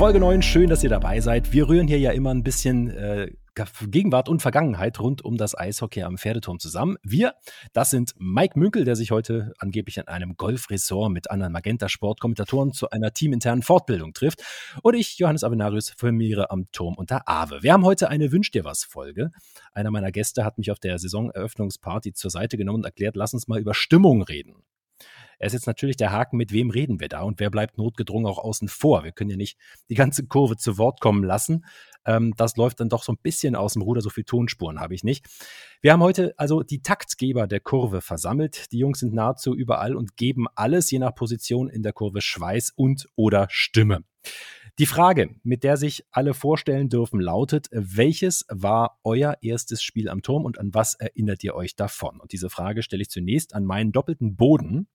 Folge 9. Schön, dass ihr dabei seid. Wir rühren hier ja immer ein bisschen äh, Gegenwart und Vergangenheit rund um das Eishockey am Pferdeturm zusammen. Wir, das sind Mike Münkel, der sich heute angeblich in einem Golfresort mit anderen Magenta-Sport-Kommentatoren zu einer teaminternen Fortbildung trifft. Und ich, Johannes Avenarius, firmiere am Turm unter Awe. Wir haben heute eine Wünsch dir was Folge. Einer meiner Gäste hat mich auf der Saisoneröffnungsparty zur Seite genommen und erklärt, lass uns mal über Stimmung reden. Er ist jetzt natürlich der Haken, mit wem reden wir da und wer bleibt notgedrungen auch außen vor. Wir können ja nicht die ganze Kurve zu Wort kommen lassen. Ähm, das läuft dann doch so ein bisschen aus dem Ruder, so viele Tonspuren habe ich nicht. Wir haben heute also die Taktgeber der Kurve versammelt. Die Jungs sind nahezu überall und geben alles je nach Position in der Kurve Schweiß und oder Stimme. Die Frage, mit der sich alle vorstellen dürfen, lautet, welches war euer erstes Spiel am Turm und an was erinnert ihr euch davon? Und diese Frage stelle ich zunächst an meinen doppelten Boden,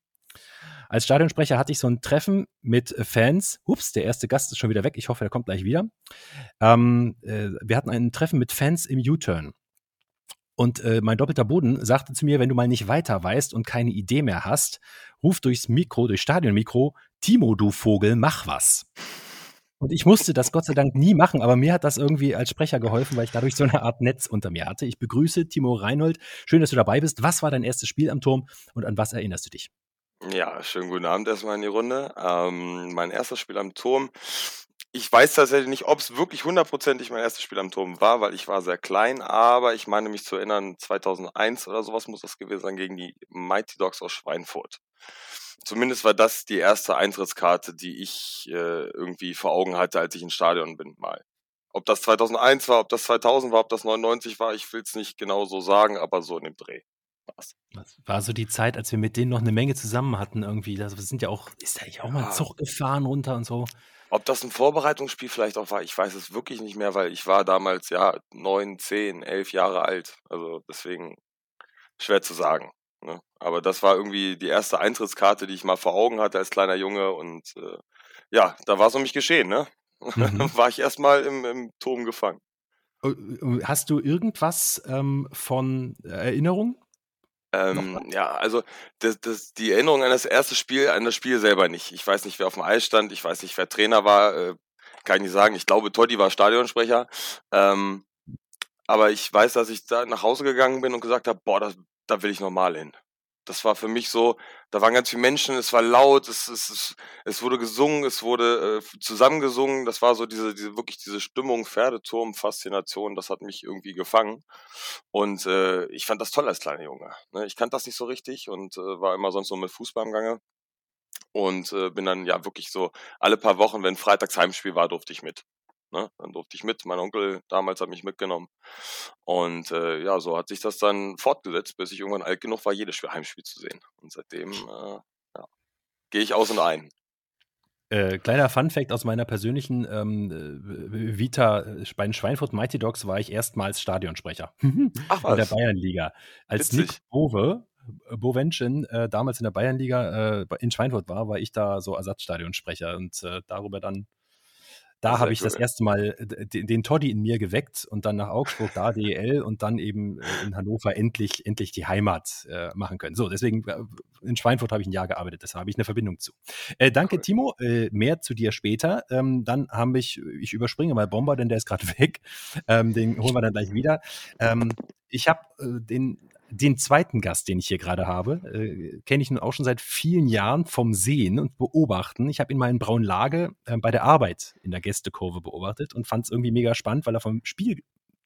als Stadionsprecher hatte ich so ein Treffen mit Fans. Ups, der erste Gast ist schon wieder weg. Ich hoffe, er kommt gleich wieder. Ähm, äh, wir hatten ein Treffen mit Fans im U-Turn. Und äh, mein doppelter Boden sagte zu mir, wenn du mal nicht weiter weißt und keine Idee mehr hast, ruf durchs Mikro, durchs Stadionmikro, Timo, du Vogel, mach was. Und ich musste das Gott sei Dank nie machen, aber mir hat das irgendwie als Sprecher geholfen, weil ich dadurch so eine Art Netz unter mir hatte. Ich begrüße Timo Reinhold. Schön, dass du dabei bist. Was war dein erstes Spiel am Turm und an was erinnerst du dich? Ja, schönen guten Abend erstmal in die Runde. Ähm, mein erstes Spiel am Turm. Ich weiß tatsächlich nicht, ob es wirklich hundertprozentig mein erstes Spiel am Turm war, weil ich war sehr klein, aber ich meine mich zu erinnern, 2001 oder sowas muss das gewesen sein, gegen die Mighty Dogs aus Schweinfurt. Zumindest war das die erste Eintrittskarte, die ich äh, irgendwie vor Augen hatte, als ich ins Stadion bin mal. Ob das 2001 war, ob das 2000 war, ob das 99 war, ich will es nicht genau so sagen, aber so in dem Dreh war's. Das war so die Zeit, als wir mit denen noch eine Menge zusammen hatten irgendwie. Das sind ja auch, ist da ja auch mal ein Zug gefahren runter und so. Ob das ein Vorbereitungsspiel vielleicht auch war, ich weiß es wirklich nicht mehr, weil ich war damals ja neun, zehn, elf Jahre alt. Also deswegen schwer zu sagen. Ne? Aber das war irgendwie die erste Eintrittskarte, die ich mal vor Augen hatte als kleiner Junge und äh, ja, da war es um mich geschehen, ne? Mhm. war ich erstmal im, im Turm gefangen. Äh, äh, hast du irgendwas ähm, von Erinnerung ähm, ja, also das, das, die Erinnerung an das erste Spiel, an das Spiel selber nicht. Ich weiß nicht, wer auf dem Eis stand, ich weiß nicht, wer Trainer war, äh, kann ich nicht sagen. Ich glaube, Totti war Stadionsprecher. Ähm, aber ich weiß, dass ich da nach Hause gegangen bin und gesagt habe, boah, das, da will ich normal hin das war für mich so, da waren ganz viele Menschen, es war laut, es, es, es, wurde gesungen, es wurde äh, zusammengesungen, das war so diese, diese, wirklich diese Stimmung, Pferdeturm, Faszination, das hat mich irgendwie gefangen. Und äh, ich fand das toll als kleiner Junge. Ne? Ich kannte das nicht so richtig und äh, war immer sonst so mit Fußball im Gange. Und äh, bin dann ja wirklich so alle paar Wochen, wenn Freitags Heimspiel war, durfte ich mit. Ne? Dann durfte ich mit. Mein Onkel damals hat mich mitgenommen. Und äh, ja, so hat sich das dann fortgesetzt, bis ich irgendwann alt genug war, jedes Heimspiel zu sehen. Und seitdem äh, ja, gehe ich aus und ein. Äh, kleiner Fun-Fact aus meiner persönlichen ähm, äh, Vita bei den Schweinfurt Mighty Dogs war ich erstmals Stadionsprecher Ach, was? in der Bayernliga. Als Witzig. Nick Bove, Bovenschen äh, damals in der Bayernliga äh, in Schweinfurt war, war ich da so Ersatzstadionsprecher und äh, darüber dann da habe ich cool. das erste Mal den, den Toddy in mir geweckt und dann nach Augsburg, da DEL und dann eben äh, in Hannover endlich, endlich die Heimat äh, machen können. So, deswegen äh, in Schweinfurt habe ich ein Jahr gearbeitet, deshalb habe ich eine Verbindung zu. Äh, danke, cool. Timo. Äh, mehr zu dir später. Ähm, dann habe ich, ich überspringe mal Bomber, denn der ist gerade weg. Ähm, den holen wir dann gleich wieder. Ähm, ich habe äh, den den zweiten Gast, den ich hier gerade habe, äh, kenne ich nun auch schon seit vielen Jahren vom Sehen und Beobachten. Ich habe ihn mal in Braunlage äh, bei der Arbeit in der Gästekurve beobachtet und fand es irgendwie mega spannend, weil er vom Spiel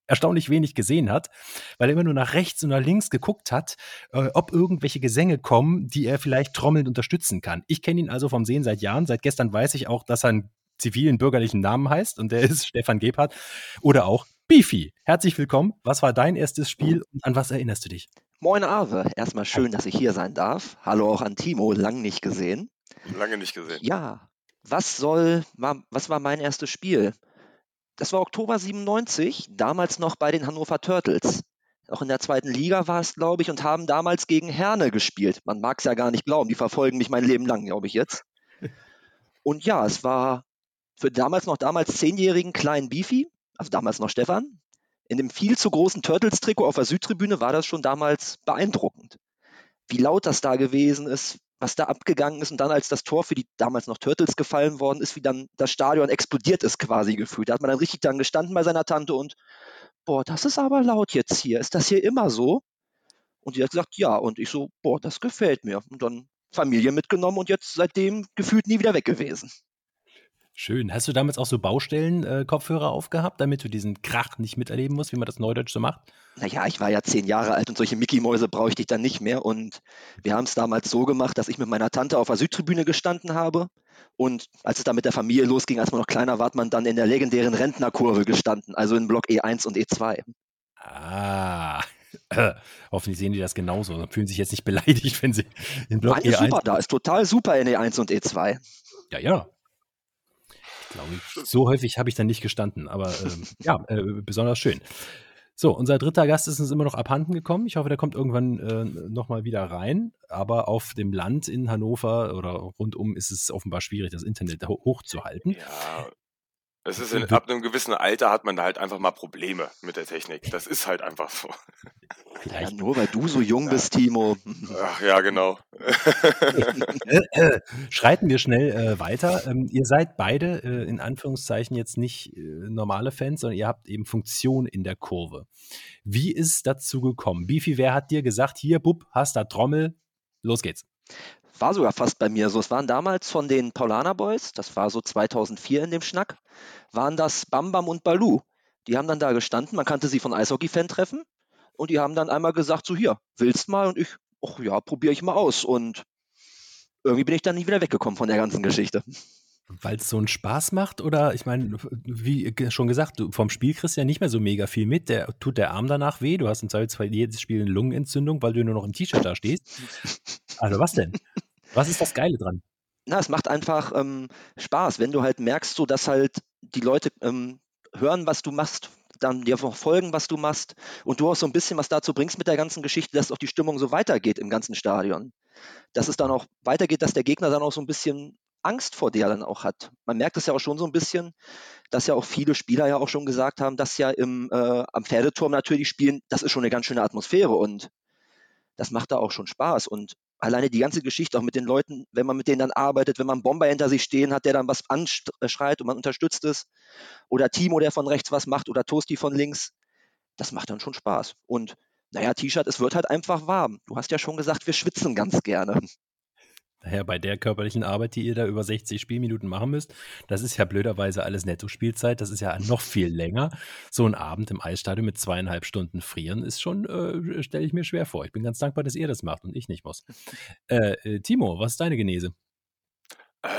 erstaunlich wenig gesehen hat, weil er immer nur nach rechts und nach links geguckt hat, äh, ob irgendwelche Gesänge kommen, die er vielleicht trommelnd unterstützen kann. Ich kenne ihn also vom Sehen seit Jahren. Seit gestern weiß ich auch, dass er einen zivilen bürgerlichen Namen heißt und der ist Stefan Gebhardt oder auch Beefy, herzlich willkommen. Was war dein erstes Spiel und an was erinnerst du dich? Moin Ave, erstmal schön, dass ich hier sein darf. Hallo auch an Timo, lang nicht gesehen. Lange nicht gesehen. Ja, was soll, was war mein erstes Spiel? Das war Oktober 97, damals noch bei den Hannover Turtles. Auch in der zweiten Liga war es, glaube ich, und haben damals gegen Herne gespielt. Man mag es ja gar nicht glauben, die verfolgen mich mein Leben lang, glaube ich jetzt. Und ja, es war für damals noch damals zehnjährigen kleinen Beefy, also damals noch Stefan, in dem viel zu großen Turtles-Trikot auf der Südtribüne war das schon damals beeindruckend. Wie laut das da gewesen ist, was da abgegangen ist und dann als das Tor für die damals noch Turtles gefallen worden ist, wie dann das Stadion explodiert ist quasi gefühlt. Da hat man dann richtig dann gestanden bei seiner Tante und boah, das ist aber laut jetzt hier. Ist das hier immer so? Und die hat gesagt, ja. Und ich so, boah, das gefällt mir. Und dann Familie mitgenommen und jetzt seitdem gefühlt nie wieder weg gewesen. Schön. Hast du damals auch so Baustellen-Kopfhörer äh, aufgehabt, damit du diesen Krach nicht miterleben musst, wie man das Neudeutsch so macht? Naja, ich war ja zehn Jahre alt und solche Mickey-Mäuse brauchte ich dann nicht mehr. Und wir haben es damals so gemacht, dass ich mit meiner Tante auf der Südtribüne gestanden habe. Und als es dann mit der Familie losging, als man noch kleiner war, hat man dann in der legendären Rentnerkurve gestanden, also in Block E1 und E2. Ah, Hoffentlich sehen die das genauso und fühlen sich jetzt nicht beleidigt, wenn sie in Block Nein, E1. Ist super da, ist total super in E1 und E2. Ja, ja. Glaube ich. So häufig habe ich dann nicht gestanden, aber ähm, ja, äh, besonders schön. So, unser dritter Gast ist uns immer noch abhanden gekommen. Ich hoffe, der kommt irgendwann äh, nochmal wieder rein. Aber auf dem Land in Hannover oder rundum ist es offenbar schwierig, das Internet hochzuhalten. Ja, es ist in, ab einem gewissen Alter hat man da halt einfach mal Probleme mit der Technik. Das ist halt einfach so. Vielleicht. Ja, nur weil du so jung bist, Timo. Ach ja, genau. Äh, äh, schreiten wir schnell äh, weiter. Ähm, ihr seid beide äh, in Anführungszeichen jetzt nicht äh, normale Fans, sondern ihr habt eben Funktion in der Kurve. Wie ist es dazu gekommen? Bifi, wer hat dir gesagt, hier, Bub, hast da Trommel, los geht's? War sogar fast bei mir so. Es waren damals von den Paulaner Boys, das war so 2004 in dem Schnack, waren das Bam Bam und Balu. Die haben dann da gestanden, man kannte sie von Eishockey-Fan-Treffen und die haben dann einmal gesagt, so hier, willst mal? Und ich, ach ja, probiere ich mal aus. Und irgendwie bin ich dann nie wieder weggekommen von der ganzen Geschichte. Weil es so einen Spaß macht oder ich meine, wie schon gesagt, du vom Spiel kriegst ja nicht mehr so mega viel mit. Der tut der Arm danach weh. Du hast im Zweifelsfall jedes Spiel eine Lungenentzündung, weil du nur noch im T-Shirt da stehst. Also was denn? Was ist das Geile dran? Na, es macht einfach ähm, Spaß, wenn du halt merkst, so dass halt die Leute ähm, hören, was du machst, dann dir folgen, was du machst und du auch so ein bisschen was dazu bringst mit der ganzen Geschichte, dass auch die Stimmung so weitergeht im ganzen Stadion. Dass es dann auch weitergeht, dass der Gegner dann auch so ein bisschen Angst vor dir dann auch hat. Man merkt es ja auch schon so ein bisschen, dass ja auch viele Spieler ja auch schon gesagt haben, dass ja im, äh, am Pferdeturm natürlich spielen, das ist schon eine ganz schöne Atmosphäre und das macht da auch schon Spaß. Und alleine die ganze Geschichte auch mit den Leuten, wenn man mit denen dann arbeitet, wenn man Bomber hinter sich stehen hat, der dann was anschreit und man unterstützt es, oder Timo, der von rechts was macht, oder Toasti von links, das macht dann schon Spaß. Und naja, T-Shirt, es wird halt einfach warm. Du hast ja schon gesagt, wir schwitzen ganz gerne. Naja, bei der körperlichen Arbeit, die ihr da über 60 Spielminuten machen müsst, das ist ja blöderweise alles Netto-Spielzeit, das ist ja noch viel länger. So ein Abend im Eisstadion mit zweieinhalb Stunden frieren ist schon, äh, stelle ich mir schwer vor. Ich bin ganz dankbar, dass ihr das macht und ich nicht muss. Äh, äh, Timo, was ist deine Genese? Äh,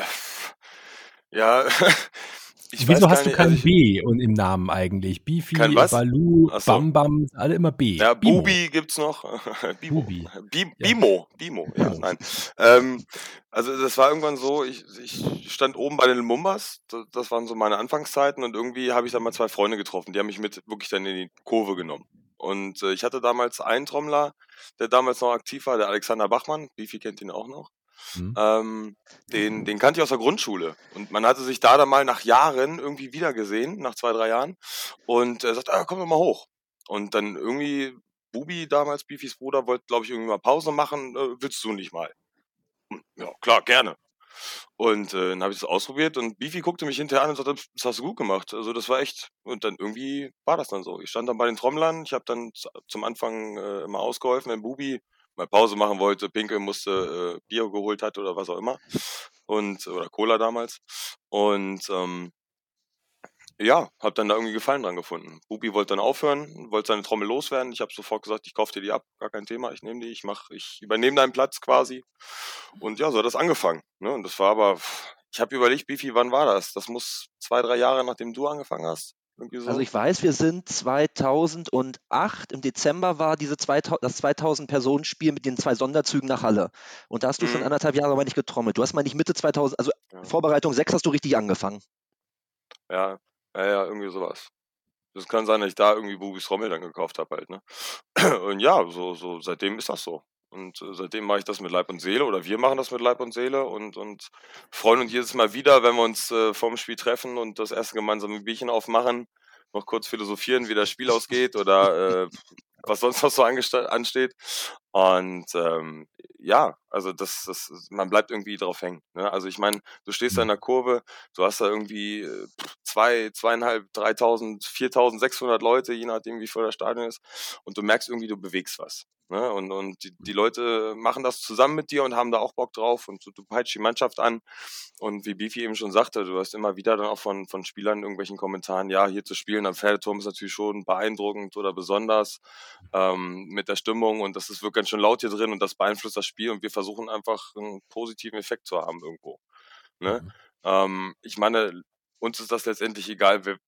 ja, Ich Wieso hast du kein also B und im Namen eigentlich? Bifi, Balu, so. Bam Bam, alle immer B. Ja, Bimo. Bubi gibt's noch. Bimo. Bubi. Bi Bimo. Ja. Bimo, ja, Bimo. nein. Ähm, also das war irgendwann so, ich, ich stand oben bei den Mumbas, das waren so meine Anfangszeiten und irgendwie habe ich da mal zwei Freunde getroffen, die haben mich mit wirklich dann in die Kurve genommen. Und äh, ich hatte damals einen Trommler, der damals noch aktiv war, der Alexander Bachmann, Bifi kennt ihn auch noch. Mhm. Ähm, den, den kannte ich aus der Grundschule. Und man hatte sich da dann mal nach Jahren irgendwie wiedergesehen, nach zwei, drei Jahren. Und er sagt, ah, komm doch mal hoch. Und dann irgendwie, Bubi damals, Bifis Bruder, wollte, glaube ich, irgendwie mal Pause machen. Äh, willst du nicht mal? Ja, klar, gerne. Und äh, dann habe ich das ausprobiert und Bifi guckte mich hinterher an und sagte, das hast du gut gemacht. Also das war echt. Und dann irgendwie war das dann so. Ich stand dann bei den Trommlern, ich habe dann zum Anfang äh, immer ausgeholfen, wenn Bubi mal Pause machen wollte, pinkeln musste, äh, Bier geholt hat oder was auch immer. Und, oder Cola damals. Und ähm, ja, habe dann da irgendwie Gefallen dran gefunden. Bubi wollte dann aufhören, wollte seine Trommel loswerden. Ich habe sofort gesagt, ich kaufe dir die ab, gar kein Thema, ich nehme die, ich mach, ich übernehme deinen Platz quasi. Und ja, so hat das angefangen. Ne? Und das war aber, ich habe überlegt, Bifi, wann war das? Das muss zwei, drei Jahre nachdem du angefangen hast. So. Also ich weiß, wir sind 2008, im Dezember war diese 2000, das 2000-Personen-Spiel mit den zwei Sonderzügen nach Halle. Und da hast du mhm. schon anderthalb Jahre aber nicht getrommelt. Du hast mal nicht Mitte 2000, also ja. Vorbereitung 6 hast du richtig angefangen. Ja, ja, ja, irgendwie sowas. Das kann sein, dass ich da irgendwie Bubis Trommel dann gekauft habe halt, ne? Und ja, so, so, seitdem ist das so. Und äh, seitdem mache ich das mit Leib und Seele oder wir machen das mit Leib und Seele und, und freuen uns jedes Mal wieder, wenn wir uns äh, vorm Spiel treffen und das erste gemeinsame Bierchen aufmachen, noch kurz philosophieren, wie das Spiel ausgeht oder äh, was sonst noch so ansteht. Und ähm, ja, also das, das, man bleibt irgendwie drauf hängen. Ne? Also ich meine, du stehst da in Mhm. der Kurve, du hast da irgendwie äh, zwei, zweieinhalb, dreitausend, viertausend, sechshundert Leute, je nachdem wie voll das Stadion ist, und du merkst irgendwie, du bewegst was. Ne? Und, und die, die Leute machen das zusammen mit dir und haben da auch Bock drauf und du, du peitschst die Mannschaft an. Und wie Beefy eben schon sagte, du hast immer wieder dann auch von, von Spielern in irgendwelchen Kommentaren, ja, hier zu spielen am Pferdeturm ist natürlich schon beeindruckend oder besonders ähm, mit der Stimmung und das ist wirklich ganz schön laut hier drin und das beeinflusst das Spiel und wir versuchen einfach einen positiven Effekt zu haben irgendwo. Ne? Mhm. Ähm, ich meine, uns ist das letztendlich egal, wer,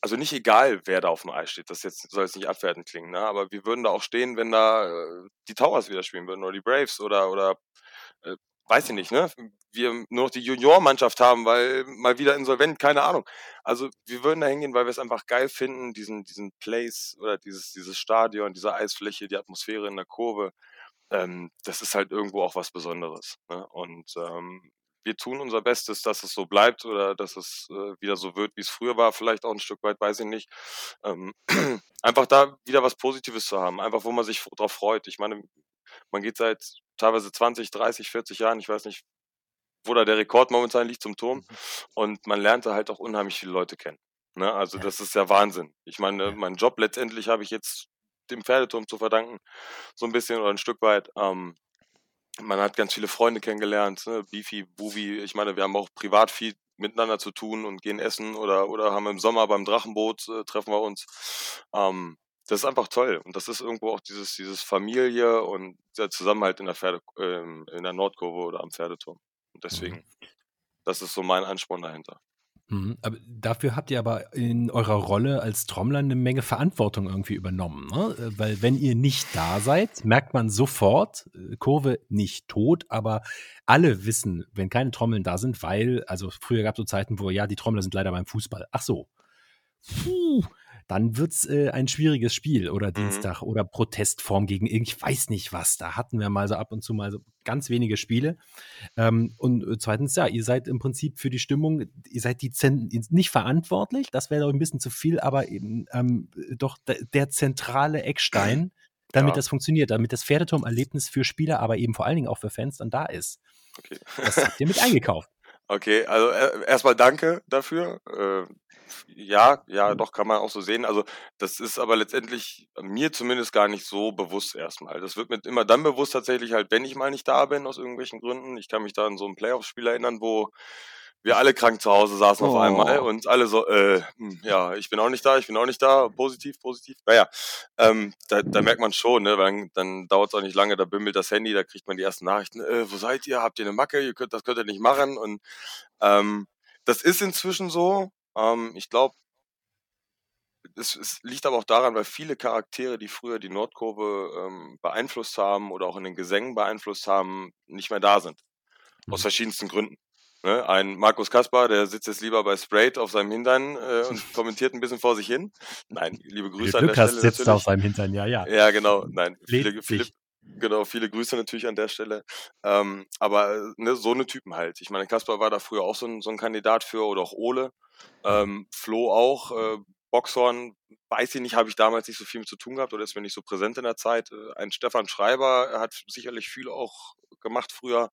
also nicht egal, wer da auf dem Eis steht. Das jetzt soll jetzt nicht abwertend klingen, ne? Aber wir würden da auch stehen, wenn da äh, die Towers wieder spielen würden oder die Braves oder oder äh, weiß ich nicht, ne? Wir nur noch die Juniormannschaft haben, weil mal wieder insolvent, keine Ahnung. Also wir würden da hingehen, weil wir es einfach geil finden, diesen diesen Place oder dieses dieses Stadion, diese Eisfläche, die Atmosphäre in der Kurve. Ähm, das ist halt irgendwo auch was Besonderes. Ne? Und ähm, wir tun unser Bestes, dass es so bleibt oder dass es äh, wieder so wird, wie es früher war, vielleicht auch ein Stück weit, weiß ich nicht. Ähm, einfach da wieder was Positives zu haben, einfach wo man sich drauf freut. Ich meine, man geht seit teilweise 20, 30, 40 Jahren, ich weiß nicht, wo da der Rekord momentan liegt zum Turm und man lernt da halt auch unheimlich viele Leute kennen. Ne? Also Ja. das ist ja Wahnsinn. Ich meine, Ja. meinen Job letztendlich habe ich jetzt dem Pferdeturm zu verdanken, so ein bisschen oder ein Stück weit. Ähm, man hat ganz viele Freunde kennengelernt, ne? Beefy, Buvi. Ich meine, wir haben auch privat viel miteinander zu tun und gehen essen oder, oder haben im Sommer beim Drachenboot äh, treffen wir uns. Ähm, das ist einfach toll. Und das ist irgendwo auch dieses, dieses Familie und der Zusammenhalt in der Pferde, ähm, in der Nordkurve oder am Pferdeturm. Und deswegen, Mhm. das ist so mein Ansporn dahinter. Mhm. Aber dafür habt ihr aber in eurer Rolle als Trommler eine Menge Verantwortung irgendwie übernommen. Ne? Äh, Weil wenn ihr nicht da seid, merkt man sofort, äh, Kurve nicht tot, aber alle wissen, wenn keine Trommeln da sind, weil, also früher gab es so Zeiten, wo ja, die Trommler sind leider beim Fußball. Ach so. Puh, dann wird's äh, ein schwieriges Spiel oder Mhm. Dienstag oder Protestform gegen irgend, ich weiß nicht was. Da hatten wir mal so ab und zu mal so ganz wenige Spiele. Ähm, und äh, zweitens, ja, ihr seid im Prinzip für die Stimmung, ihr seid die Zen nicht verantwortlich, das wäre doch ein bisschen zu viel, aber eben ähm, doch de- der zentrale Eckstein, damit Ja. das funktioniert, damit das Pferdeturm-Erlebnis für Spieler, aber eben vor allen Dingen auch für Fans dann da ist. Okay. Das habt ihr mit eingekauft. Okay, also äh, erstmal danke dafür. Äh, ja, ja, doch kann man auch so sehen. Also das ist aber letztendlich mir zumindest gar nicht so bewusst erstmal. Das wird mir immer dann bewusst tatsächlich halt, wenn ich mal nicht da bin aus irgendwelchen Gründen. Ich kann mich da an so ein Playoff-Spiel erinnern, wo wir alle krank zu Hause saßen auf einmal Oh. und alle so, äh, hm, ja, ich bin auch nicht da, ich bin auch nicht da, positiv, positiv. Naja, ähm, da, da merkt man schon, ne, dann, dann dauert es auch nicht lange, da bimmelt das Handy, da kriegt man die ersten Nachrichten, äh, wo seid ihr, habt ihr eine Macke, ihr könnt, das könnt ihr nicht machen und ähm, das ist inzwischen so. Ähm, ich glaube, es, es liegt aber auch daran, weil viele Charaktere, die früher die Nordkurve ähm, beeinflusst haben oder auch in den Gesängen beeinflusst haben, nicht mehr da sind. Aus Mhm. verschiedensten Gründen. Ne? Ein Markus Kaspar, der sitzt jetzt lieber bei Sprayed auf seinem Hintern äh, und kommentiert ein bisschen vor sich hin. Nein, liebe Grüße an der Stelle sitzt er natürlich. auf seinem Hintern, ja, ja. Ja, genau. Nein, viele, sich. genau, viele Grüße natürlich an der Stelle. Ähm, aber äh, ne, so eine Typen halt. Ich meine, Kaspar war da früher auch so ein, so ein Kandidat für oder auch Ole. Ähm, Flo auch. Äh, Boxhorn, weiß ich nicht, habe ich damals nicht so viel mit zu tun gehabt oder ist mir nicht so präsent in der Zeit. Äh, ein Stefan Schreiber er hat sicherlich viel auch gemacht früher.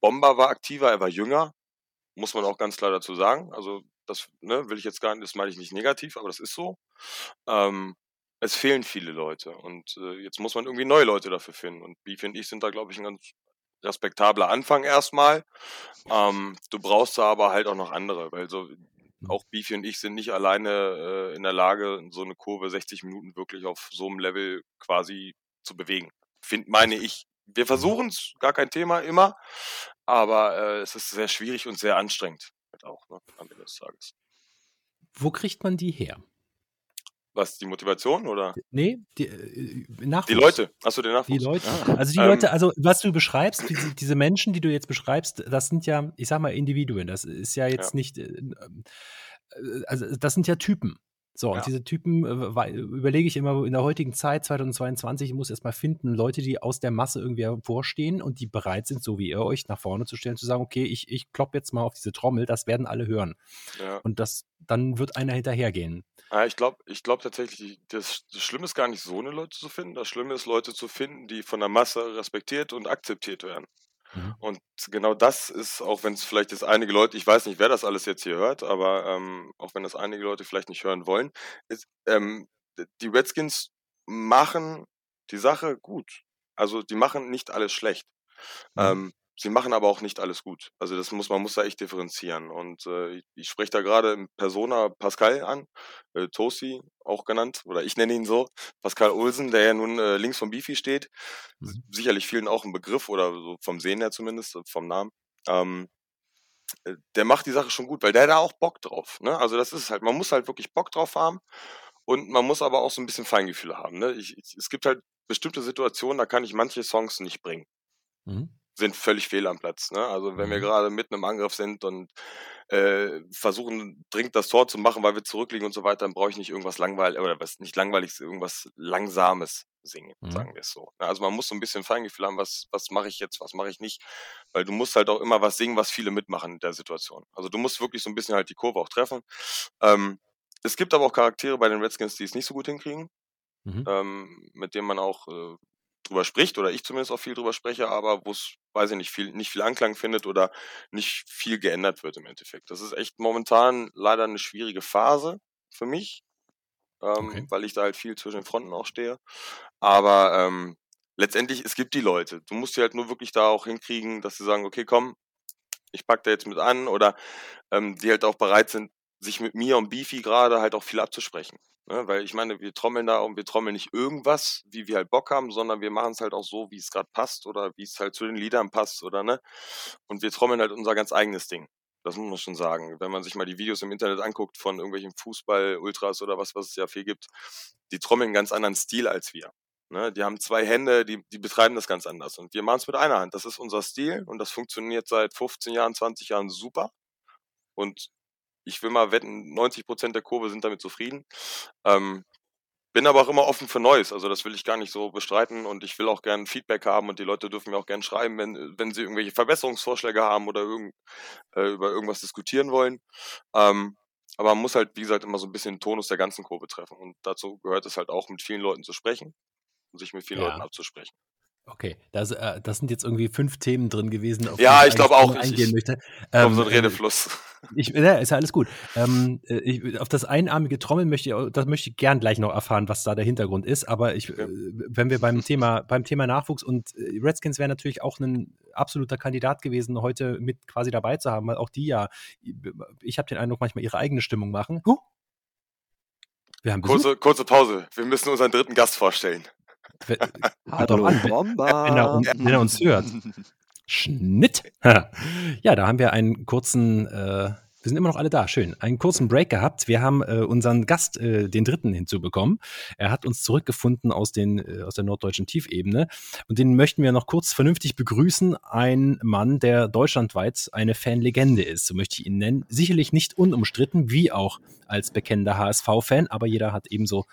Bomber war aktiver, er war jünger, muss man auch ganz klar dazu sagen. Also das ne, will ich jetzt gar nicht, das meine ich nicht negativ, aber das ist so. Ähm, es fehlen viele Leute und äh, jetzt muss man irgendwie neue Leute dafür finden. Und Beefy und ich sind da, glaube ich, ein ganz respektabler Anfang erstmal. Ähm, du brauchst da aber halt auch noch andere, weil so auch Beefy und ich sind nicht alleine äh, in der Lage, so eine Kurve 60 Minuten wirklich auf so einem Level quasi zu bewegen. Find, meine ich. Wir versuchen es, gar kein Thema, immer, aber äh, es ist sehr schwierig und sehr anstrengend halt auch ne, am Ende des Tages. Wo kriegt man die her? Was, die Motivation oder? Nee, die, äh, Nachwuchs. Die Leute. Achso, den Die Nachwuchs. Leute. Ah. Also die Ähm, Leute, also was du beschreibst, diese, diese Menschen, die du jetzt beschreibst, das sind ja, ich sag mal, Individuen. Das ist ja jetzt Ja. nicht, äh, äh, also das sind ja Typen. So, und diese Typen äh, überlege ich immer in der heutigen Zeit, 2022, ich muss erstmal finden, Leute, die aus der Masse irgendwie hervorstehen und die bereit sind, so wie ihr euch nach vorne zu stellen, zu sagen, okay, ich, ich klopp jetzt mal auf diese Trommel, das werden alle hören. Ja. Und das, dann wird einer hinterhergehen. Ja, ich glaube ich glaub tatsächlich, das, das Schlimme ist gar nicht so eine Leute zu finden. Das Schlimme ist, Leute zu finden, die von der Masse respektiert und akzeptiert werden. Mhm. Und genau das ist, auch wenn es vielleicht jetzt einige Leute, ich weiß nicht, wer das alles jetzt hier hört, aber ähm, auch wenn das einige Leute vielleicht nicht hören wollen, ist, ähm, die Redskins machen die Sache gut. Also die machen nicht alles schlecht. Mhm. Ähm, sie machen aber auch nicht alles gut. Also das muss man muss da echt differenzieren. Und äh, ich, ich spreche da gerade in Persona Pascal an, äh, Tosi auch genannt, oder ich nenne ihn so, Pascal Olsen, der ja nun äh, links vom Beefy steht. Mhm. Sicherlich vielen auch ein Begriff oder so vom Sehen her zumindest, vom Namen. Ähm, äh, der macht die Sache schon gut, weil der da auch Bock drauf. Ne? Also das ist halt, man muss halt wirklich Bock drauf haben und man muss aber auch so ein bisschen Feingefühle haben. Ne? Ich, ich, es gibt halt bestimmte Situationen, da kann ich manche Songs nicht bringen Mhm. Sind völlig fehl am Platz. Ne? Also wenn wir Mhm. gerade mitten im Angriff sind und äh, versuchen dringend das Tor zu machen, weil wir zurückliegen und so weiter, dann brauche ich nicht irgendwas langweilig oder was nicht langweiliges, irgendwas langsames singen, Mhm. sagen wir es so. Also man muss so ein bisschen Feingefühl haben, was was mache ich jetzt, was mache ich nicht, weil du musst halt auch immer was singen, was viele mitmachen in der Situation. Also du musst wirklich so ein bisschen halt die Kurve auch treffen. Ähm, es gibt aber auch Charaktere bei den Redskins, die es nicht so gut hinkriegen Mhm. ähm, mit dem man auch äh, drüber spricht oder ich zumindest auch viel drüber spreche, aber wo es, weiß ich nicht, viel, nicht viel Anklang findet oder nicht viel geändert wird im Endeffekt. Das ist echt momentan leider eine schwierige Phase für mich, ähm, Okay. weil ich da halt viel zwischen den Fronten auch stehe. Aber ähm, letztendlich, es gibt die Leute. Du musst die halt nur wirklich da auch hinkriegen, dass sie sagen, okay, komm, ich pack da jetzt mit an oder ähm, die halt auch bereit sind, sich mit mir und Beefy gerade halt auch viel abzusprechen. Ne? Weil ich meine, wir trommeln da und wir trommeln nicht irgendwas, wie wir halt Bock haben, sondern wir machen es halt auch so, wie es gerade passt oder wie es halt zu den Liedern passt oder ne. Und wir trommeln halt unser ganz eigenes Ding. Das muss man schon sagen. Wenn man sich mal die Videos im Internet anguckt von irgendwelchen Fußball-Ultras oder was, was es ja viel gibt, die trommeln einen ganz anderen Stil als wir. Ne? Die haben zwei Hände, die, die betreiben das ganz anders. Und wir machen es mit einer Hand. Das ist unser Stil und das funktioniert seit 15 Jahren, 20 Jahren super. Und ich will mal wetten, 90 Prozent der Kurve sind damit zufrieden. Ähm, bin aber auch immer offen für Neues. Also das will ich gar nicht so bestreiten und ich will auch gern Feedback haben und die Leute dürfen mir auch gern schreiben, wenn, wenn sie irgendwelche Verbesserungsvorschläge haben oder irgend, äh, über irgendwas diskutieren wollen. Ähm, aber man muss halt, wie gesagt, immer so ein bisschen den Tonus der ganzen Kurve treffen. Und dazu gehört es halt auch, mit vielen Leuten zu sprechen und sich mit vielen Ja. Leuten abzusprechen. Okay, das, äh, das sind jetzt irgendwie fünf Themen drin gewesen, auf Ja, die ich glaub eigentlich auch. Ich- eingehen ich- möchte. Ich glaube, so ein Ähm, Redefluss. Ich, ja, ist ja alles gut. Ähm, äh, ich, auf das einarmige Trommeln möchte ich, auch- das möchte ich gern gleich noch erfahren, was da der Hintergrund ist. Aber ich, Okay. äh, wenn wir beim Thema, beim Thema Nachwuchs und äh, Redskins wäre natürlich auch ein absoluter Kandidat gewesen, heute mit quasi dabei zu haben, weil auch die ja, ich habe den Eindruck, manchmal ihre eigene Stimmung machen. Huh. Wir haben Besuch. Kurze, kurze Pause. Wir müssen unseren dritten Gast vorstellen. Hallo, an, wenn- er wenn er uns hört. Schnitt. ja, da haben wir einen kurzen, äh, wir sind immer noch alle da, schön, einen kurzen Break gehabt. Wir haben äh, unseren Gast, äh, den dritten, hinzubekommen. Er hat uns zurückgefunden aus, den, äh, aus der norddeutschen Tiefebene und den möchten wir noch kurz vernünftig begrüßen. Ein Mann, der deutschlandweit eine Fanlegende ist, so möchte ich ihn nennen. Sicherlich nicht unumstritten, wie auch als bekennender HSV-Fan, aber jeder hat ebenso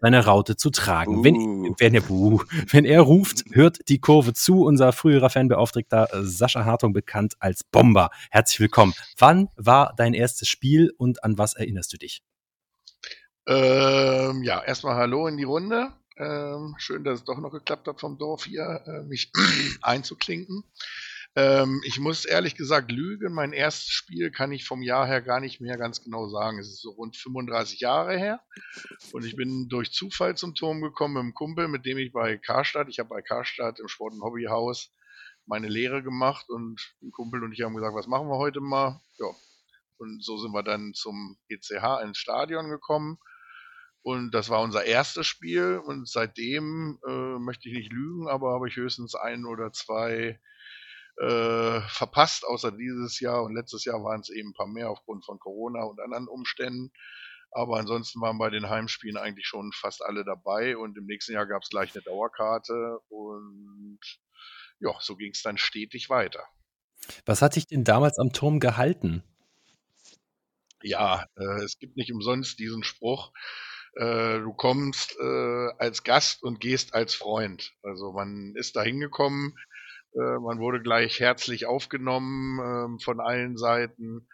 seine Raute zu tragen. Wenn, Uh. wenn, er, buh, wenn er ruft, hört die Kurve zu. Unser früherer Fanbeauftragter äh, Sascha Hartung, bekannt als Bomber. Herzlich willkommen. Wann war dein erstes Spiel und an was erinnerst du dich? Ähm, ja, erstmal Hallo in die Runde. Ähm, schön, dass es doch noch geklappt hat vom Dorf hier, äh, mich einzuklinken. Ähm, ich muss ehrlich gesagt lügen. Mein erstes Spiel kann ich vom Jahr her gar nicht mehr ganz genau sagen. Es ist so rund 35 Jahre her. Und ich bin durch Zufall zum Turm gekommen mit einem Kumpel, mit dem ich bei Karstadt, ich habe bei Karstadt im Sport- und Hobbyhaus meine Lehre gemacht und ein Kumpel und ich haben gesagt, was machen wir heute mal? Ja. Und so sind wir dann zum ECH ins Stadion gekommen. Und das war unser erstes Spiel. Und seitdem äh, möchte ich nicht lügen, aber habe ich höchstens ein oder zwei äh, verpasst, außer dieses Jahr. Und letztes Jahr waren es eben ein paar mehr aufgrund von Corona und anderen Umständen. Aber ansonsten waren bei den Heimspielen eigentlich schon fast alle dabei. Und im nächsten Jahr gab es gleich eine Dauerkarte. Und ja, so ging es dann stetig weiter. Was hat dich denn damals am Turm gehalten? Ja, äh, es gibt nicht umsonst diesen Spruch, äh, du kommst äh, als Gast und gehst als Freund. Also man ist da hingekommen, äh, man wurde gleich herzlich aufgenommen ähm, von allen Seiten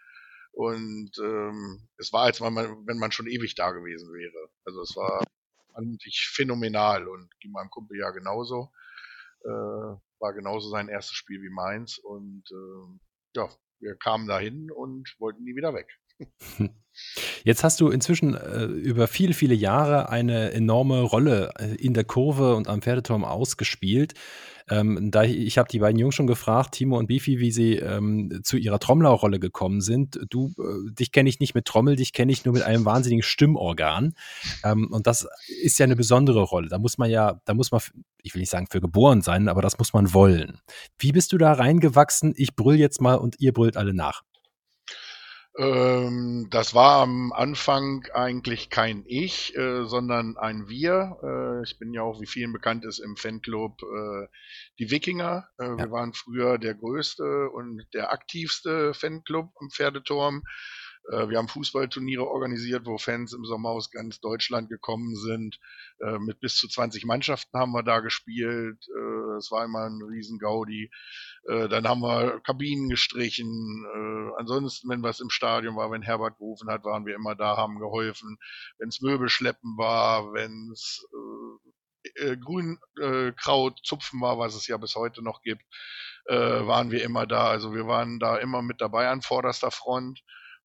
und ähm, es war, als wenn man, wenn man schon ewig da gewesen wäre. Also es war eigentlich phänomenal und ging meinem Kumpel ja genauso. Äh, war genauso sein erstes Spiel wie meins und äh, ja, wir kamen dahin und wollten nie wieder weg. Jetzt hast du inzwischen äh, über viele, viele Jahre eine enorme Rolle äh, in der Kurve und am Pferdeturm ausgespielt. Ähm, da, ich habe die beiden Jungs schon gefragt, Timo und Bifi, wie sie ähm, zu ihrer Trommlerrolle gekommen sind. Du, äh, dich kenne ich nicht mit Trommel, dich kenne ich nur mit einem wahnsinnigen Stimmorgan. Ähm, und das ist ja eine besondere Rolle. Da muss man ja, da muss man, ich will nicht sagen für geboren sein, aber das muss man wollen. Wie bist du da reingewachsen? Ich brüll jetzt mal und ihr brüllt alle nach. Ähm, das war am Anfang eigentlich kein Ich, äh, sondern ein Wir. Äh, ich bin ja auch, wie vielen bekannt ist, im Fanclub äh, die Wikinger. Äh, ja. Wir waren früher der größte und der aktivste Fanclub am Pferdeturm. Äh, wir haben Fußballturniere organisiert, wo Fans im Sommer aus ganz Deutschland gekommen sind. Äh, mit bis zu 20 Mannschaften haben wir da gespielt. Es war immer ein Riesengaudi. Dann haben wir Kabinen gestrichen. Ansonsten, wenn was im Stadion war, wenn Herbert gerufen hat, waren wir immer da, haben geholfen. Wenn es Möbelschleppen war, wenn es äh, Grünkraut zupfen war, was es ja bis heute noch gibt, äh, waren wir immer da. Also wir waren da immer mit dabei an vorderster Front.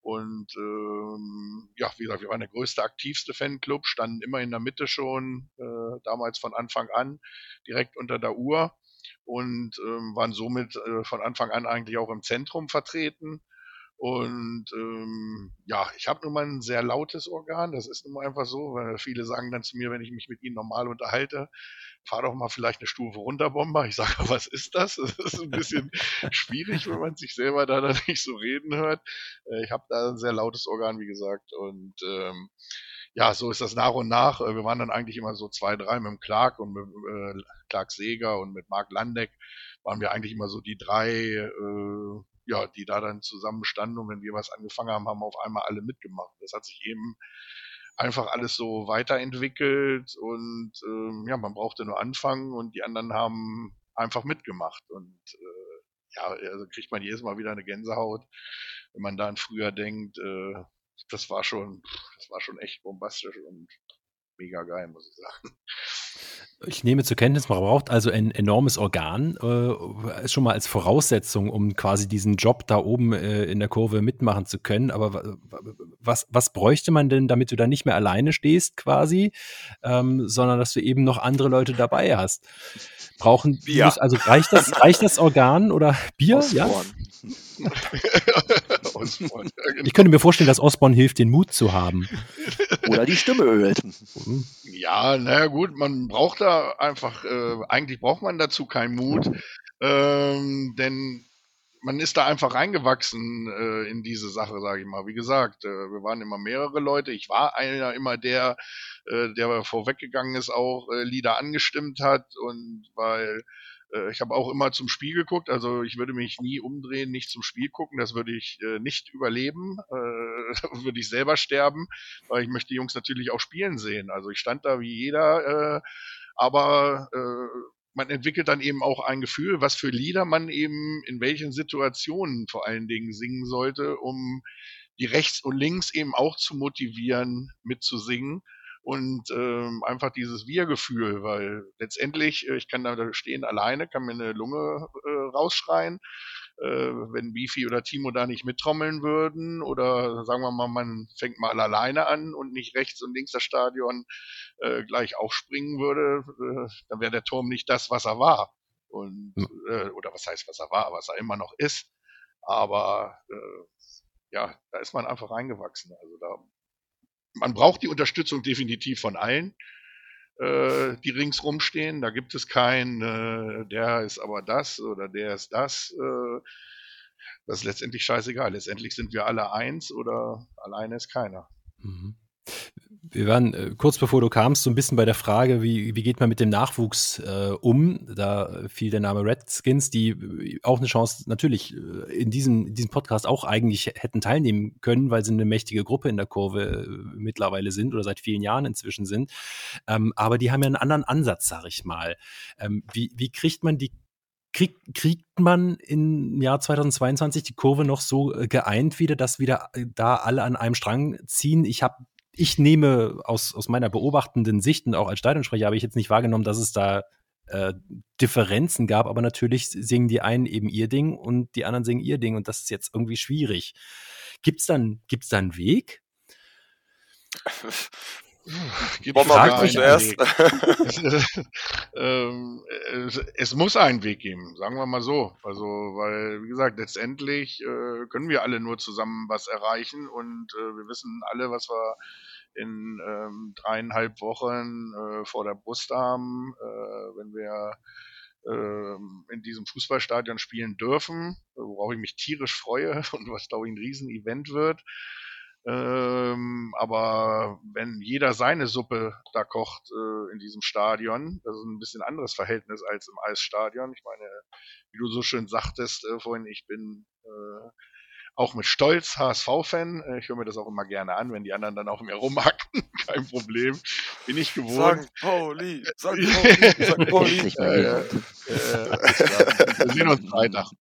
Und ähm, ja, wie gesagt, wir waren der größte, aktivste Fanclub, standen immer in der Mitte schon, äh, damals von Anfang an, direkt unter der Uhr und ähm, waren somit äh, von Anfang an eigentlich auch im Zentrum vertreten. Und ähm, ja, ich habe nun mal ein sehr lautes Organ, das ist nun mal einfach so, weil viele sagen dann zu mir, wenn ich mich mit ihnen normal unterhalte, fahr doch mal vielleicht eine Stufe runter, Bomber. Ich sage, was ist das? Das ist ein bisschen schwierig, wenn man sich selber da dann nicht so reden hört. Äh, ich habe da ein sehr lautes Organ, wie gesagt. Und ähm, ja, so ist das nach und nach. Äh, wir waren dann eigentlich immer so zwei, drei mit dem Clark und mit äh, Clark Seger und mit Mark Landeck waren wir eigentlich immer so die drei äh, ja, die da dann zusammenstanden und wenn wir was angefangen haben, haben auf einmal alle mitgemacht. Das hat sich eben einfach alles so weiterentwickelt und ähm, ja, man brauchte nur anfangen und die anderen haben einfach mitgemacht und äh, ja, also kriegt man jedes Mal wieder eine Gänsehaut, wenn man da an früher denkt, äh, das war schon, das war schon echt bombastisch und mega geil, muss ich sagen. Ich nehme zur Kenntnis, man braucht also ein enormes Organ, äh, schon mal als Voraussetzung, um quasi diesen Job da oben äh, in der Kurve mitmachen zu können. Aber was, was bräuchte man denn, damit du da nicht mehr alleine stehst quasi, ähm, sondern dass du eben noch andere Leute dabei hast? Brauchen Bier. also reicht das, reicht das Organ oder Bier? Ja? Osborn, ja, genau. Ich könnte mir vorstellen, dass Osborn hilft, den Mut zu haben. Oder die Stimme ölt. Ja, naja gut, man braucht da einfach, äh, eigentlich braucht man dazu keinen Mut, ähm, denn man ist da einfach reingewachsen äh, in diese Sache, sage ich mal. Wie gesagt, äh, wir waren immer mehrere Leute. Ich war einer immer der, äh, der vorweggegangen ist, auch äh, Lieder angestimmt hat und weil äh, ich habe auch immer zum Spiel geguckt, also ich würde mich nie umdrehen, nicht zum Spiel gucken, das würde ich äh, nicht überleben, äh, würde ich selber sterben, weil ich möchte die Jungs natürlich auch spielen sehen. Also ich stand da wie jeder, äh, aber äh, man entwickelt dann eben auch ein Gefühl, was für Lieder man eben in welchen Situationen vor allen Dingen singen sollte, um die rechts und links eben auch zu motivieren, mitzusingen und ähm, einfach dieses Wir-Gefühl, weil letztendlich, äh, ich kann da stehen alleine, kann mir eine Lunge äh, rausschreien, äh, wenn Bifi oder Timo da nicht mittrommeln würden oder sagen wir mal, man fängt mal alleine an und nicht rechts und links das Stadion äh, gleich aufspringen würde, äh, dann wäre der Turm nicht das, was er war. Und, äh, oder was heißt, was er war, was er immer noch ist. Aber äh, ja, da ist man einfach reingewachsen. Also da man braucht die Unterstützung definitiv von allen, äh, die ringsrum stehen. Da gibt es keinen, äh, der ist aber das oder der ist das. Äh, das ist letztendlich scheißegal. Letztendlich sind wir alle eins oder alleine ist keiner. Mhm. Wir waren äh, kurz bevor du kamst so ein bisschen bei der Frage, wie, wie geht man mit dem Nachwuchs äh, um? Da fiel der Name Redskins, die äh, auch eine Chance natürlich äh, in diesem, in diesem Podcast auch eigentlich hätten teilnehmen können, weil sie eine mächtige Gruppe in der Kurve äh, mittlerweile sind oder seit vielen Jahren inzwischen sind. Ähm, aber die haben ja einen anderen Ansatz, sag ich mal. Ähm, wie, wie kriegt man die Krieg, kriegt man im Jahr 2022 die Kurve noch so geeint wieder, dass wieder da alle an einem Strang ziehen? Ich habe ich nehme aus, aus meiner beobachtenden Sicht und auch als Stadionsprecher habe ich jetzt nicht wahrgenommen, dass es da äh, Differenzen gab, aber natürlich singen die einen eben ihr Ding und die anderen singen ihr Ding und das ist jetzt irgendwie schwierig. Gibt es da einen Weg? Fragt mich zuerst. ähm, es, es, muss einen Weg geben, sagen wir mal so. Also, weil, wie gesagt, letztendlich äh, können wir alle nur zusammen was erreichen und äh, wir wissen alle, was wir in ähm, dreieinhalb Wochen äh, vor der Brust haben, äh, wenn wir ähm, in diesem Fußballstadion spielen dürfen, worauf ich mich tierisch freue und was, glaube ich, ein Riesenevent wird. Ähm, aber wenn jeder seine Suppe da kocht äh, in diesem Stadion, das ist ein bisschen anderes Verhältnis als im Eisstadion. Ich meine, wie du so schön sagtest äh, vorhin, ich bin äh, auch mit Stolz HSV-Fan. Äh, ich höre mir das auch immer gerne an, wenn die anderen dann auf mir rumhacken. Kein Problem. Bin ich gewohnt. St. Pauli, St. Pauli, St. Pauli. wir sehen uns Freitag.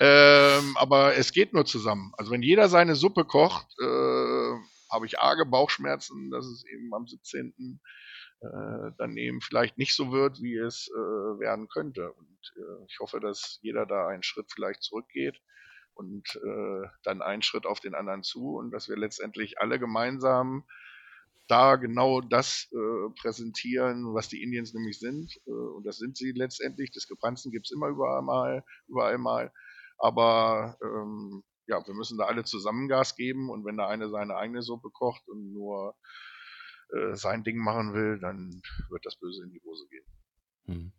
Ähm, aber es geht nur zusammen. Also wenn jeder seine Suppe kocht, äh, habe ich arge Bauchschmerzen, dass es eben am 17. Äh, dann eben vielleicht nicht so wird, wie es äh, werden könnte. Und äh, ich hoffe, dass jeder da einen Schritt vielleicht zurückgeht und äh, dann einen Schritt auf den anderen zu und dass wir letztendlich alle gemeinsam da genau das äh, präsentieren, was die Indians nämlich sind. Äh, und das sind sie letztendlich. Diskrepanzen gibt es immer überall mal, überall mal. Aber ähm, ja, wir müssen da alle zusammen Gas geben und wenn der eine seine eigene Suppe kocht und nur äh, sein Ding machen will, dann wird das böse in die Hose gehen. Hm.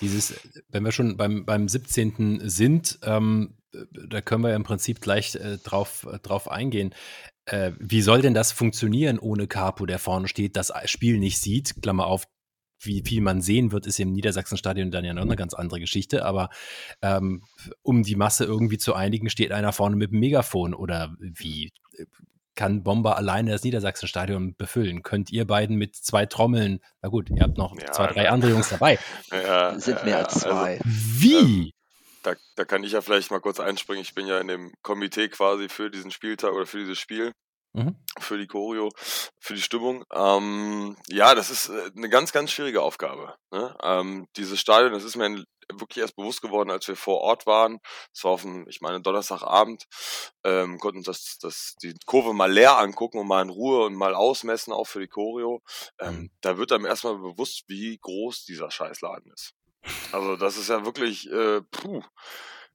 Dieses, wenn wir schon beim, beim 17. sind, ähm, da können wir ja im Prinzip gleich äh, drauf, äh, drauf eingehen. Äh, wie soll denn das funktionieren ohne Capo, der vorne steht, das Spiel nicht sieht? Klammer auf, wie viel man sehen wird, ist im Niedersachsenstadion dann ja noch eine ganz andere Geschichte. Aber ähm, um die Masse irgendwie zu einigen, steht einer vorne mit dem Megafon oder wie kann Bomber alleine das Niedersachsenstadion befüllen? Könnt ihr beiden mit zwei Trommeln, na gut, ihr habt noch ja, zwei, drei andere Jungs dabei. Ja, sind mehr als also, zwei. Also, wie? Da, da kann ich ja vielleicht mal kurz einspringen. Ich bin ja in dem Komitee quasi für diesen Spieltag oder für dieses Spiel. Mhm. Für die Choreo, für die Stimmung. Ähm, ja, das ist äh, eine ganz, ganz schwierige Aufgabe. Ne? Ähm, dieses Stadion, das ist mir wirklich erst bewusst geworden, als wir vor Ort waren. Es war auf dem, ich meine, Donnerstagabend, ähm, konnten uns das, das, die Kurve mal leer angucken und mal in Ruhe und mal ausmessen, auch für die Choreo. Ähm, mhm. Da wird einem erstmal bewusst, wie groß dieser Scheißladen ist. Also das ist ja wirklich, äh, puh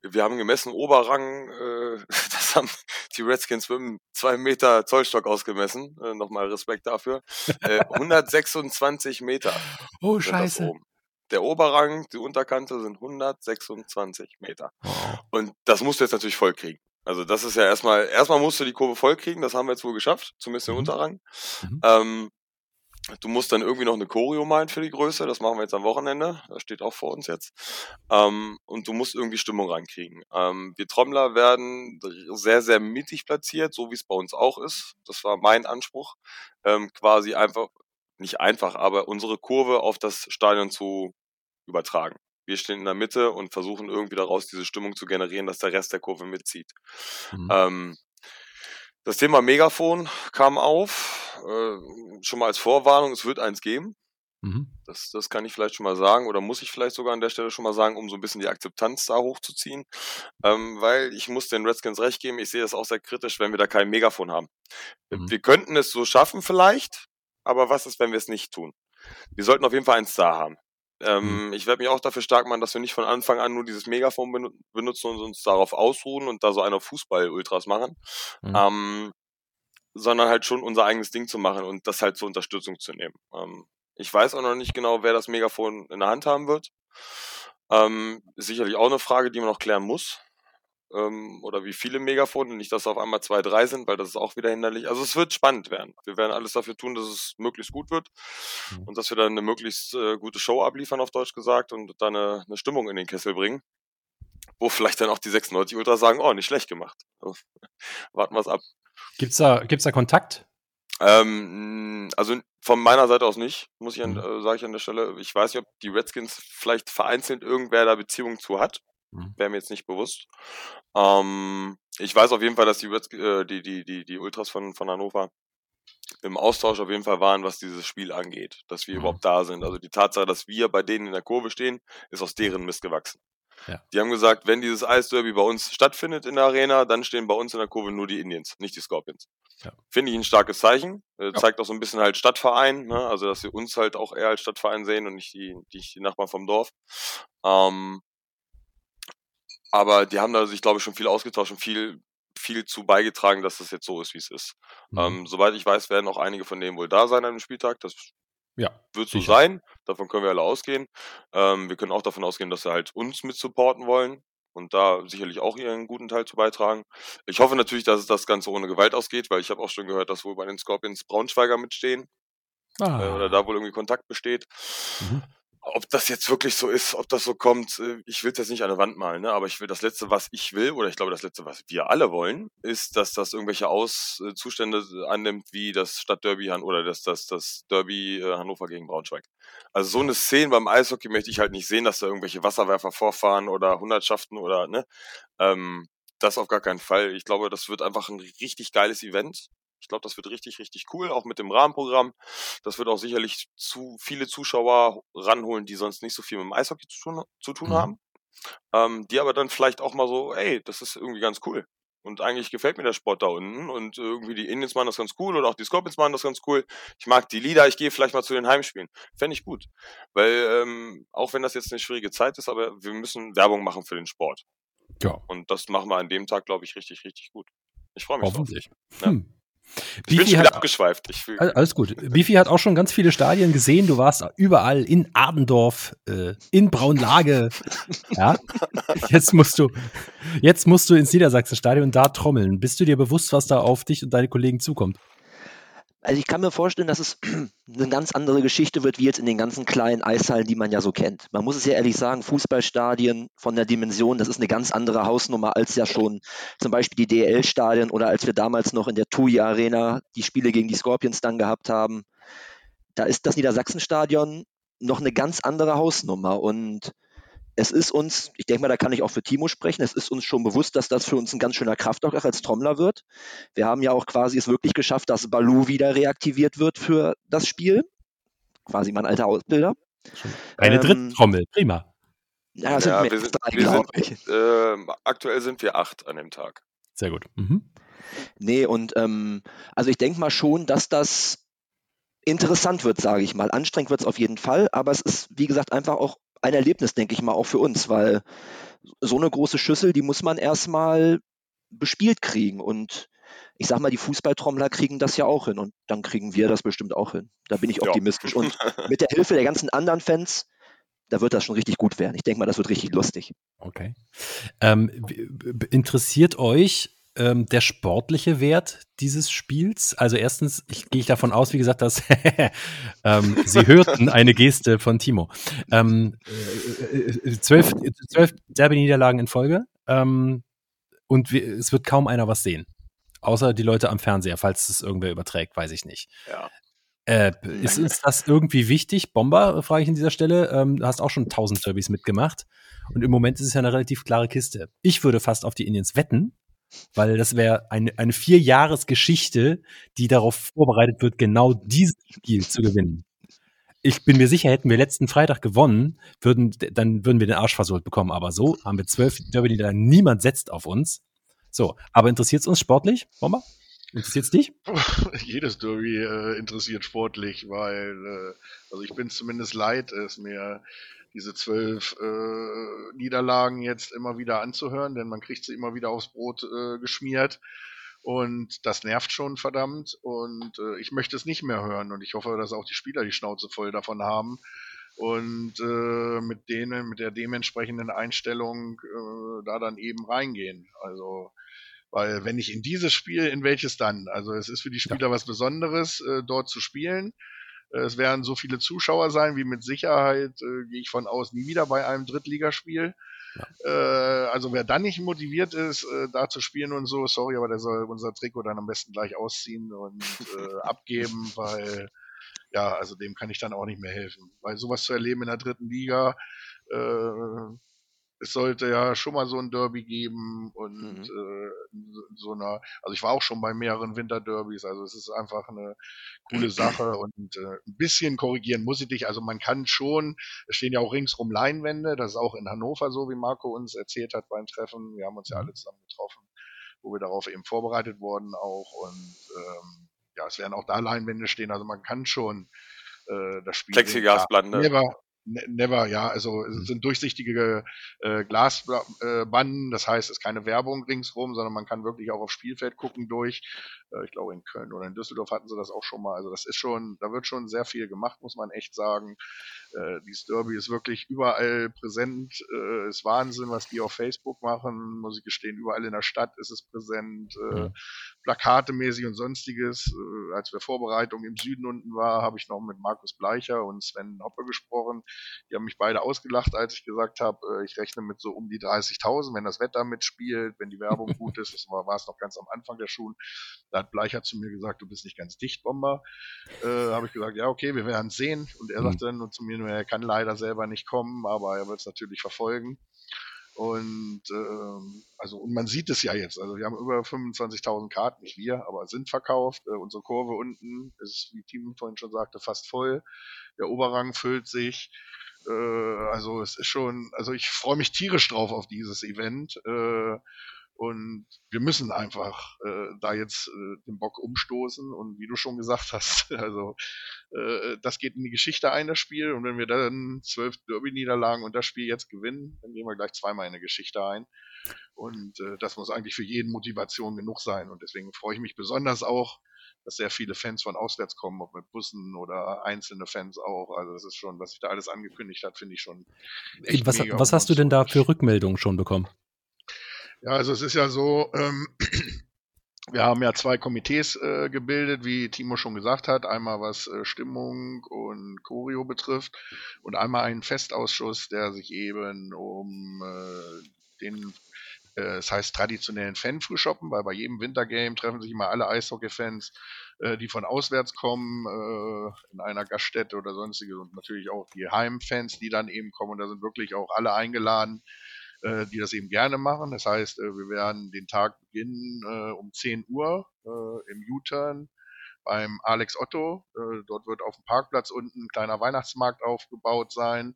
wir haben gemessen Oberrang, äh, das haben die Redskins mit einem 2 Meter Zollstock ausgemessen. Äh, Nochmal Respekt dafür. Äh, 126 Meter. Oh, scheiße. Der Oberrang, die Unterkante sind 126 Meter. Und das musst du jetzt natürlich voll kriegen. Also das ist ja erstmal, erstmal musst du die Kurve voll kriegen, das haben wir jetzt wohl geschafft, zumindest den mhm. Unterrang. Mhm. Ähm, Du musst dann irgendwie noch eine Choreo malen für die Größe. Das machen wir jetzt am Wochenende. Das steht auch vor uns jetzt. Ähm, und du musst irgendwie Stimmung reinkriegen. Ähm, wir Trommler werden sehr, sehr mittig platziert, so wie es bei uns auch ist. Das war mein Anspruch. Ähm, quasi einfach, nicht einfach, aber unsere Kurve auf das Stadion zu übertragen. Wir stehen in der Mitte und versuchen irgendwie daraus diese Stimmung zu generieren, dass der Rest der Kurve mitzieht. Mhm. Das Thema Megafon kam auf, äh, schon mal als Vorwarnung, es wird eins geben. Mhm. Das, das kann ich vielleicht schon mal sagen oder muss ich vielleicht sogar an der Stelle schon mal sagen, um so ein bisschen die Akzeptanz da hochzuziehen. Ähm, weil ich muss den Redskins recht geben, ich sehe das auch sehr kritisch, wenn wir da kein Megafon haben. Mhm. Wir könnten es so schaffen vielleicht, aber was ist, wenn wir es nicht tun? Wir sollten auf jeden Fall eins da haben. Ähm, mhm. Ich werde mich auch dafür stark machen, dass wir nicht von Anfang an nur dieses Megafon benutzen und uns darauf ausruhen und da so eine Fußball-Ultras machen, mhm. ähm, sondern halt schon unser eigenes Ding zu machen und das halt zur Unterstützung zu nehmen. Ähm, ich weiß auch noch nicht genau, wer das Megafon in der Hand haben wird. Ähm, ist sicherlich auch eine Frage, die man noch klären muss. Ähm, oder wie viele Megafone, nicht, dass auf einmal zwei, drei sind, weil das ist auch wieder hinderlich. Also es wird spannend werden. Wir werden alles dafür tun, dass es möglichst gut wird mhm. und dass wir dann eine möglichst äh, gute Show abliefern, auf Deutsch gesagt, und dann eine, eine Stimmung in den Kessel bringen wo vielleicht dann auch die 96 Ultras sagen, oh, nicht schlecht gemacht. Also, warten wir es ab. Gibt's da, gibt's da Kontakt? Ähm, also von meiner Seite aus nicht, muss ich an, mhm. äh, sage ich an der Stelle. Ich weiß nicht, ob die Redskins vielleicht vereinzelt irgendwer da Beziehungen zu hat. Mhm. Wäre mir jetzt nicht bewusst. Ähm, ich weiß auf jeden Fall, dass die, äh, die, die, die, die Ultras von, von Hannover im Austausch auf jeden Fall waren, was dieses Spiel angeht, dass wir mhm. überhaupt da sind. Also die Tatsache, dass wir bei denen in der Kurve stehen, ist aus deren Mist gewachsen. Ja. Die haben gesagt, wenn dieses Eisderby bei uns stattfindet in der Arena, dann stehen bei uns in der Kurve nur die Indians, nicht die Scorpions. Ja. Finde ich ein starkes Zeichen. Äh, ja. Zeigt auch so ein bisschen halt Stadtverein, ne? also dass sie uns halt auch eher als Stadtverein sehen und nicht die, die, die Nachbarn vom Dorf. Ähm, aber die haben da sich, glaube ich, schon viel ausgetauscht und viel, viel zu beigetragen, dass das jetzt so ist, wie es ist. Mhm. Ähm, soweit ich weiß, werden auch einige von denen wohl da sein an dem Spieltag. Das ja, wird so sicher. sein. Davon können wir alle ausgehen. Ähm, wir können auch davon ausgehen, dass sie halt uns mit supporten wollen und da sicherlich auch ihren guten Teil zu beitragen. Ich hoffe natürlich, dass es das Ganze ohne Gewalt ausgeht, weil ich habe auch schon gehört, dass wohl bei den Scorpions Braunschweiger mitstehen. Ah. Äh, oder da wohl irgendwie Kontakt besteht. Mhm ob das jetzt wirklich so ist, ob das so kommt, äh, ich will es jetzt nicht an der Wand malen, ne? aber ich will das Letzte, was ich will, oder ich glaube, das Letzte, was wir alle wollen, ist, dass das irgendwelche Auszustände äh, annimmt, wie das Stadtderby oder das, das, das Derby äh, Hannover gegen Braunschweig. Also so eine Szene beim Eishockey möchte ich halt nicht sehen, dass da irgendwelche Wasserwerfer vorfahren oder Hundertschaften oder, ne, ähm, das auf gar keinen Fall. Ich glaube, das wird einfach ein richtig geiles Event. Ich glaube, das wird richtig, richtig cool, auch mit dem Rahmenprogramm. Das wird auch sicherlich zu viele Zuschauer ranholen, die sonst nicht so viel mit dem Eishockey zu tun, zu tun mhm. haben. Ähm, die aber dann vielleicht auch mal so, ey, das ist irgendwie ganz cool. Und eigentlich gefällt mir der Sport da unten. Und irgendwie die Indians machen das ganz cool oder auch die Scorpions machen das ganz cool. Ich mag die Lieder, ich gehe vielleicht mal zu den Heimspielen. Fände ich gut. Weil, ähm, auch wenn das jetzt eine schwierige Zeit ist, aber wir müssen Werbung machen für den Sport. Ja. Und das machen wir an dem Tag, glaube ich, richtig, richtig gut. Ich freue mich Hoffentlich. drauf. Ja. Hm. Ich bin schon wieder abgeschweift. Ich alles gut. Bifi hat auch schon ganz viele Stadien gesehen. Du warst überall in Adendorf, äh, in Braunlage. ja. Jetzt musst du, jetzt musst du ins Niedersachsen-Stadion da trommeln. Bist du dir bewusst, was da auf dich und deine Kollegen zukommt? Also ich kann mir vorstellen, dass es eine ganz andere Geschichte wird, wie jetzt in den ganzen kleinen Eishallen, die man ja so kennt. Man muss es ja ehrlich sagen, Fußballstadien von der Dimension, das ist eine ganz andere Hausnummer als ja schon zum Beispiel die DL-Stadien oder als wir damals noch in der TUI Arena die Spiele gegen die Scorpions dann gehabt haben. Da ist das Niedersachsenstadion noch eine ganz andere Hausnummer und es ist uns, ich denke mal, da kann ich auch für Timo sprechen, es ist uns schon bewusst, dass das für uns ein ganz schöner Kraftakt auch als Trommler wird. Wir haben ja auch quasi es wirklich geschafft, dass Balu wieder reaktiviert wird für das Spiel. Quasi mein alter Ausbilder. Eine ähm, Dritttrommel, prima. Ja, sind ja, wir sind, drei, wir sind äh, aktuell sind wir acht an dem Tag. Sehr gut. Mhm. Nee, und ähm, also ich denke mal schon, dass das interessant wird, sage ich mal. Anstrengend wird es auf jeden Fall, aber es ist, wie gesagt, einfach auch ein Erlebnis, denke ich mal, auch für uns, weil so eine große Schüssel, die muss man erstmal bespielt kriegen. Und ich sag mal, die Fußballtrommler kriegen das ja auch hin und dann kriegen wir das bestimmt auch hin. Da bin ich optimistisch. Ja. Und mit der Hilfe der ganzen anderen Fans, da wird das schon richtig gut werden. Ich denke mal, das wird richtig lustig. Okay. Ähm, interessiert euch ähm, der sportliche Wert dieses Spiels? Also erstens, ich gehe ich davon aus, wie gesagt, dass ähm, Sie hörten eine Geste von Timo. Ähm, äh, äh, zwölf, zwölf Derby-Niederlagen in Folge ähm, und wir, es wird kaum einer was sehen. Außer die Leute am Fernseher, falls es irgendwer überträgt, weiß ich nicht. Ja. Äh, ist uns das irgendwie wichtig? Bomber, frage ich an dieser Stelle. Ähm, du hast auch schon 1000 Derbys mitgemacht. Und im Moment ist es ja eine relativ klare Kiste. Ich würde fast auf die Indians wetten, weil das wäre eine, eine Vier-Jahres-Geschichte, die darauf vorbereitet wird, genau dieses Spiel zu gewinnen. Ich bin mir sicher, hätten wir letzten Freitag gewonnen, würden, dann würden wir den Arsch versohlt bekommen. Aber so haben wir zwölf Derby, die niemand setzt auf uns. So, aber interessiert es uns sportlich, Bomber? Interessiert es dich? Jedes Derby äh, interessiert sportlich, weil, äh, also ich bin zumindest leid, es mir diese zwölf äh, Niederlagen jetzt immer wieder anzuhören, denn man kriegt sie immer wieder aufs Brot äh, geschmiert. Und das nervt schon verdammt. Und äh, ich möchte es nicht mehr hören. Und ich hoffe, dass auch die Spieler die Schnauze voll davon haben. und äh, mit denen, mit der dementsprechenden Einstellung äh, da dann eben reingehen. Also weil wenn ich in dieses Spiel, in welches dann? Also es ist für die Spieler ja. was Besonderes, äh, dort zu spielen. Es werden so viele Zuschauer sein, wie mit Sicherheit, äh, gehe ich von aus, nie wieder bei einem Drittligaspiel. Ja. Äh, also wer dann nicht motiviert ist, äh, da zu spielen und so, sorry, aber der soll unser Trikot dann am besten gleich ausziehen und äh, abgeben, weil ja, also dem kann ich dann auch nicht mehr helfen. Weil sowas zu erleben in der dritten Liga, äh, es sollte ja schon mal so ein Derby geben und mhm. äh, so einer, also ich war auch schon bei mehreren Winterderbys, also es ist einfach eine coole Sache und äh, ein bisschen korrigieren muss ich dich, also man kann schon, es stehen ja auch ringsrum Leinwände, das ist auch in Hannover so, wie Marco uns erzählt hat beim Treffen, wir haben uns ja mhm. alle zusammen getroffen, wo wir darauf eben vorbereitet wurden auch und ähm, ja, es werden auch da Leinwände stehen, also man kann schon äh, das Spiel. Plexiglasplatte. Never, Ne, never, ja. Also es mhm. sind durchsichtige äh, Glasbanden, das heißt, es ist keine Werbung ringsrum, sondern man kann wirklich auch aufs Spielfeld gucken durch. Äh, ich glaube in Köln oder in Düsseldorf hatten sie das auch schon mal. Also das ist schon, da wird schon sehr viel gemacht, muss man echt sagen. Äh, dieses Derby ist wirklich überall präsent. Äh, ist Wahnsinn, was die auf Facebook machen. Muss ich gestehen, überall in der Stadt ist es präsent. Äh. Plakatemäßig und sonstiges. Äh, als wir Vorbereitung im Süden unten war, habe ich noch mit Markus Bleicher und Sven Hoppe gesprochen. Die haben mich beide ausgelacht, als ich gesagt habe, äh, ich rechne mit so um die 30.000, wenn das Wetter mitspielt, wenn die Werbung gut ist. Das war, war es noch ganz am Anfang der Schulen. Da hat Bleicher zu mir gesagt, du bist nicht ganz dicht, Bomber. Äh, habe ich gesagt, ja, okay, wir werden es sehen. Und er mhm. sagte dann zu mir, er kann leider selber nicht kommen, aber er wird es natürlich verfolgen. Und ähm, also und man sieht es ja jetzt. Also wir haben über 25.000 Karten, nicht wir, aber sind verkauft. Äh, unsere Kurve unten ist, wie Tim vorhin schon sagte, fast voll. Der Oberrang füllt sich. Äh, also es ist schon, also ich freue mich tierisch drauf auf dieses Event. Äh, und wir müssen einfach äh, da jetzt äh, den Bock umstoßen. Und wie du schon gesagt hast, also äh, das geht in die Geschichte ein, das Spiel. Und wenn wir dann zwölf Derby-Niederlagen und das Spiel jetzt gewinnen, dann gehen wir gleich zweimal in eine Geschichte ein. Und äh, das muss eigentlich für jeden Motivation genug sein. Und deswegen freue ich mich besonders auch, dass sehr viele Fans von auswärts kommen, ob mit Bussen oder einzelne Fans auch. Also das ist schon, was sich da alles angekündigt hat, finde ich schon. Was, was hast du denn da für Rückmeldungen schon bekommen? Ja, also es ist ja so, ähm, wir haben ja zwei Komitees äh, gebildet, wie Timo schon gesagt hat. Einmal was äh, Stimmung und Choreo betrifft und einmal einen Festausschuss, der sich eben um äh, den äh, das heißt traditionellen Fan-Frühshoppen, weil bei jedem Wintergame treffen sich immer alle Eishockey-Fans, äh, die von auswärts kommen, äh, in einer Gaststätte oder sonstiges und natürlich auch die Heimfans, die dann eben kommen und da sind wirklich auch alle eingeladen, äh, die das eben gerne machen. Das heißt, äh, wir werden den Tag beginnen äh, um 10 Uhr äh, im U-Turn beim Alex Otto. Äh, dort wird auf dem Parkplatz unten ein kleiner Weihnachtsmarkt aufgebaut sein.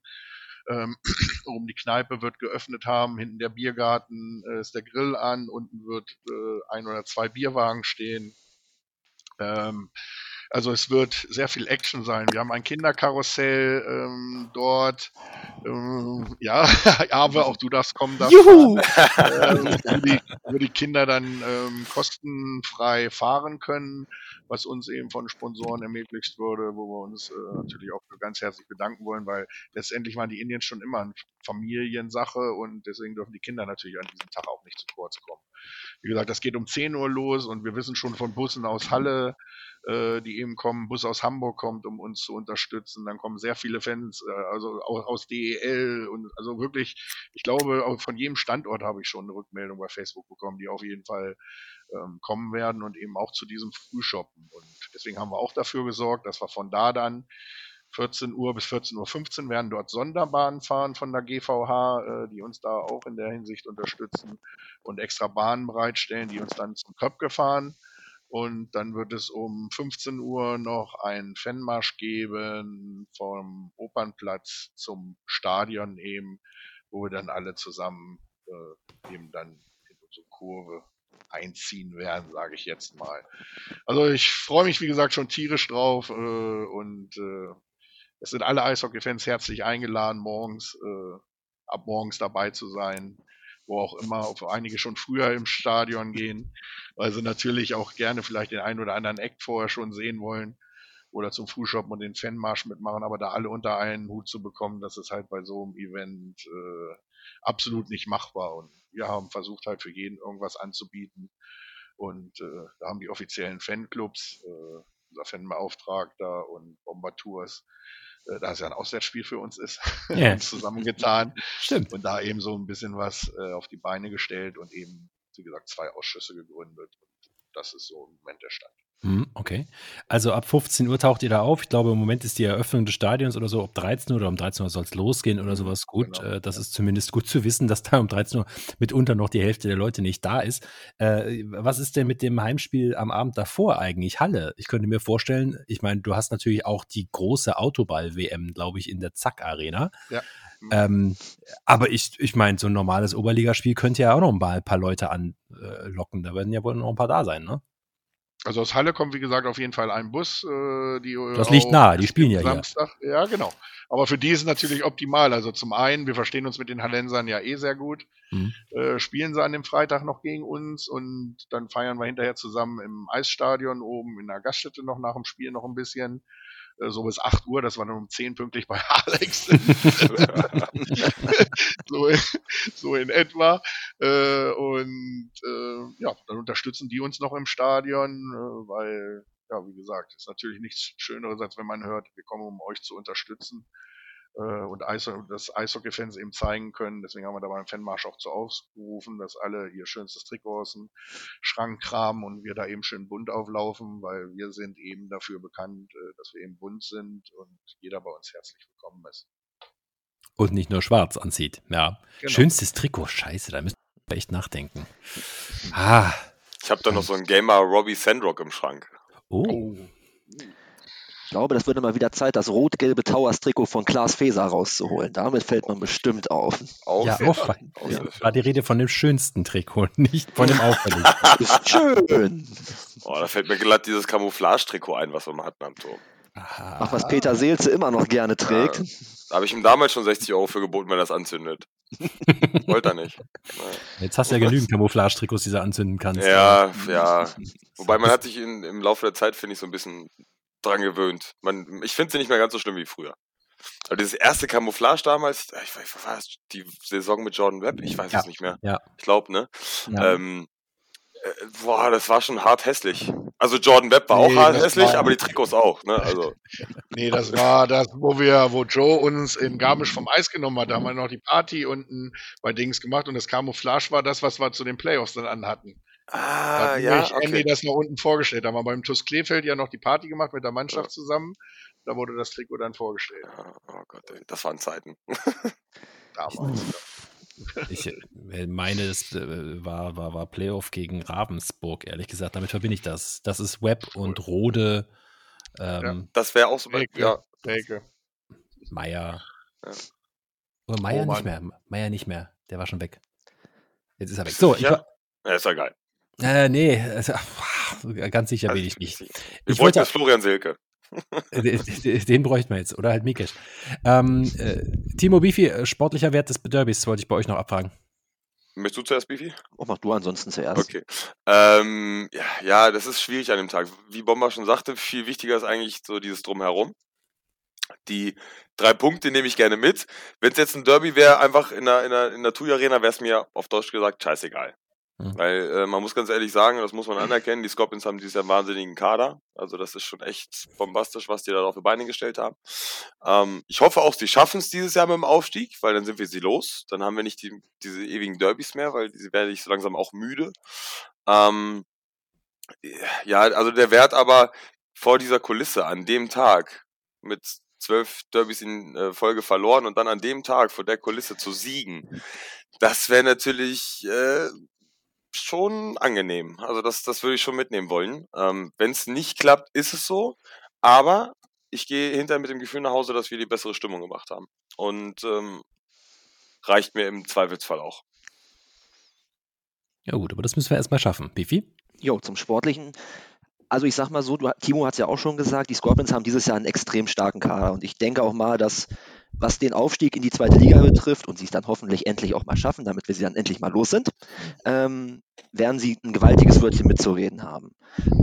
Ähm, um die Kneipe wird geöffnet haben, hinten der Biergarten äh, ist der Grill an, unten wird ein oder zwei Bierwagen stehen. Ähm, also es wird sehr viel Action sein. Wir haben ein Kinderkarussell ähm, dort. Ähm, ja, aber auch du darfst kommen. Darfst Juhu! Äh, wo, die, wo, die, Kinder dann ähm, kostenfrei fahren können, was uns eben von Sponsoren ermöglicht wurde, wo wir uns äh, natürlich auch ganz herzlich bedanken wollen, weil letztendlich waren die Indiens schon immer eine Familiensache und deswegen dürfen die Kinder natürlich an diesem Tag auch nicht zu kurz kommen. Wie gesagt, das geht um 10 Uhr los und wir wissen schon von Bussen aus Halle, äh, die eben kommen, Bus aus Hamburg kommt, um uns zu unterstützen. Dann kommen sehr viele Fans, äh, also aus, aus DEL und also wirklich, ich glaube, von jedem Standort habe ich schon eine Rückmeldung bei Facebook bekommen, die auf jeden Fall ähm, kommen werden und eben auch zu diesem Frühshoppen. Und deswegen haben wir auch dafür gesorgt, dass wir von da dann 14 Uhr bis 14.15 Uhr werden dort Sonderbahnen fahren von der GVH, äh, die uns da auch in der Hinsicht unterstützen und extra Bahnen bereitstellen, die uns dann zum Köpke fahren. Und dann wird es um 15 Uhr noch einen Fanmarsch geben vom Opernplatz zum Stadion eben, wo wir dann alle zusammen äh, eben dann in unsere Kurve einziehen werden, sage ich jetzt mal. Also ich freue mich, wie gesagt, schon tierisch drauf äh, und äh, es sind alle Eishockey-Fans herzlich eingeladen, morgens, äh, ab morgens dabei zu sein wo auch immer, ob einige schon früher im Stadion gehen, weil sie natürlich auch gerne vielleicht den einen oder anderen Act vorher schon sehen wollen oder zum Frühshoppen und den Fanmarsch mitmachen, aber da alle unter einen Hut zu bekommen, das ist halt bei so einem Event äh, absolut nicht machbar. Und wir haben versucht halt für jeden irgendwas anzubieten. Und äh, da haben die offiziellen Fanclubs, äh, unser Fanbeauftragter und Bomber Tours, äh, da es ja ein Auswärtsspiel für uns ist, yeah. uns zusammengetan. Stimmt. Und da eben so ein bisschen was äh, auf die Beine gestellt und eben, wie gesagt, zwei Ausschüsse gegründet. Und das ist so im Moment der Stand. Hm, okay. Also ab 15 Uhr taucht ihr da auf. Ich glaube, im Moment ist die Eröffnung des Stadions oder so, ob 13 Uhr oder um 13 Uhr soll es losgehen oder mhm, sowas. Gut, genau. äh, das ist zumindest gut zu wissen, dass da um 13 Uhr mitunter noch die Hälfte der Leute nicht da ist. Äh, was ist denn mit dem Heimspiel am Abend davor eigentlich? Halle. Ich könnte mir vorstellen, ich meine, du hast natürlich auch die große Autoball-WM, glaube ich, in der Zack-Arena. Ja. Mhm. Ähm, aber ich, ich meine, so ein normales Oberligaspiel könnte ja auch noch ein paar Leute anlocken. Da werden ja wohl noch ein paar da sein, ne? Also aus Halle kommt, wie gesagt, auf jeden Fall ein Bus. Äh, die das liegt nahe, die spielen ja Samstag. hier. Ja, genau. Aber für die ist es natürlich optimal. Also zum einen, wir verstehen uns mit den Hallensern ja eh sehr gut. Mhm. Äh, spielen sie an dem Freitag noch gegen uns und dann feiern wir hinterher zusammen im Eisstadion oben in der Gaststätte noch nach dem Spiel noch ein bisschen. Äh, so bis 8 Uhr, dass wir dann um 10 pünktlich bei Alex so, in, so, in etwa. Äh, und äh, ja, dann unterstützen die uns noch im Stadion, weil, ja, wie gesagt, ist natürlich nichts Schöneres, als wenn man hört, wir kommen, um euch zu unterstützen und Eis, das Eishockey-Fans eben zeigen können. Deswegen haben wir da beim Fanmarsch auch zu aufgerufen, dass alle ihr schönstes Trikot aus dem Schrank kramen und wir da eben schön bunt auflaufen, weil wir sind eben dafür bekannt, äh, dass wir eben bunt sind und jeder bei uns herzlich willkommen ist. Und nicht nur schwarz anzieht, ja. Genau. Schönstes Trikot, scheiße, da müssen wir echt nachdenken. Ah. Ich habe da noch so einen Gamer Robbie Sandrock im Schrank. Oh. oh. Ich glaube, das würde mal wieder Zeit, das rot-gelbe Towers-Trikot von Klaas Feser rauszuholen. Damit fällt man bestimmt auf. auf ja, auf, ja. War die Rede von dem schönsten Trikot, nicht von dem auffälligsten. Ist schön. Boah, da fällt mir glatt dieses Camouflage-Trikot ein, was wir mal hatten am Turm. Ach, was Peter Seelze immer noch gerne trägt. Ja, da habe ich ihm damals schon 60 Euro für geboten, wenn er das anzündet. Wollte er nicht. Jetzt hast du ja genügend Camouflage-Trikots, die du anzünden kannst. Ja, ja. Wobei man hat sich in, im Laufe der Zeit, finde ich, so ein bisschen dran gewöhnt. Man, ich finde sie nicht mehr ganz so schlimm wie früher. Aber dieses erste Camouflage damals, ich weiß, war das die Saison mit Jordan Webb? Ich weiß ja. es nicht mehr. Ja. Ich glaube, ne? Ja. Ähm, äh, boah, das war schon hart hässlich. Also Jordan Webb war nee, auch hart hässlich, aber die Trikots auch, ne? Also. nee, das war das, wo wir, wo Joe uns in Garmisch vom Eis genommen hat. Da haben wir noch die Party unten bei Dings gemacht und das Camouflage war das, was wir zu den Playoffs dann anhatten. Ah, da ja. Ich okay. Andy das noch unten vorgestellt. Da haben wir beim TuS Kleefeld ja noch die Party gemacht mit der Mannschaft ja. zusammen. Da wurde das Trikot dann vorgestellt. Oh, oh Gott, das waren Zeiten. Damals. Ich äh, meine, es äh, war, war, war Playoff gegen Ravensburg, ehrlich gesagt. Damit verbinde ich das. Das ist Web und Rode. Ähm, ja, das wäre auch so. Reke, ja. Reke. Meier. Ja. Oder Meier oh, nicht mehr. Meier nicht mehr. Der war schon weg. Jetzt ist er weg. So, ich war, ja, ist ja geil. Äh, nee, also, ganz sicher will ich nicht. Ich, ich wollte Florian Silke. den bräuchten wir jetzt, oder halt Mikesh. Ähm, äh, Timo Bifi, äh, sportlicher Wert des Derbys, wollte ich bei euch noch abfragen. Möchtest du zuerst, Bifi? Oh, mach du ansonsten zuerst. Okay. Ähm, ja, ja, das ist schwierig an dem Tag. Wie Bomber schon sagte, viel wichtiger ist eigentlich so dieses Drumherum. Die drei Punkte nehme ich gerne mit. Wenn es jetzt ein Derby wäre, einfach in der, in der, in der TUI Arena, wäre es mir auf Deutsch gesagt scheißegal. Mhm. Weil äh, man muss ganz ehrlich sagen, das muss man anerkennen, die Scorpions haben dieses Jahr wahnsinnigen Kader. Also das ist schon echt bombastisch, was die da auf die Beine gestellt haben. Ähm, ich hoffe auch, sie schaffen es dieses Jahr mit dem Aufstieg, weil dann sind wir sie los. Dann haben wir nicht die, diese ewigen Derbys mehr, weil sie werden nicht so langsam auch müde. Ähm, ja, also der Wert aber vor dieser Kulisse an dem Tag mit zwölf Derbys in äh, Folge verloren und dann an dem Tag vor der Kulisse zu siegen, das wäre natürlich äh, schon angenehm. Also das, das würde ich schon mitnehmen wollen. Ähm, Wenn es nicht klappt, ist es so. Aber ich gehe hinterher mit dem Gefühl nach Hause, dass wir die bessere Stimmung gemacht haben. Und ähm, reicht mir im Zweifelsfall auch. Ja gut, aber das müssen wir erstmal schaffen. Bifi? Jo, zum Sportlichen. Also ich sag mal so, du, Timo hat es ja auch schon gesagt, die Scorpions haben dieses Jahr einen extrem starken Kader. Und ich denke auch mal, dass was den Aufstieg in die zweite Liga betrifft und sie es dann hoffentlich endlich auch mal schaffen, damit wir sie dann endlich mal los sind, ähm, werden sie ein gewaltiges Wörtchen mitzureden haben.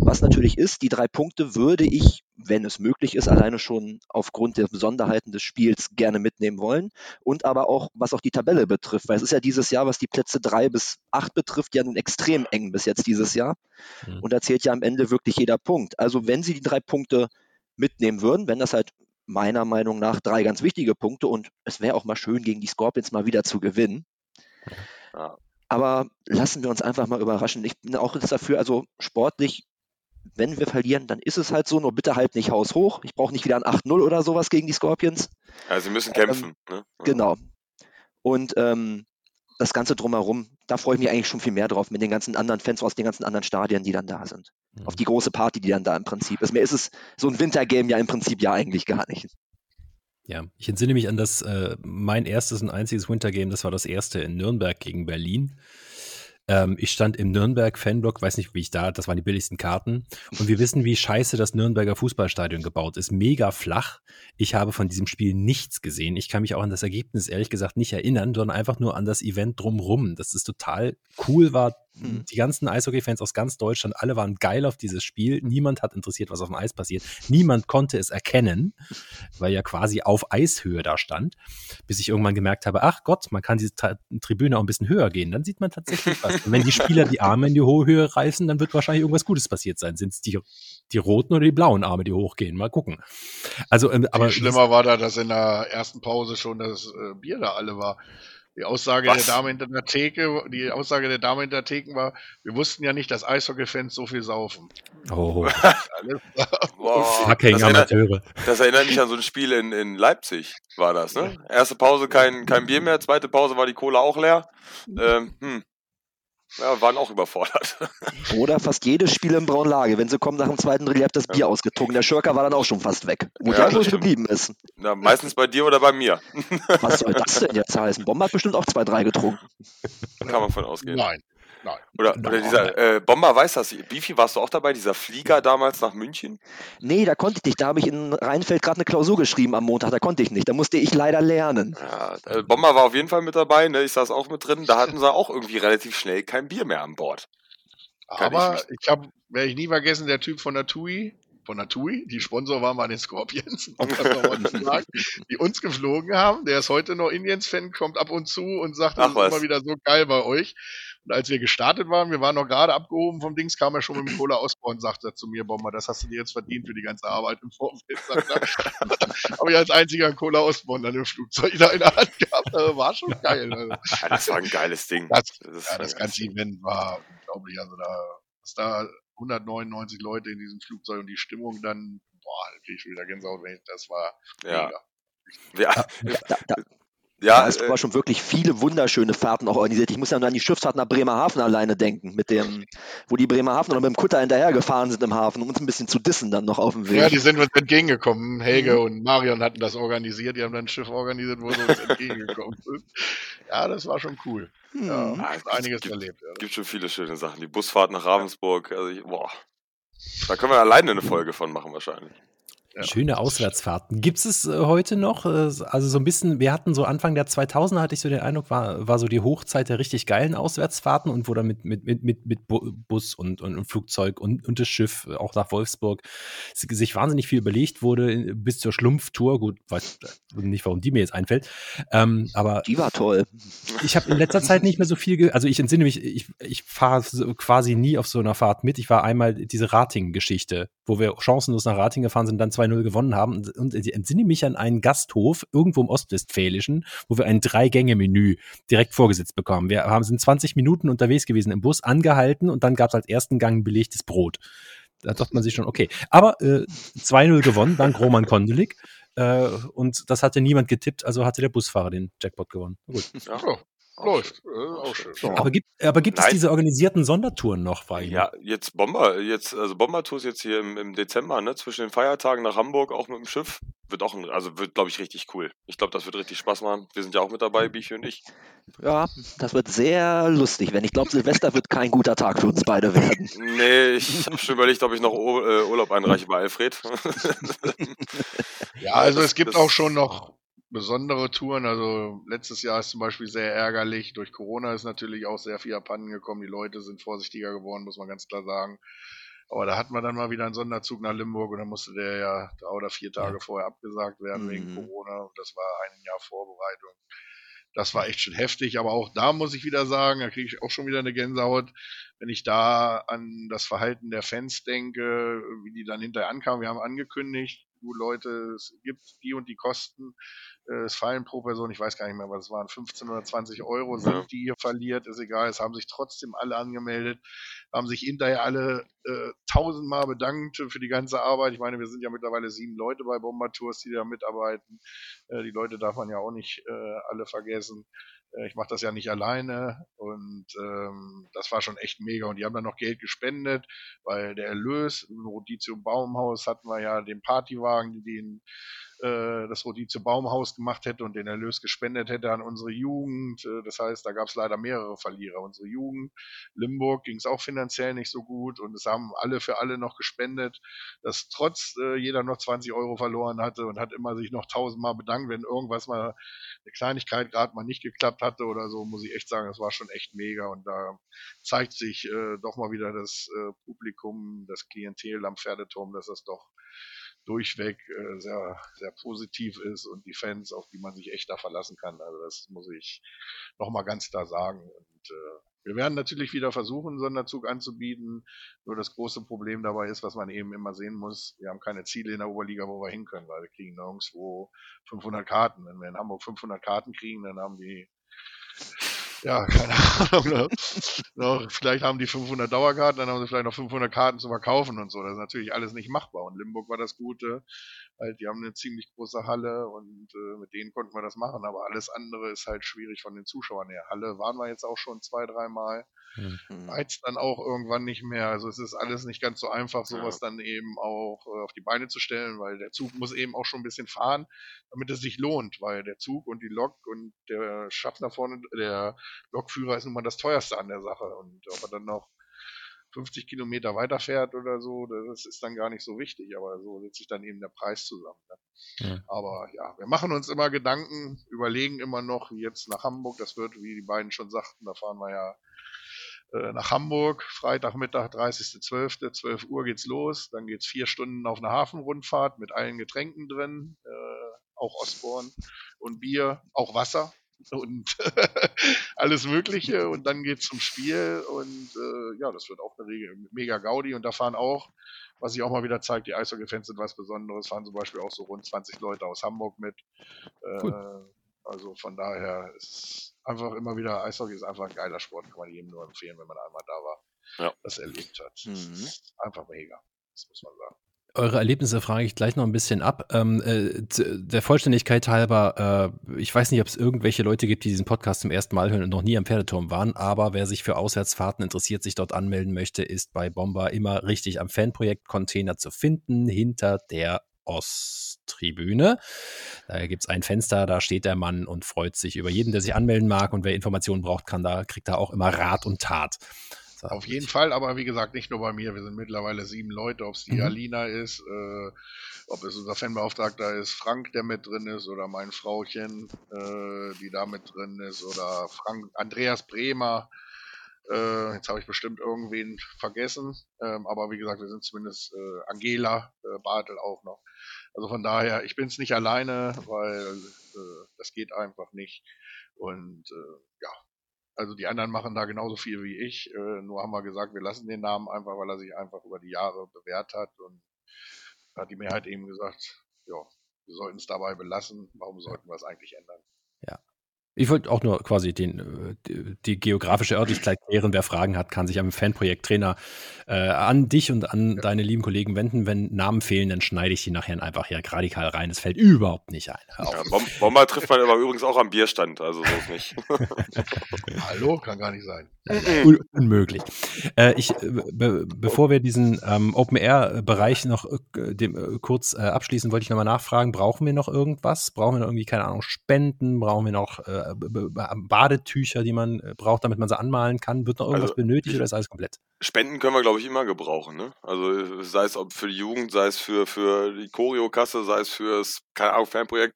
Was natürlich ist, die drei Punkte würde ich wenn es möglich ist, alleine schon aufgrund der Besonderheiten des Spiels gerne mitnehmen wollen. Und aber auch, was auch die Tabelle betrifft, weil es ist ja dieses Jahr, was die Plätze drei bis acht betrifft, ja nun extrem eng bis jetzt dieses Jahr. Mhm. Und da zählt ja am Ende wirklich jeder Punkt. Also wenn sie die drei Punkte mitnehmen würden, wenn das halt meiner Meinung nach drei ganz wichtige Punkte und es wäre auch mal schön, gegen die Scorpions mal wieder zu gewinnen. Ja. Aber lassen wir uns einfach mal überraschen. Ich bin auch dafür, also sportlich, wenn wir verlieren, dann ist es halt so, nur bitte halt nicht haushoch. Ich brauche nicht wieder ein 8-0 oder sowas gegen die Scorpions. Also sie müssen kämpfen. Ähm, ne? Genau. Und ähm, das Ganze drumherum, da freue ich mich eigentlich schon viel mehr drauf mit den ganzen anderen Fans aus den ganzen anderen Stadien, die dann da sind. Mhm. Auf die große Party, die dann da im Prinzip ist. Mir ist es so ein Wintergame ja im Prinzip ja eigentlich gar nicht. Ja, ich entsinne mich an das, äh, mein erstes und einziges Wintergame, das war das erste in Nürnberg gegen Berlin. Ähm, ich stand im Nürnberg-Fanblock, weiß nicht, wie ich da, das waren die billigsten Karten. Und wir wissen, wie scheiße das Nürnberger Fußballstadion gebaut ist. Mega flach. Ich habe von diesem Spiel nichts gesehen. Ich kann mich auch an das Ergebnis ehrlich gesagt nicht erinnern, sondern einfach nur an das Event drumrum. Das ist total cool war, hm. Die ganzen Eishockey-Fans aus ganz Deutschland, alle waren geil auf dieses Spiel. Niemand hat interessiert, was auf dem Eis passiert. Niemand konnte es erkennen, weil ja quasi auf Eishöhe da stand. Bis ich irgendwann gemerkt habe, ach Gott, man kann diese Tribüne auch ein bisschen höher gehen. Dann sieht man tatsächlich was. Und wenn die Spieler die Arme in die hohe Höhe reißen, dann wird wahrscheinlich irgendwas Gutes passiert sein. Sind es die, die roten oder die blauen Arme, die hochgehen? Mal gucken. Also, ähm, aber. Schlimmer war da, dass in der ersten Pause schon das äh, Bier da alle war. Die Aussage Was? der Dame hinter der Theke, die Aussage der Dame hinter der Theken war, wir wussten ja nicht, dass Eishockey-Fans so viel saufen. Oh. Boah, Fucking das, erinnert, das erinnert mich an so ein Spiel in, in Leipzig, war das, ne? Erste Pause kein, kein Bier mehr, zweite Pause war die Cola auch leer. Ähm, hm. Ja, waren auch überfordert. Oder fast jedes Spiel in Braunlage. Wenn sie kommen nach dem zweiten Drittel, habt das Bier ja. ausgetrunken. Der Schurker war dann auch schon fast weg. Wo ja, der geblieben ist. Ja, meistens bei dir oder bei mir. Was soll das denn jetzt heißen? Bomber hat bestimmt auch zwei, drei getrunken. Kann man von ausgehen. Nein. Nein. Oder, oder dieser äh, Bomber weiß das. Bifi, warst du auch dabei? Dieser Flieger damals nach München? Nee, da konnte ich nicht. Da habe ich in Rheinfeld gerade eine Klausur geschrieben am Montag. Da konnte ich nicht. Da musste ich leider lernen. Ja, äh, Bomber war auf jeden Fall mit dabei. Ne? Ich saß auch mit drin. Da hatten sie auch irgendwie relativ schnell kein Bier mehr an Bord. Kann Aber ich, ich habe, werde ich nie vergessen, der Typ von der TUI, von der TUI, die Sponsor waren bei den Scorpions, die uns geflogen haben. Der ist heute noch Indians-Fan, kommt ab und zu und sagt, das ist immer wieder so geil bei euch. Und als wir gestartet waren, wir waren noch gerade abgehoben vom Dings, kam er schon mit dem Cola Osborne und sagte zu mir, Bomber, das hast du dir jetzt verdient für die ganze Arbeit im Vorfeld. Habe ich als einziger einen Cola Osborne dann im Flugzeug da in der Hand gehabt. Also war schon geil. Also. Ja, das war ein geiles Ding. Das, das, ja, das ganze Event war unglaublich. Also da, was da 199 Leute in diesem Flugzeug und die Stimmung dann, boah, kriege ich schon wieder Gänsehaut, das war ja. mega. Ja, da, da, ja, da ist äh, schon wirklich viele wunderschöne Fahrten auch organisiert. Ich muss ja nur an die Schiffsfahrt nach Bremerhaven alleine denken, mit dem, wo die Bremerhaven noch mit dem Kutter hinterhergefahren sind im Hafen, um uns ein bisschen zu dissen dann noch auf dem Weg. Ja, die sind uns entgegengekommen. Helge mhm. und Marion hatten das organisiert, die haben dann ein Schiff organisiert, wo sie uns entgegengekommen sind. Ja, das war schon cool. Mhm. Ja, ja einiges gibt, erlebt. Ja. Gibt schon viele schöne Sachen. Die Busfahrt nach Ravensburg, also ich, boah. Da können wir alleine eine Folge von machen wahrscheinlich. Ja. Schöne Auswärtsfahrten. Gibt es äh, heute noch? Äh, also so ein bisschen, wir hatten so Anfang der 2000er, hatte ich so den Eindruck, war, war so die Hochzeit der richtig geilen Auswärtsfahrten und wo dann mit, mit, mit, mit, mit Bus und, und, und Flugzeug und, und das Schiff auch nach Wolfsburg sich wahnsinnig viel überlegt wurde bis zur Schlumpftour. Gut, weiß nicht, warum die mir jetzt einfällt. Ähm, aber die war toll. Ich habe in letzter Zeit nicht mehr so viel, also ich entsinne mich, ich, ich fahre quasi nie auf so einer Fahrt mit. Ich war einmal diese Rating-Geschichte, wo wir chancenlos nach Rating gefahren sind, dann zwei 2-0 gewonnen haben. Und ich entsinne mich an einen Gasthof irgendwo im Ostwestfälischen, wo wir ein Drei-Gänge-Menü direkt vorgesetzt bekommen. Wir haben, sind 20 Minuten unterwegs gewesen im Bus, angehalten und dann gab es als ersten Gang ein belegtes Brot. Da dachte man sich schon, okay. Aber äh, 2-0 gewonnen, dank Roman Kondelik. Äh, und das hatte niemand getippt, also hatte der Busfahrer den Jackpot gewonnen. Gut. Ja. Läuft. Äh, auch schön. Aber gibt, aber gibt es diese organisierten Sondertouren noch bei Ja, jetzt Bomber, jetzt, also Bomber-Tours jetzt hier im, im Dezember, ne, zwischen den Feiertagen nach Hamburg, auch mit dem Schiff. Wird auch, ein, also wird, glaube ich, richtig cool. Ich glaube, das wird richtig Spaß machen. Wir sind ja auch mit dabei, Bichi und ich. Ja, das wird sehr lustig, wenn ich glaube, Silvester wird kein guter Tag für uns beide werden. Nee, ich habe schon überlegt, ob ich noch äh, Urlaub einreiche bei Alfred. ja, also es gibt auch schon noch besondere Touren. Also letztes Jahr ist zum Beispiel sehr ärgerlich. Durch Corona ist natürlich auch sehr viel abhanden gekommen. Die Leute sind vorsichtiger geworden, muss man ganz klar sagen. Aber da hatten wir dann mal wieder einen Sonderzug nach Limburg und dann musste der ja drei oder vier Tage Ja. vorher abgesagt werden Mhm. wegen Corona. Und das war ein Jahr Vorbereitung. Das war echt schon heftig, aber auch da muss ich wieder sagen, da kriege ich auch schon wieder eine Gänsehaut, wenn ich da an das Verhalten der Fans denke, wie die dann hinterher ankamen. Wir haben angekündigt, du Leute, es gibt die und die Kosten. Äh, Es fallen pro Person, ich weiß gar nicht mehr, was es waren, 15 oder 20 Euro sind, Ja. die ihr verliert, ist egal. Es haben sich trotzdem alle angemeldet, haben sich hinterher alle äh, tausendmal bedankt für die ganze Arbeit. Ich meine, wir sind ja mittlerweile sieben Leute bei Bomber Tours, die da mitarbeiten. Äh, die Leute darf man ja auch nicht äh, alle vergessen. Äh, ich mache das ja nicht alleine und ähm, das war schon echt mega. Und die haben dann noch Geld gespendet, weil der Erlös im Rodizio Baumhaus hatten wir ja den Partywagen, den das Rodizio Baumhaus gemacht hätte und den Erlös gespendet hätte an unsere Jugend. Äh, das heißt, da gab es leider mehrere Verlierer. Unsere Jugend, Limburg ging es auch finanziell nicht so gut und es haben alle für alle noch gespendet, dass trotz äh, jeder noch 20 Euro verloren hatte und hat immer sich noch tausendmal bedankt, wenn irgendwas mal eine Kleinigkeit gerade mal nicht geklappt hatte oder so, muss ich echt sagen, das war schon echt mega und da zeigt sich äh, doch mal wieder das äh, Publikum, das Klientel am Pferdeturm, dass das doch durchweg äh, sehr, sehr positiv ist und die Fans, auf die man sich echt da verlassen kann. Also das muss ich nochmal ganz klar sagen. Und äh, wir werden natürlich wieder versuchen, Sonderzug anzubieten. Nur das große Problem dabei ist, was man eben immer sehen muss, wir haben keine Ziele in der Oberliga, wo wir hin können, weil wir kriegen nirgendwo 500 Karten. Wenn wir in Hamburg 500 Karten kriegen, dann haben die ja, keine Ahnung. Ne? vielleicht haben die 500 Dauerkarten, dann haben sie vielleicht noch 500 Karten zu verkaufen und so. Das ist natürlich alles nicht machbar. Und Limburg war das Gute. Halt, die haben eine ziemlich große Halle und äh, mit denen konnten wir das machen. Aber alles andere ist halt schwierig von den Zuschauern her. Halle waren wir jetzt auch schon zwei, dreimal. Hm. Reizt dann auch irgendwann nicht mehr. Also es ist alles nicht ganz so einfach, sowas dann eben auch äh, auf die Beine zu stellen, weil der Zug muss eben auch schon ein bisschen fahren, damit es sich lohnt, weil der Zug und die Lok und der Schaffner vorne, der Lokführer ist nun mal das teuerste an der Sache. Und ob er dann noch 50 Kilometer weiterfährt oder so, das ist dann gar nicht so wichtig, aber so setzt sich dann eben der Preis zusammen. Ne? Ja. Aber ja, wir machen uns immer Gedanken, überlegen immer noch, wie jetzt nach Hamburg, das wird, wie die beiden schon sagten, da fahren wir ja äh, nach Hamburg, Freitagmittag, 30.12., 12 Uhr geht's los, dann geht's vier Stunden auf eine Hafenrundfahrt mit allen Getränken drin, äh, auch Osborn und Bier, auch Wasser und alles Mögliche und dann geht's zum Spiel und äh, ja, das wird auch eine Regel, mega Gaudi und da fahren auch, was sich auch mal wieder zeigt, die Eishockey-Fans sind was Besonderes, fahren zum Beispiel auch so rund 20 Leute aus Hamburg mit. Äh, Cool. Also von daher ist einfach immer wieder, Eishockey ist einfach ein geiler Sport, kann man jedem nur empfehlen, wenn man einmal da war, Ja. das erlebt hat. Mhm. Das ist einfach mega, das muss man sagen. Eure Erlebnisse frage ich gleich noch ein bisschen ab. Ähm, äh, der Vollständigkeit halber, äh, ich weiß nicht, ob es irgendwelche Leute gibt, die diesen Podcast zum ersten Mal hören und noch nie am Pferdeturm waren, aber wer sich für Auswärtsfahrten interessiert, sich dort anmelden möchte, ist bei Bomber immer richtig am Fanprojekt-Container zu finden, hinter der Osttribüne. Da gibt es ein Fenster, da steht der Mann und freut sich über jeden, der sich anmelden mag und wer Informationen braucht, kann da, kriegt da auch immer Rat und Tat. Auf jeden Fall, aber wie gesagt, nicht nur bei mir. Wir sind mittlerweile sieben Leute, ob es die Mhm. Alina ist, äh, ob es unser Fanbeauftragter ist, Frank, der mit drin ist, oder mein Frauchen, äh, die da mit drin ist, oder Frank, Andreas Bremer. Äh, jetzt habe ich bestimmt irgendwen vergessen, ähm, aber wie gesagt, wir sind zumindest äh, Angela, äh, Bartel auch noch. Also von daher, ich bin es nicht alleine, weil äh, das geht einfach nicht. Und äh, ja, also die anderen machen da genauso viel wie ich. Äh, nur haben wir gesagt, wir lassen den Namen einfach, weil er sich einfach über die Jahre bewährt hat. Und hat die Mehrheit eben gesagt, ja, wir sollten es dabei belassen. Warum sollten wir es eigentlich ändern? Ich wollte auch nur quasi den, äh, die, die geografische Örtlichkeit klären. Wer Fragen hat, kann sich am Fanprojekt-Trainer äh, an dich und an Ja. deine lieben Kollegen wenden. Wenn Namen fehlen, dann schneide ich die nachher einfach hier radikal rein. Es fällt überhaupt nicht ein. Ja, Bom Bomber trifft man aber übrigens auch am Bierstand, also so ist nicht. Hallo, kann gar nicht sein. Un unmöglich. Äh, ich, äh, be bevor wir diesen ähm, Open-Air-Bereich noch äh, dem, äh, kurz äh, abschließen, wollte ich nochmal nachfragen, brauchen wir noch irgendwas? Brauchen wir noch irgendwie, keine Ahnung, Spenden? Brauchen wir noch Badetücher, die man äh, braucht, damit man sie anmalen kann? Wird noch irgendwas Also, benötigt oder ist alles komplett? Spenden können wir, glaube ich, immer gebrauchen. Ne? Also sei es ob für die Jugend, sei es für, für die Choreokasse, sei es keine Ahnung, Fanprojekt.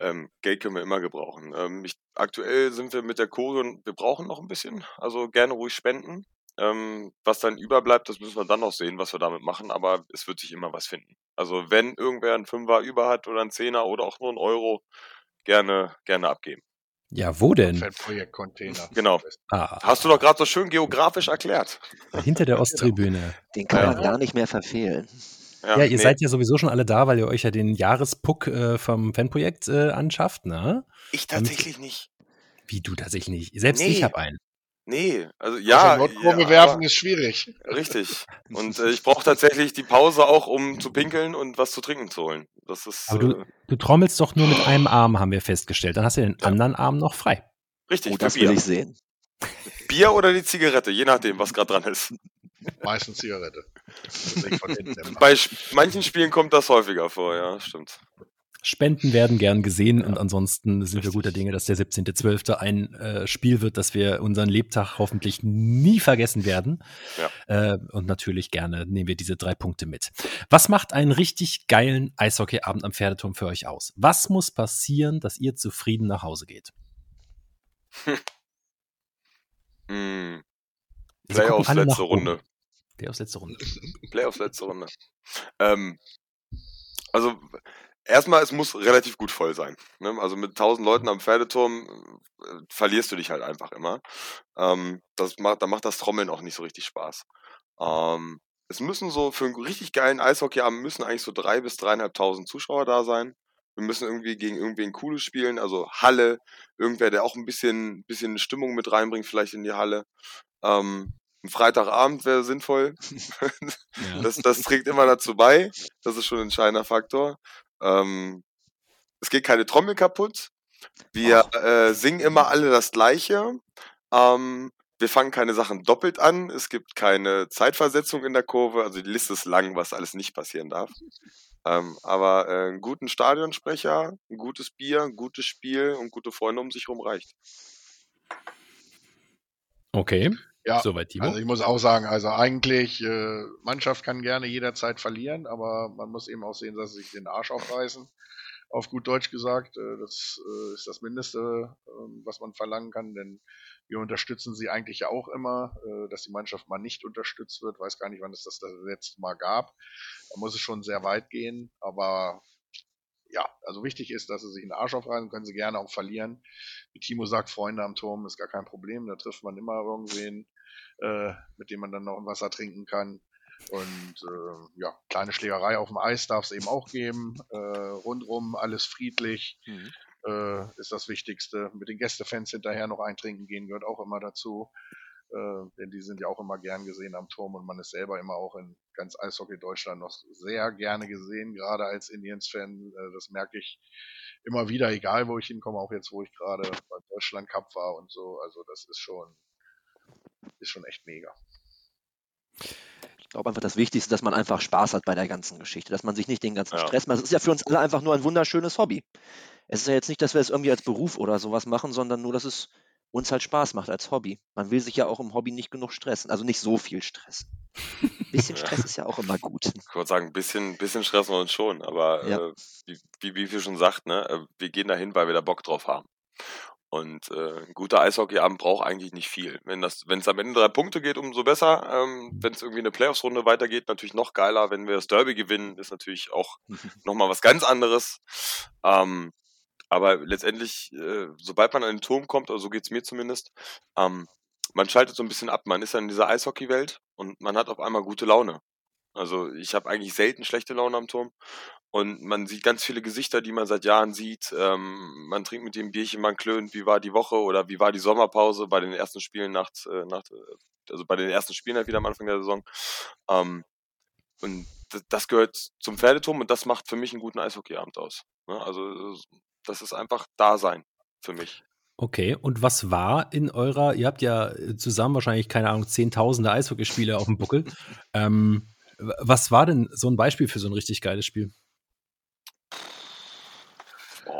Ähm, Geld können wir immer gebrauchen. Ähm, ich, aktuell sind wir mit der Choreo, wir brauchen noch ein bisschen, also gerne ruhig spenden. Ähm, was dann überbleibt, das müssen wir dann noch sehen, was wir damit machen, aber es wird sich immer was finden. Also wenn irgendwer einen Fünfer über hat oder einen Zehner oder auch nur einen Euro, gerne, gerne abgeben. Ja, wo denn? Feldprojekt-Container. Genau. Ah, Hast du doch gerade so schön geografisch erklärt. hinter der Osttribüne. Den kann Ja. man gar nicht mehr verfehlen. Ja, ihr nee. seid ja sowieso schon alle da, weil ihr euch ja den Jahrespuck äh, vom Fanprojekt äh, anschafft, ne? Ich tatsächlich nicht. Wie du tatsächlich nicht. Selbst Nee. ich habe einen. Nee, also Ja, ja. Nordkurve ja, werfen ist schwierig. Richtig. Und äh, ich brauche tatsächlich die Pause auch, um zu pinkeln und was zu trinken zu holen. Das ist Aber du, äh, du trommelst doch nur mit einem Arm, haben wir festgestellt. Dann hast du den Ja. anderen Arm noch frei. richtig. Oh, das Bier. will ich sehen. Bier oder die Zigarette, je nachdem, was gerade dran ist. Meistens Zigarette. Bei manchen Spielen kommt das häufiger vor, ja, stimmt. Spenden werden gern gesehen und ansonsten sind wir Richtig. guter Dinge, dass der 17.12. ein äh, Spiel wird, das wir unseren Lebtag hoffentlich nie vergessen werden. Äh, und natürlich gerne nehmen wir diese drei Punkte mit. Was macht einen richtig geilen Eishockeyabend am Pferdeturm für euch aus? Was muss passieren, dass ihr zufrieden nach Hause geht? Hm. Playoffs letzte. Runde. Playoffs letzte Runde. Playoffs letzte Runde. Ähm, also erstmal, es muss relativ gut voll sein. Ne? Also mit 1000 Leuten am Pferdeturm äh, verlierst du dich halt einfach immer. Ähm, das macht, da macht das Trommeln auch nicht so richtig Spaß. Ähm, es müssen so für einen richtig geilen Eishockeyabend müssen eigentlich so drei bis dreieinhalbtausend Zuschauer da sein. Wir müssen irgendwie gegen irgendwen Cooles spielen, also Halle, irgendwer, der auch ein bisschen, bisschen Stimmung mit reinbringt, vielleicht in die Halle. Ähm, ein Freitagabend wäre sinnvoll. Ja. Das, das trägt immer dazu bei. Das ist schon ein entscheidender Faktor. Ähm, es geht keine Trommel kaputt. Wir äh, singen immer alle das Gleiche. Ähm, wir fangen keine Sachen doppelt an. Es gibt keine Zeitversetzung in der Kurve. Also die Liste ist lang, was alles nicht passieren darf. Ähm, aber äh, einen guten Stadionsprecher, ein gutes Bier, ein gutes Spiel und gute Freunde um sich herum reicht. Okay, Ja, soweit Timo. Also ich muss auch sagen, also eigentlich, äh, Mannschaft kann gerne jederzeit verlieren, aber man muss eben auch sehen, dass sie sich den Arsch aufreißen. Auf gut Deutsch gesagt, äh, das äh, ist das Mindeste, ähm, was man verlangen kann, denn wir unterstützen sie eigentlich ja auch immer, äh, dass die Mannschaft mal nicht unterstützt wird. Weiß gar nicht, wann es das das letzte Mal gab. Da muss es schon sehr weit gehen, aber ja, also wichtig ist, dass sie sich den Arsch aufreißen, können sie gerne auch verlieren. Wie Timo sagt, Freunde am Turm ist gar kein Problem, da trifft man immer irgendwen, äh, mit dem man dann noch ein Wasser trinken kann. Und äh, ja, kleine Schlägerei auf dem Eis darf es eben auch geben. Äh, rundrum alles friedlich äh, ist das Wichtigste. Mit den Gästefans hinterher noch eintrinken gehen gehört auch immer dazu. Äh, denn die sind ja auch immer gern gesehen am Turm und man ist selber immer auch in ganz Eishockey Deutschland noch sehr gerne gesehen, gerade als Indians-Fan. Äh, das merke ich immer wieder, egal wo ich hinkomme, auch jetzt, wo ich gerade beim Deutschland Cup war und so. Also das ist schon, ist schon echt mega. Ich glaube einfach das Wichtigste, dass man einfach Spaß hat bei der ganzen Geschichte, dass man sich nicht den ganzen Ja. Stress macht. Es ist ja für uns alle einfach nur ein wunderschönes Hobby. Es ist ja jetzt nicht, dass wir es irgendwie als Beruf oder sowas machen, sondern nur, dass es uns halt Spaß macht als Hobby. Man will sich ja auch im Hobby nicht genug stressen, also nicht so viel Stress. Ein bisschen. Stress ist ja auch immer gut. Ich würde sagen, ein bisschen, bisschen stressen wir uns schon, aber Ja. äh, wie, wie, viel schon sagt, ne, äh, wir gehen dahin, weil wir da Bock drauf haben. Und äh, ein guter Eishockeyabend braucht eigentlich nicht viel. Wenn das, wenn es am Ende drei Punkte geht, umso besser. Ähm, wenn es irgendwie eine Playoffs-Runde weitergeht, natürlich noch geiler. Wenn wir das Derby gewinnen, ist natürlich auch nochmal was ganz anderes. Ähm, aber letztendlich, äh, sobald man an den Turm kommt, also so geht's mir zumindest, ähm, man schaltet so ein bisschen ab. Man ist ja in dieser Eishockey-Welt und man hat auf einmal gute Laune. Also ich habe eigentlich selten schlechte Laune am Turm. Und man sieht ganz viele Gesichter, die man seit Jahren sieht. Ähm, man trinkt mit dem Bierchen, man klönt, wie war die Woche oder wie war die Sommerpause bei den ersten Spielen nach, äh, nach äh, also bei den ersten Spielen halt wieder am Anfang der Saison. Ähm, und das, das gehört zum Pferdeturm und das macht für mich einen guten Eishockeyabend aus. Ne? Also das ist einfach Dasein für mich. Okay, und was war in eurer, ihr habt ja zusammen wahrscheinlich, keine Ahnung, zehntausende Eishockeyspiele auf dem Buckel. Ähm, was war denn so ein Beispiel für so ein richtig geiles Spiel?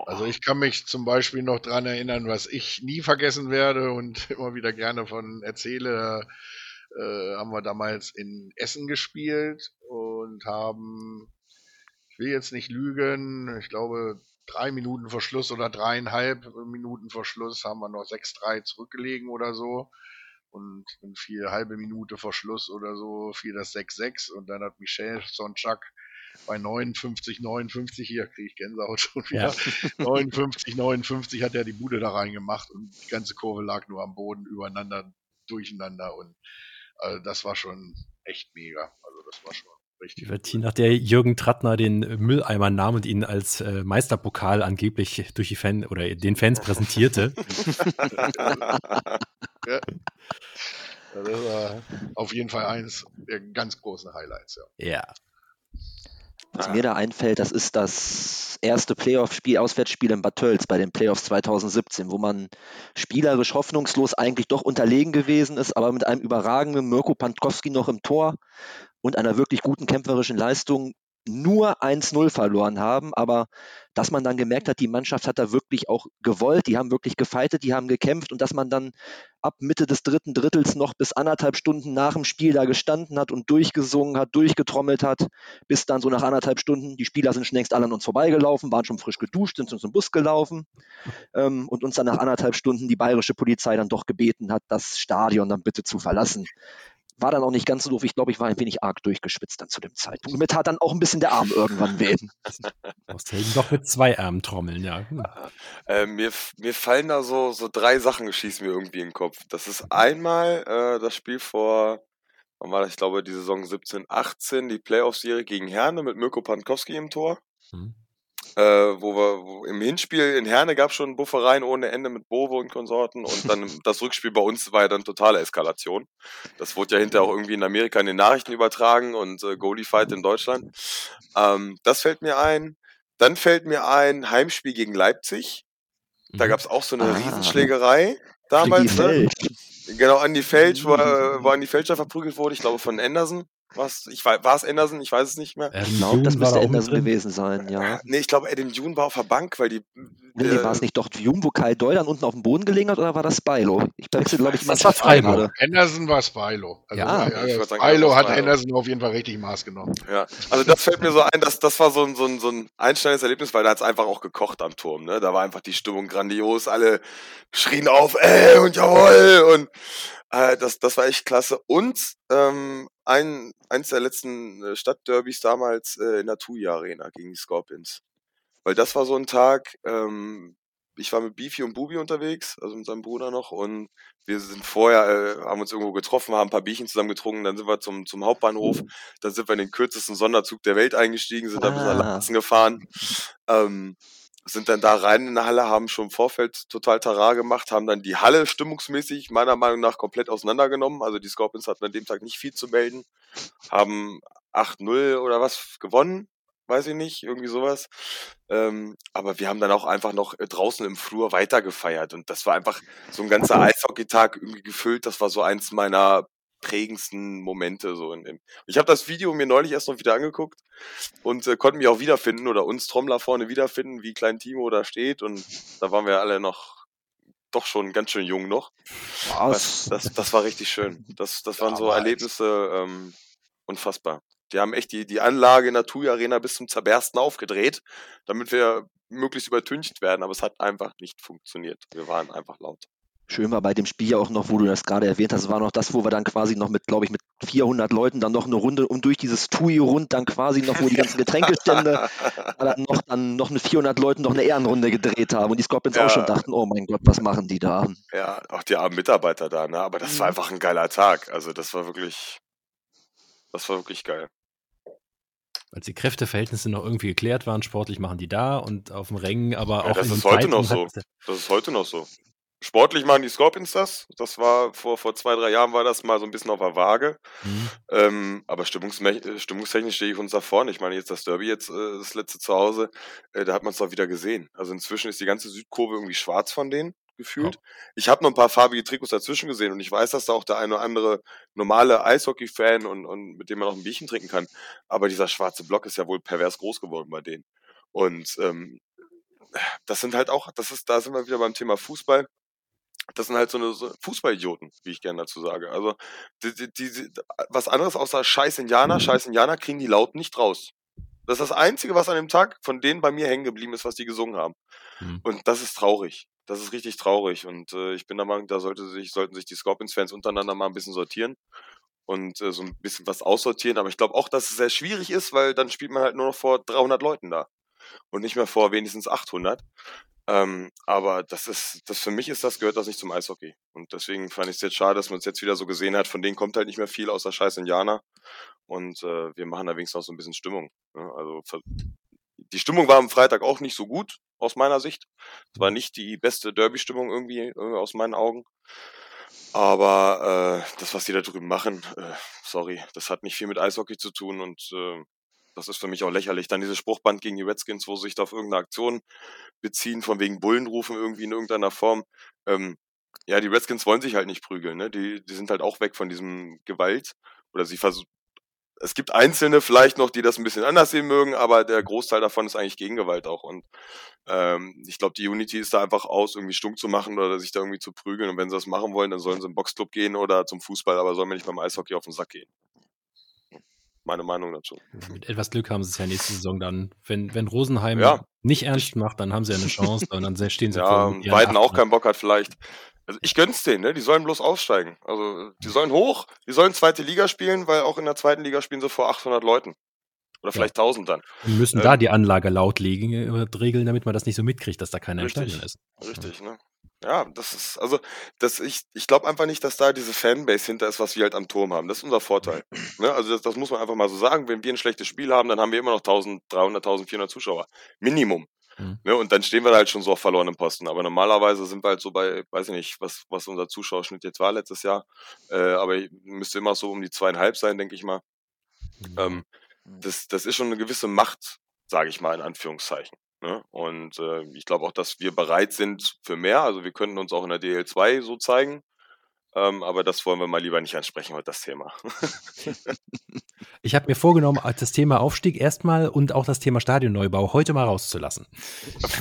Also ich kann mich zum Beispiel noch dran erinnern, was ich nie vergessen werde und immer wieder gerne von erzähle. Äh, haben wir damals in Essen gespielt und haben, ich will jetzt nicht lügen, ich glaube drei Minuten vor Schluss oder dreieinhalb Minuten vor Schluss haben wir noch 6-3 zurückgelegen oder so. und vier halbe Minute vor Schluss oder so fiel das 6-6 und dann hat Michel Sonchak bei 59, 59, hier kriege ich Gänsehaut schon wieder. Ja. 59, 59 hat er die Bude da reingemacht und die ganze Kurve lag nur am Boden übereinander, durcheinander und also das war schon echt mega. Also das war schon richtig. Wird nach der Jürgen Trattner den Mülleimer nahm und ihn als äh, Meisterpokal angeblich durch die Fan oder den Fans präsentierte. ja. Das war auf jeden Fall eines der ganz großen Highlights, ja. Ja. Was ah. mir da einfällt, das ist das erste Playoff-Spiel, Auswärtsspiel in Bad Tölz bei den Playoffs 2017, wo man spielerisch hoffnungslos eigentlich doch unterlegen gewesen ist, aber mit einem überragenden Mirko Pankowski noch im Tor und einer wirklich guten kämpferischen Leistung nur 1-0 verloren haben, aber dass man dann gemerkt hat, die Mannschaft hat da wirklich auch gewollt, die haben wirklich gefeitet, die haben gekämpft und dass man dann ab Mitte des dritten Drittels noch bis anderthalb Stunden nach dem Spiel da gestanden hat und durchgesungen hat, durchgetrommelt hat, bis dann so nach anderthalb Stunden, die Spieler sind schon längst alle an uns vorbeigelaufen, waren schon frisch geduscht, sind zum Bus gelaufen ähm, und uns dann nach anderthalb Stunden die bayerische Polizei dann doch gebeten hat, das Stadion dann bitte zu verlassen war dann auch nicht ganz so doof. Ich glaube, ich war ein wenig arg durchgespitzt dann zu dem Zeitpunkt. Mit hat dann auch ein bisschen der Arm irgendwann weh. Musst Helden doch mit zwei Armen trommeln, ja. Hm. Äh, mir, mir fallen da so, so drei Sachen, schießen mir irgendwie in den Kopf. Das ist einmal äh, das Spiel vor, wann war das? Ich glaube, die Saison 17, 18, die Playoff-Serie gegen Herne mit Mirko Pankowski im Tor. Hm äh, wo wir wo im Hinspiel in Herne gab es schon Buffereien ohne Ende mit Bovo und Konsorten und dann das Rückspiel bei uns war ja dann totale Eskalation. Das wurde ja hinterher auch irgendwie in Amerika in den Nachrichten übertragen und äh, Goalie Fight in Deutschland. Ähm, das fällt mir ein. Dann fällt mir ein Heimspiel gegen Leipzig. Da mhm. gab es auch so eine ah. Riesenschlägerei damals. Ne? Genau, Andi Felsch, wo, wo Andi Felscher verprügelt wurde, ich glaube von Anderson. Was, ich war, war es Anderson? Ich weiß es nicht mehr. Ich glaube, das müsste Anderson gewesen sein, ja. Nee, ich glaube, Adam Dune war auf der Bank, weil die. Nee, äh, war es nicht doch Dune, wo Kai Doyle dann unten auf dem Boden gelegen hat, oder war das Spilo? Ich wechsle, glaube ich, Das war Freiburg. Anderson war Spilo. Also, ja, ja Spilo hat Anderson auf jeden Fall richtig Maß genommen. Ja, also das fällt mir so ein, dass das war so ein, so ein, so ein einschneidendes Erlebnis, weil da hat es einfach auch gekocht am Turm. Ne? Da war einfach die Stimmung grandios, alle schrien auf, ey und jawohl und äh, das, das war echt klasse. Und ähm, ein, eins der letzten äh, Stadtderbys damals äh, in der TUI Arena gegen die Scorpions. Weil das war so ein Tag, ähm, ich war mit Beefy und Bubi unterwegs, also mit seinem Bruder noch, und wir sind vorher, äh, haben uns irgendwo getroffen, haben ein paar Bierchen zusammen getrunken, dann sind wir zum, zum Hauptbahnhof, dann sind wir in den kürzesten Sonderzug der Welt eingestiegen, sind ah. da bis nach Lassen gefahren. Ähm, sind dann da rein in der Halle, haben schon im Vorfeld total Tara gemacht, haben dann die Halle stimmungsmäßig meiner Meinung nach komplett auseinandergenommen. Also die Scorpions hatten an dem Tag nicht viel zu melden, haben 8-0 oder was gewonnen, weiß ich nicht, irgendwie sowas. Ähm, aber wir haben dann auch einfach noch äh, draußen im Flur weitergefeiert und das war einfach so ein ganzer Eishockey-Tag irgendwie gefüllt. Das war so eins meiner prägendsten Momente so in dem. Ich habe das Video mir neulich erst noch wieder angeguckt und äh, konnten mich auch wiederfinden oder uns Trommler vorne wiederfinden, wie klein Timo da steht und da waren wir alle noch doch schon ganz schön jung noch. Was? Das, das war richtig schön. Das, das waren so Erlebnisse ähm, unfassbar. Die haben echt die, die Anlage in der TUI Arena bis zum Zerbersten aufgedreht, damit wir möglichst übertüncht werden, aber es hat einfach nicht funktioniert. Wir waren einfach laut. Schön war bei dem Spiel ja auch noch, wo du das gerade erwähnt hast, war noch das, wo wir dann quasi noch mit, glaube ich, mit 400 Leuten dann noch eine Runde um durch dieses TUI rund dann quasi noch, wo die ganzen Getränkestände dann noch, dann noch eine 400 Leuten noch eine Ehrenrunde gedreht haben und die Scorpions ja. auch schon dachten, oh mein Gott, was machen die da? Ja, auch die armen Mitarbeiter da, ne? aber das war mhm. einfach ein geiler Tag. Also das war wirklich, das war wirklich geil. Als die Kräfteverhältnisse noch irgendwie geklärt waren, sportlich machen die da und auf dem Rängen, aber ja, auch. Das ist heute noch so. Das ist heute noch so. Sportlich machen die Scorpions das. Das war vor, vor zwei, drei Jahren war das mal so ein bisschen auf der Waage. Mhm. Ähm, aber stimmungstechnisch stehe ich uns da vorne. Ich meine, jetzt das Derby, jetzt äh, das letzte zu Hause, äh, da hat man es doch wieder gesehen. Also inzwischen ist die ganze Südkurve irgendwie schwarz von denen gefühlt. Oh. Ich habe noch ein paar farbige Trikots dazwischen gesehen und ich weiß, dass da auch der eine oder andere normale Eishockey-Fan und, und mit dem man auch ein Bierchen trinken kann. Aber dieser schwarze Block ist ja wohl pervers groß geworden bei denen. Und ähm, das sind halt auch, das ist, da sind wir wieder beim Thema Fußball das sind halt so eine so Fußballidioten, wie ich gerne dazu sage. Also die, die, die, was anderes außer Scheiß Indianer. Scheiß Indianer kriegen die laut nicht raus. Das ist das Einzige, was an dem Tag von denen bei mir hängen geblieben ist, was die gesungen haben. Mhm. Und das ist traurig. das ist richtig traurig und äh, ich bin der Meinung, da sollte sich, sollten sich die Scorpions-Fans untereinander mal ein bisschen sortieren und äh, so ein bisschen was aussortieren. Aber ich glaube auch, dass es sehr schwierig ist, weil dann spielt man halt nur noch vor 300 Leuten da und nicht mehr vor wenigstens 800. Ähm, aber das ist, das für mich ist das, gehört das nicht zum Eishockey. Und deswegen fand ich es jetzt schade, dass man es jetzt wieder so gesehen hat. Von denen kommt halt nicht mehr viel außer scheiß Indianer. Und äh, wir machen da wenigstens noch so ein bisschen Stimmung. Ne? Also die Stimmung war am Freitag auch nicht so gut, aus meiner Sicht. Es war nicht die beste Derby-Stimmung irgendwie, irgendwie aus meinen Augen. Aber äh, das, was die da drüben machen, äh, sorry, das hat nicht viel mit Eishockey zu tun und äh, das ist für mich auch lächerlich. Dann dieses Spruchband gegen die Redskins, wo sie sich da auf irgendeine Aktion beziehen, von wegen Bullenrufen irgendwie in irgendeiner Form. Ähm, ja, die Redskins wollen sich halt nicht prügeln, ne? Die, die sind halt auch weg von diesem Gewalt. Oder sie versuchen. Es gibt Einzelne vielleicht noch, die das ein bisschen anders sehen mögen, aber der Großteil davon ist eigentlich gegen Gewalt auch. Und ähm, ich glaube, die Unity ist da einfach aus, irgendwie stumm zu machen oder sich da irgendwie zu prügeln. Und wenn sie das machen wollen, dann sollen sie im Boxclub gehen oder zum Fußball, aber sollen wir nicht beim Eishockey auf den Sack gehen meine Meinung dazu. Mit etwas Glück haben sie es ja nächste Saison dann. Wenn, wenn Rosenheim ja. nicht ernst macht, dann haben sie ja eine Chance und dann stehen sie ja, vor. Ja, Weiden auch keinen Bock hat vielleicht. Also ich gönn's denen, ne? Die sollen bloß aussteigen. Also die sollen hoch, die sollen zweite Liga spielen, weil auch in der zweiten Liga spielen sie vor 800 Leuten. Oder vielleicht ja. 1000 dann. Wir müssen ähm, da die Anlage laut legen, äh, regeln, damit man das nicht so mitkriegt, dass da keiner richtig, im Stadion ist. Richtig, ne? Ja, das ist, also, das, ich, ich glaube einfach nicht, dass da diese Fanbase hinter ist, was wir halt am Turm haben. Das ist unser Vorteil. Ne? Also, das, das muss man einfach mal so sagen. Wenn wir ein schlechtes Spiel haben, dann haben wir immer noch 1300, 1400 Zuschauer. Minimum. Mhm. Ne? Und dann stehen wir halt schon so auf verlorenem Posten. Aber normalerweise sind wir halt so bei, weiß ich nicht, was, was unser Zuschauerschnitt jetzt war letztes Jahr. Äh, aber müsste immer so um die zweieinhalb sein, denke ich mal. Mhm. Ähm, das, das ist schon eine gewisse Macht, sage ich mal, in Anführungszeichen. Ne? Und äh, ich glaube auch, dass wir bereit sind für mehr. Also wir könnten uns auch in der DL2 so zeigen. Ähm, aber das wollen wir mal lieber nicht ansprechen heute, das Thema. ich habe mir vorgenommen, das Thema Aufstieg erstmal und auch das Thema Stadionneubau heute mal rauszulassen.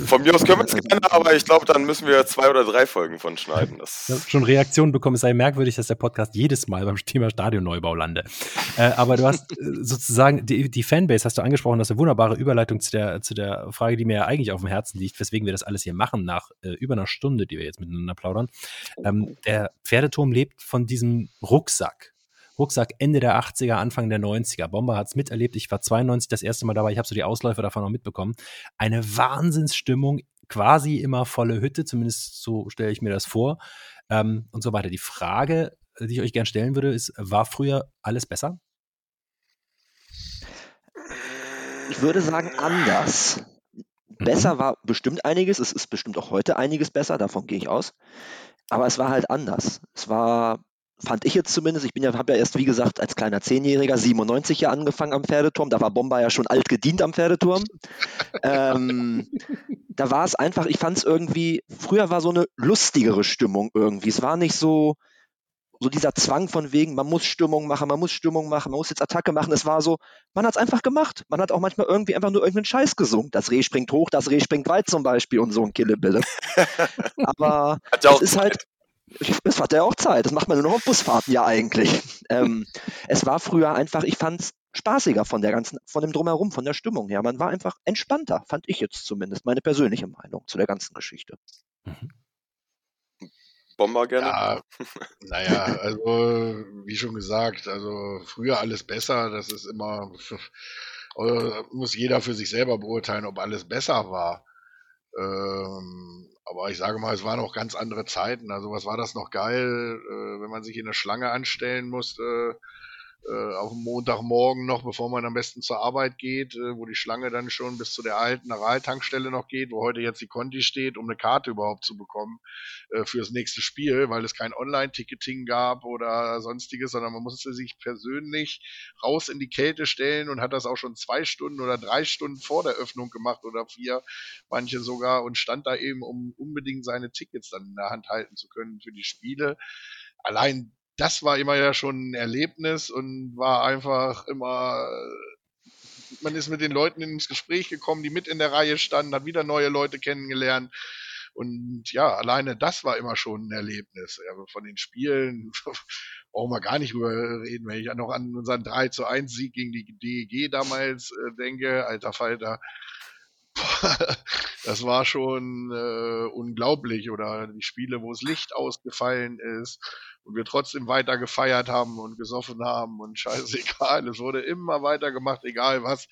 Von mir aus können wir es gerne, aber ich glaube, dann müssen wir zwei oder drei Folgen von schneiden. Das ich habe schon Reaktionen bekommen, es sei merkwürdig, dass der Podcast jedes Mal beim Thema Stadionneubau lande. äh, aber du hast äh, sozusagen, die, die, Fanbase hast du angesprochen, das ist eine wunderbare Überleitung zu der, zu der Frage, die mir ja eigentlich auf dem Herzen liegt, weswegen wir das alles hier machen, nach äh, über einer Stunde, die wir jetzt miteinander plaudern. Ähm, der Pferdeturm Turm lebt von diesem Rucksack. Rucksack Ende der 80er, Anfang der 90er. Bomber hat es miterlebt. Ich war 92 das erste Mal dabei. Ich habe so die Ausläufer davon noch mitbekommen. Eine Wahnsinnsstimmung, quasi immer volle Hütte, zumindest so stelle ich mir das vor. Ähm, und so weiter. Die Frage, die ich euch gerne stellen würde, ist: War früher alles besser? Ich würde sagen, anders. Besser mhm. war bestimmt einiges. Es ist bestimmt auch heute einiges besser. Davon gehe ich aus. Aber es war halt anders. Es war, fand ich jetzt zumindest, ich bin ja, habe ja erst, wie gesagt, als kleiner Zehnjähriger 97 ja angefangen am Pferdeturm. Da war Bomber ja schon alt gedient am Pferdeturm. ähm, da war es einfach, ich fand es irgendwie, früher war so eine lustigere Stimmung irgendwie. Es war nicht so, so dieser Zwang von wegen, man muss Stimmung machen, man muss Stimmung machen, man muss jetzt Attacke machen. Es war so, man hat es einfach gemacht. Man hat auch manchmal irgendwie einfach nur irgendeinen Scheiß gesungen. Das Reh springt hoch, das Reh springt weit zum Beispiel und so ein Killebille. Aber es ist halt, es hat ja auch Zeit. Das macht man nur noch auf Busfahrten ja eigentlich. Ähm, es war früher einfach, ich fand es spaßiger von der ganzen, von dem Drumherum, von der Stimmung her. Man war einfach entspannter, fand ich jetzt zumindest, meine persönliche Meinung zu der ganzen Geschichte. Mhm. Bomber gerne? Ja, naja, also wie schon gesagt, also früher alles besser, das ist immer, äh, muss jeder für sich selber beurteilen, ob alles besser war. Ähm, aber ich sage mal, es waren auch ganz andere Zeiten. Also was war das noch geil, äh, wenn man sich in eine Schlange anstellen musste äh, auf Montagmorgen noch, bevor man am besten zur Arbeit geht, äh, wo die Schlange dann schon bis zu der alten Araltankstelle noch geht, wo heute jetzt die Conti steht, um eine Karte überhaupt zu bekommen äh, fürs nächste Spiel, weil es kein Online-Ticketing gab oder sonstiges, sondern man musste sich persönlich raus in die Kälte stellen und hat das auch schon zwei Stunden oder drei Stunden vor der Öffnung gemacht oder vier, manche sogar, und stand da eben, um unbedingt seine Tickets dann in der Hand halten zu können für die Spiele. Allein das war immer ja schon ein Erlebnis und war einfach immer, man ist mit den Leuten ins Gespräch gekommen, die mit in der Reihe standen, hat wieder neue Leute kennengelernt. Und ja, alleine das war immer schon ein Erlebnis. Ja, von den Spielen brauchen wir gar nicht drüber reden, wenn ich noch an unseren 3 zu 1 Sieg gegen die DEG damals äh, denke, alter Falter. Das war schon äh, unglaublich. Oder die Spiele, wo das Licht ausgefallen ist und wir trotzdem weiter gefeiert haben und gesoffen haben und scheißegal. Es wurde immer weiter gemacht, egal was.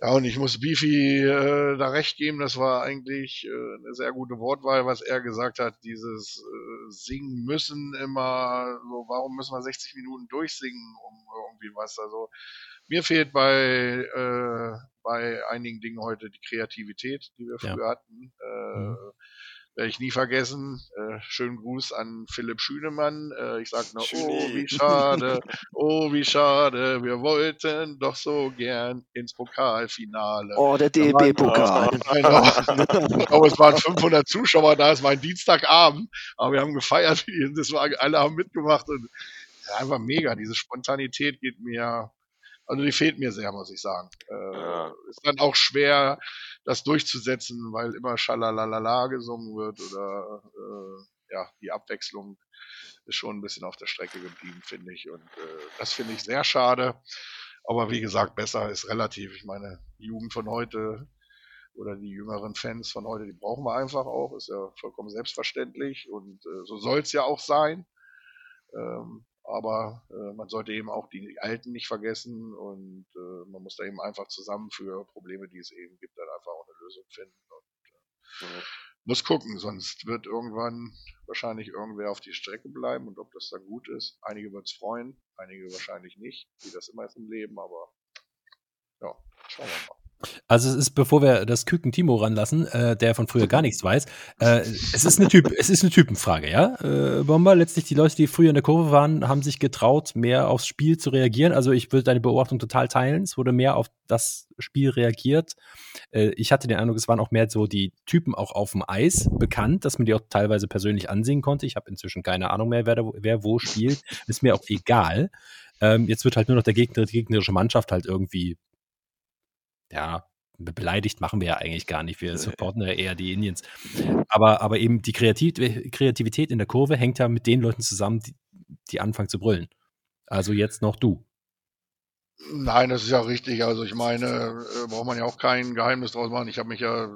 Ja, und ich muss Beefy äh, da recht geben, das war eigentlich äh, eine sehr gute Wortwahl, was er gesagt hat, dieses äh, Singen müssen immer, so, warum müssen wir 60 Minuten durchsingen um irgendwie was? Also mir fehlt bei, äh, bei einigen Dingen heute die Kreativität, die wir früher ja. hatten. Äh, mhm werde ich nie vergessen. Äh, schönen Gruß an Philipp Schünemann. Äh, ich sag nur, oh, wie schade, oh, wie schade, wir wollten doch so gern ins Pokalfinale. Oh, der DEB-Pokal. Glaube, es waren 500 Zuschauer da, es war ein Dienstagabend, aber wir haben gefeiert, das war, alle haben mitgemacht und einfach mega. Diese Spontanität geht mir also die fehlt mir sehr, muss ich sagen. Äh, ja. Ist dann auch schwer, das durchzusetzen, weil immer Schalalalala gesungen wird oder äh, ja, die Abwechslung ist schon ein bisschen auf der Strecke geblieben, finde ich. Und äh, das finde ich sehr schade. Aber wie gesagt, besser ist relativ. Ich meine, die Jugend von heute oder die jüngeren Fans von heute, die brauchen wir einfach auch. Ist ja vollkommen selbstverständlich und äh, so soll es ja auch sein. Ähm, aber äh, man sollte eben auch die Alten nicht vergessen und äh, man muss da eben einfach zusammen für Probleme, die es eben gibt, dann einfach auch eine Lösung finden. Und, äh. Muss gucken, sonst wird irgendwann wahrscheinlich irgendwer auf die Strecke bleiben und ob das dann gut ist. Einige wird es freuen, einige wahrscheinlich nicht, wie das immer ist im Leben, aber ja, schauen wir mal. Also es ist, bevor wir das Küken Timo ranlassen, äh, der von früher gar nichts weiß, äh, es ist eine Typ, es ist eine Typenfrage, ja. Äh, Bomber, letztlich die Leute, die früher in der Kurve waren, haben sich getraut, mehr aufs Spiel zu reagieren. Also ich würde deine Beobachtung total teilen. Es wurde mehr auf das Spiel reagiert. Äh, ich hatte den Eindruck, es waren auch mehr so die Typen auch auf dem Eis bekannt, dass man die auch teilweise persönlich ansehen konnte. Ich habe inzwischen keine Ahnung mehr, wer, da, wer wo spielt. Ist mir auch egal. Ähm, jetzt wird halt nur noch der Gegner, die gegnerische Mannschaft halt irgendwie ja, beleidigt machen wir ja eigentlich gar nicht. Wir supporten ja eher die Indians. Aber, aber eben die Kreativität in der Kurve hängt ja mit den Leuten zusammen, die, die anfangen zu brüllen. Also jetzt noch du. Nein, das ist ja richtig. Also ich meine, äh, braucht man ja auch kein Geheimnis draus machen. Ich habe mich ja, äh,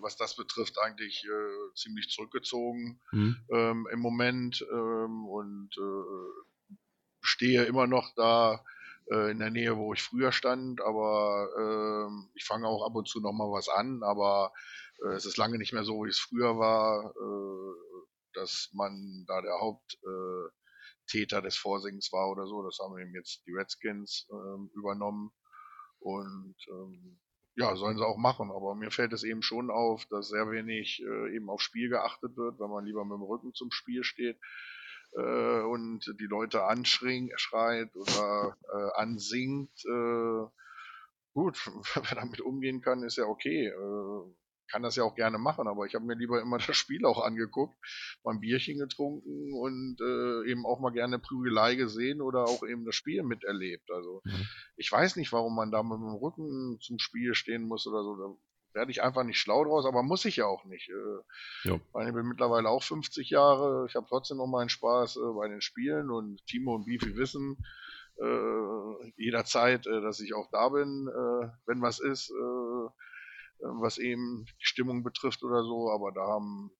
was das betrifft, eigentlich äh, ziemlich zurückgezogen mhm. ähm, im Moment ähm, und äh, stehe immer noch da äh, in der Nähe, wo ich früher stand, aber äh, ich fange auch ab und zu noch mal was an, aber äh, es ist lange nicht mehr so, wie es früher war, äh, dass man da der Haupttäter äh, des Vorsingens war oder so. Das haben eben jetzt die Redskins äh, übernommen. Und ähm, ja, sollen sie auch machen, aber mir fällt es eben schon auf, dass sehr wenig äh, eben auf Spiel geachtet wird, wenn man lieber mit dem Rücken zum Spiel steht äh, und die Leute anschreit oder äh, ansingt, äh, gut, wer damit umgehen kann, ist ja okay. Äh, kann das ja auch gerne machen, aber ich habe mir lieber immer das Spiel auch angeguckt, mal ein Bierchen getrunken und äh, eben auch mal gerne Prügelei gesehen oder auch eben das Spiel miterlebt. Also mhm. ich weiß nicht, warum man da mit dem Rücken zum Spiel stehen muss oder so werde ich einfach nicht schlau draus, aber muss ich ja auch nicht. Äh, ich bin mittlerweile auch 50 Jahre, ich habe trotzdem noch meinen Spaß äh, bei den Spielen und Timo und Beefy wissen äh, jederzeit, dass ich auch da bin, wenn was ist, was eben die Stimmung betrifft oder so, aber da haben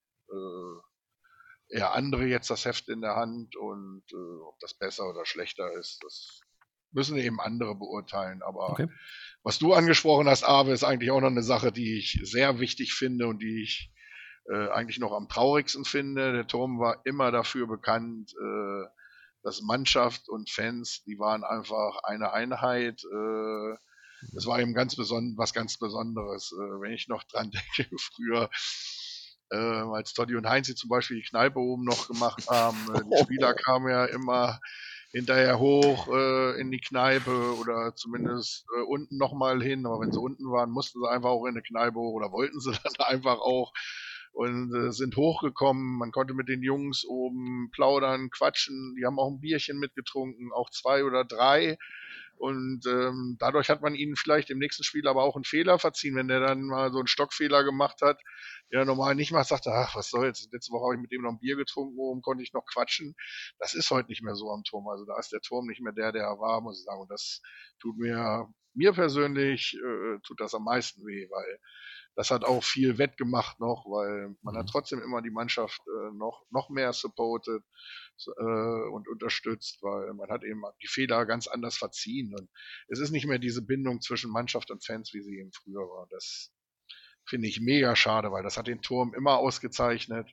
eher andere jetzt das Heft in der Hand und ob das besser oder schlechter ist, das müssen eben andere beurteilen, aber okay. Was du angesprochen hast, Ave, ist eigentlich auch noch eine Sache, die ich sehr wichtig finde und die ich äh, eigentlich noch am traurigsten finde. Der Turm war immer dafür bekannt, äh, dass Mannschaft und Fans, die waren einfach eine Einheit. Äh, das war eben ganz beson was ganz Besonderes. Äh, wenn ich noch dran denke, früher, äh, als Toddy und Heinzi zum Beispiel die Kneipe oben noch gemacht haben, äh, die Spieler kamen ja immer hinterher hoch äh, in die Kneipe oder zumindest äh, unten nochmal hin. Aber wenn sie unten waren, mussten sie einfach auch in die Kneipe hoch oder wollten sie dann einfach auch und äh, sind hochgekommen. Man konnte mit den Jungs oben plaudern, quatschen. Die haben auch ein Bierchen mitgetrunken, auch zwei oder drei. Und ähm, dadurch hat man ihnen vielleicht im nächsten Spiel aber auch einen Fehler verziehen, wenn der dann mal so einen Stockfehler gemacht hat, der normal nicht macht, sagte, ach, was soll's, letzte Woche habe ich mit dem noch ein Bier getrunken, oben konnte ich noch quatschen. Das ist heute nicht mehr so am Turm. Also da ist der Turm nicht mehr der, der er war, muss ich sagen. Und das tut mir mir persönlich äh, tut das am meisten weh, weil das hat auch viel wettgemacht noch, weil man hat mhm. trotzdem immer die Mannschaft äh, noch, noch mehr supportet äh, und unterstützt, weil man hat eben die Fehler ganz anders verziehen. Und es ist nicht mehr diese Bindung zwischen Mannschaft und Fans, wie sie eben früher war. Das finde ich mega schade, weil das hat den Turm immer ausgezeichnet.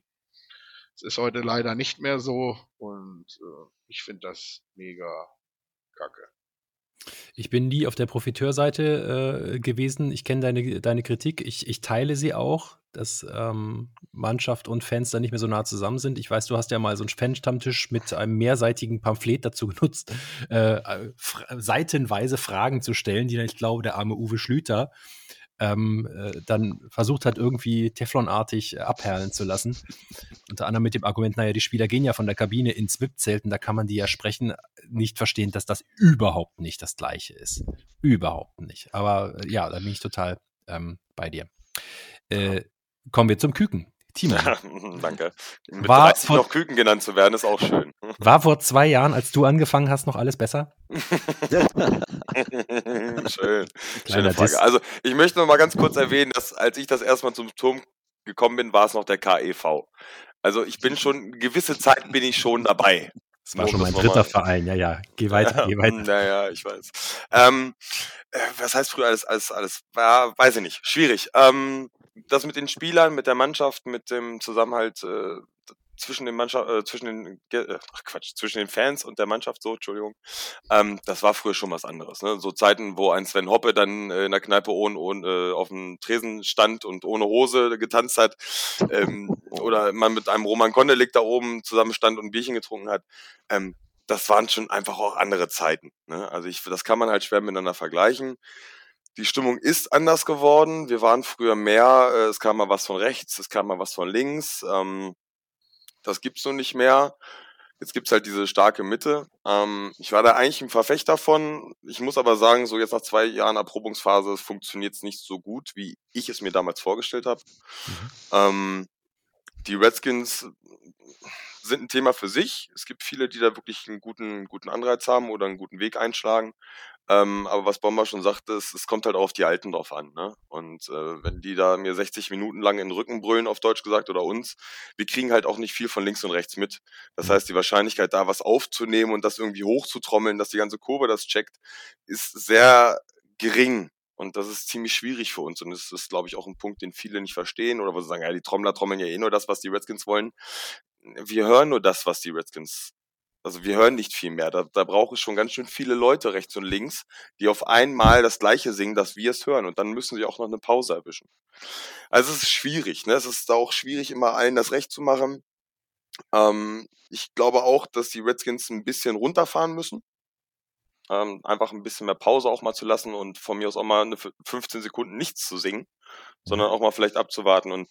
Es ist heute leider nicht mehr so und äh, ich finde das mega kacke. Ich bin nie auf der Profiteurseite äh, gewesen. Ich kenne deine, deine Kritik. Ich, ich teile sie auch, dass ähm, Mannschaft und Fans da nicht mehr so nah zusammen sind. Ich weiß, du hast ja mal so einen Fan-Stammtisch mit einem mehrseitigen Pamphlet dazu genutzt, äh, seitenweise Fragen zu stellen, die dann, ich glaube, der arme Uwe Schlüter ähm, äh, dann versucht hat, irgendwie Teflonartig äh, abperlen zu lassen. Unter anderem mit dem Argument, naja, die Spieler gehen ja von der Kabine ins VIP-Zelt und da kann man die ja sprechen, nicht verstehen, dass das überhaupt nicht das Gleiche ist. Überhaupt nicht. Aber äh, ja, da bin ich total ähm, bei dir. Äh, kommen wir zum Küken. Timo. Danke. Mit war 30 vor, noch Küken genannt zu werden, ist auch schön. War vor zwei Jahren, als du angefangen hast, noch alles besser? Schön. Schöne Frage. Also, ich möchte noch mal ganz kurz erwähnen, dass als ich das erstmal zum Turm gekommen bin, war es noch der KEV. Also, ich bin schon, gewisse Zeit bin ich schon dabei. Das war schon mein dritter Verein, ja, ja. Geh weiter, ja, geh weiter. Naja, ich weiß. Ähm, äh, was heißt früher alles, alles, alles? Ja, weiß ich nicht. Schwierig. Ähm, das mit den Spielern, mit der Mannschaft, mit dem Zusammenhalt äh, zwischen den Mannschaft, äh, zwischen den äh, ach Quatsch, zwischen den Fans und der Mannschaft, so, Entschuldigung, ähm, das war früher schon was anderes. Ne? So Zeiten, wo ein Sven Hoppe dann äh, in der Kneipe ohne, ohne äh, auf dem Tresen stand und ohne Hose getanzt hat, ähm, oder man mit einem Roman Kondelik da oben zusammen stand und Bierchen getrunken hat, ähm, das waren schon einfach auch andere Zeiten. Ne? Also ich, das kann man halt schwer miteinander vergleichen. Die Stimmung ist anders geworden. Wir waren früher mehr, äh, es kam mal was von rechts, es kam mal was von links. Ähm, das gibt's so nicht mehr. Jetzt gibt's halt diese starke Mitte. Ähm, ich war da eigentlich ein Verfechter von. Ich muss aber sagen, so jetzt nach zwei Jahren Erprobungsphase funktioniert es nicht so gut, wie ich es mir damals vorgestellt habe. Mhm. Ähm, die Redskins sind ein Thema für sich. Es gibt viele, die da wirklich einen guten, guten Anreiz haben oder einen guten Weg einschlagen. Ähm, aber was Bomber schon sagte, es, es kommt halt auch auf die Alten drauf an. Ne? Und äh, wenn die da mir 60 Minuten lang in den Rücken brüllen, auf Deutsch gesagt, oder uns, wir kriegen halt auch nicht viel von links und rechts mit. Das heißt, die Wahrscheinlichkeit, da was aufzunehmen und das irgendwie hochzutrommeln, dass die ganze Kurve das checkt, ist sehr gering. Und das ist ziemlich schwierig für uns. Und das ist, glaube ich, auch ein Punkt, den viele nicht verstehen oder wo sie sagen, ja, die Trommler trommeln ja eh nur das, was die Redskins wollen. Wir hören nur das, was die Redskins also wir hören nicht viel mehr. Da, da braucht es schon ganz schön viele Leute rechts und links, die auf einmal das Gleiche singen, dass wir es hören. Und dann müssen sie auch noch eine Pause erwischen. Also es ist schwierig. Ne? Es ist auch schwierig, immer allen das Recht zu machen. Ähm, ich glaube auch, dass die Redskins ein bisschen runterfahren müssen. Ähm, einfach ein bisschen mehr Pause auch mal zu lassen und von mir aus auch mal eine 15 Sekunden nichts zu singen, sondern auch mal vielleicht abzuwarten. Und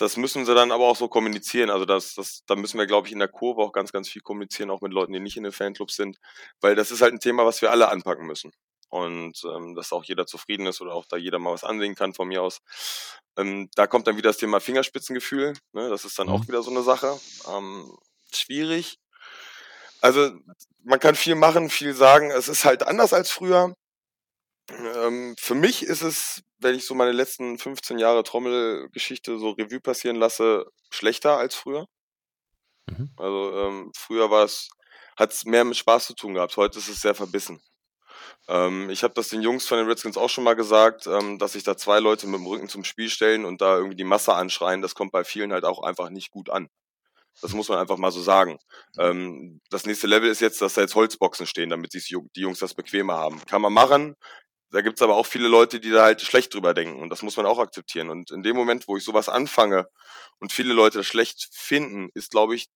das müssen sie dann aber auch so kommunizieren. Also das, das, da müssen wir, glaube ich, in der Kurve auch ganz, ganz viel kommunizieren, auch mit Leuten, die nicht in den Fanclubs sind, weil das ist halt ein Thema, was wir alle anpacken müssen. Und ähm, dass auch jeder zufrieden ist oder auch da jeder mal was ansehen kann von mir aus. Ähm, da kommt dann wieder das Thema Fingerspitzengefühl. Ne? Das ist dann mhm. auch wieder so eine Sache. Ähm, schwierig. Also man kann viel machen, viel sagen. Es ist halt anders als früher. Ähm, für mich ist es, wenn ich so meine letzten 15 Jahre Trommelgeschichte so Revue passieren lasse, schlechter als früher. Mhm. Also ähm, früher war es, hat es mehr mit Spaß zu tun gehabt. Heute ist es sehr verbissen. Ähm, ich habe das den Jungs von den Redskins auch schon mal gesagt, ähm, dass sich da zwei Leute mit dem Rücken zum Spiel stellen und da irgendwie die Masse anschreien. Das kommt bei vielen halt auch einfach nicht gut an. Das muss man einfach mal so sagen. Ähm, das nächste Level ist jetzt, dass da jetzt Holzboxen stehen, damit die Jungs das bequemer haben. Kann man machen, da gibt's aber auch viele Leute, die da halt schlecht drüber denken und das muss man auch akzeptieren. Und in dem Moment, wo ich sowas anfange und viele Leute das schlecht finden, ist, glaube ich,